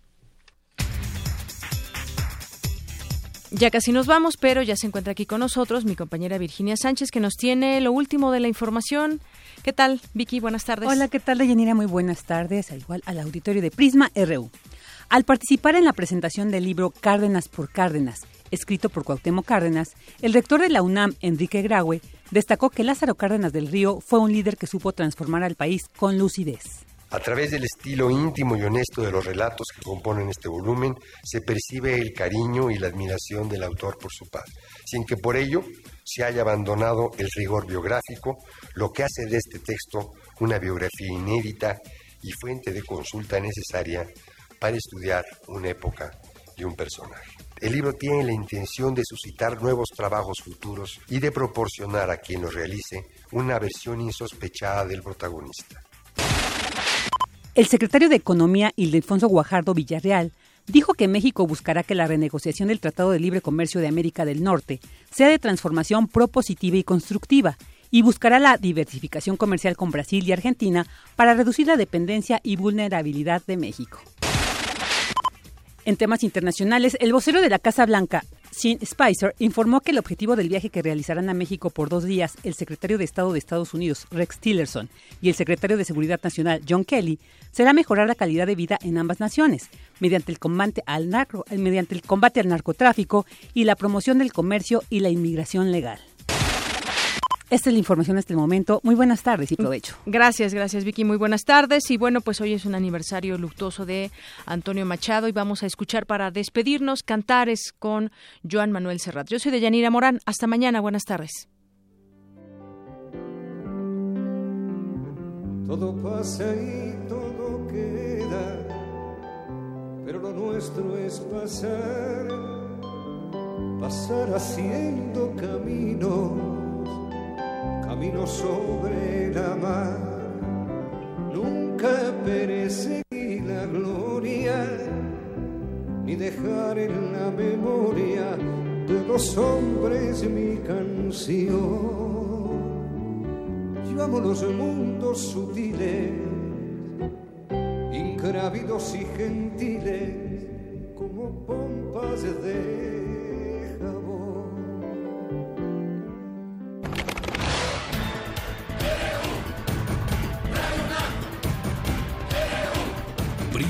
Ya casi nos vamos, pero ya se encuentra aquí con nosotros mi compañera Virginia Sánchez, que nos tiene lo último de la información. ¿Qué tal, Vicky? Buenas tardes. Hola, ¿qué tal, Deyanira? Muy buenas tardes, al igual al auditorio de Prisma RU. Al participar en la presentación del libro Cárdenas por Cárdenas, escrito por Cuauhtémoc Cárdenas, el rector de la UNAM, Enrique Graue, destacó que Lázaro Cárdenas del Río fue un líder que supo transformar al país con lucidez. A través del estilo íntimo y honesto de los relatos que componen este volumen, se percibe el cariño y la admiración del autor por su padre, sin que por ello se haya abandonado el rigor biográfico, lo que hace de este texto una biografía inédita y fuente de consulta necesaria para estudiar una época y un personaje. El libro tiene la intención de suscitar nuevos trabajos futuros y de proporcionar a quien los realice una versión insospechada del protagonista. El secretario de Economía, Ildefonso Guajardo Villarreal, dijo que México buscará que la renegociación del Tratado de Libre Comercio de América del Norte sea de transformación propositiva y constructiva y buscará la diversificación comercial con Brasil y Argentina para reducir la dependencia y vulnerabilidad de México. En temas internacionales, el vocero de la Casa Blanca, Sean Spicer, informó que el objetivo del viaje que realizarán a México por dos días el secretario de Estado de Estados Unidos, Rex Tillerson, y el secretario de Seguridad Nacional, John Kelly, será mejorar la calidad de vida en ambas naciones, mediante el combate al, narco, mediante el combate al narcotráfico y la promoción del comercio y la inmigración legal. Esta es la información hasta el momento. Muy buenas tardes y provecho. Gracias, gracias Vicky. Muy buenas tardes. Y bueno, pues hoy es un aniversario luctuoso de Antonio Machado y vamos a escuchar para despedirnos cantares con Joan Manuel Serrat. Yo soy de Yanira Morán. Hasta mañana. Buenas tardes. Todo pasa y todo queda, pero lo nuestro es pasar, pasar haciendo camino camino sobre la mar. Nunca perseguir la gloria, ni dejar en la memoria de dos hombres mi canción. Llevamos los mundos sutiles, ingrávidos y gentiles, como pompas de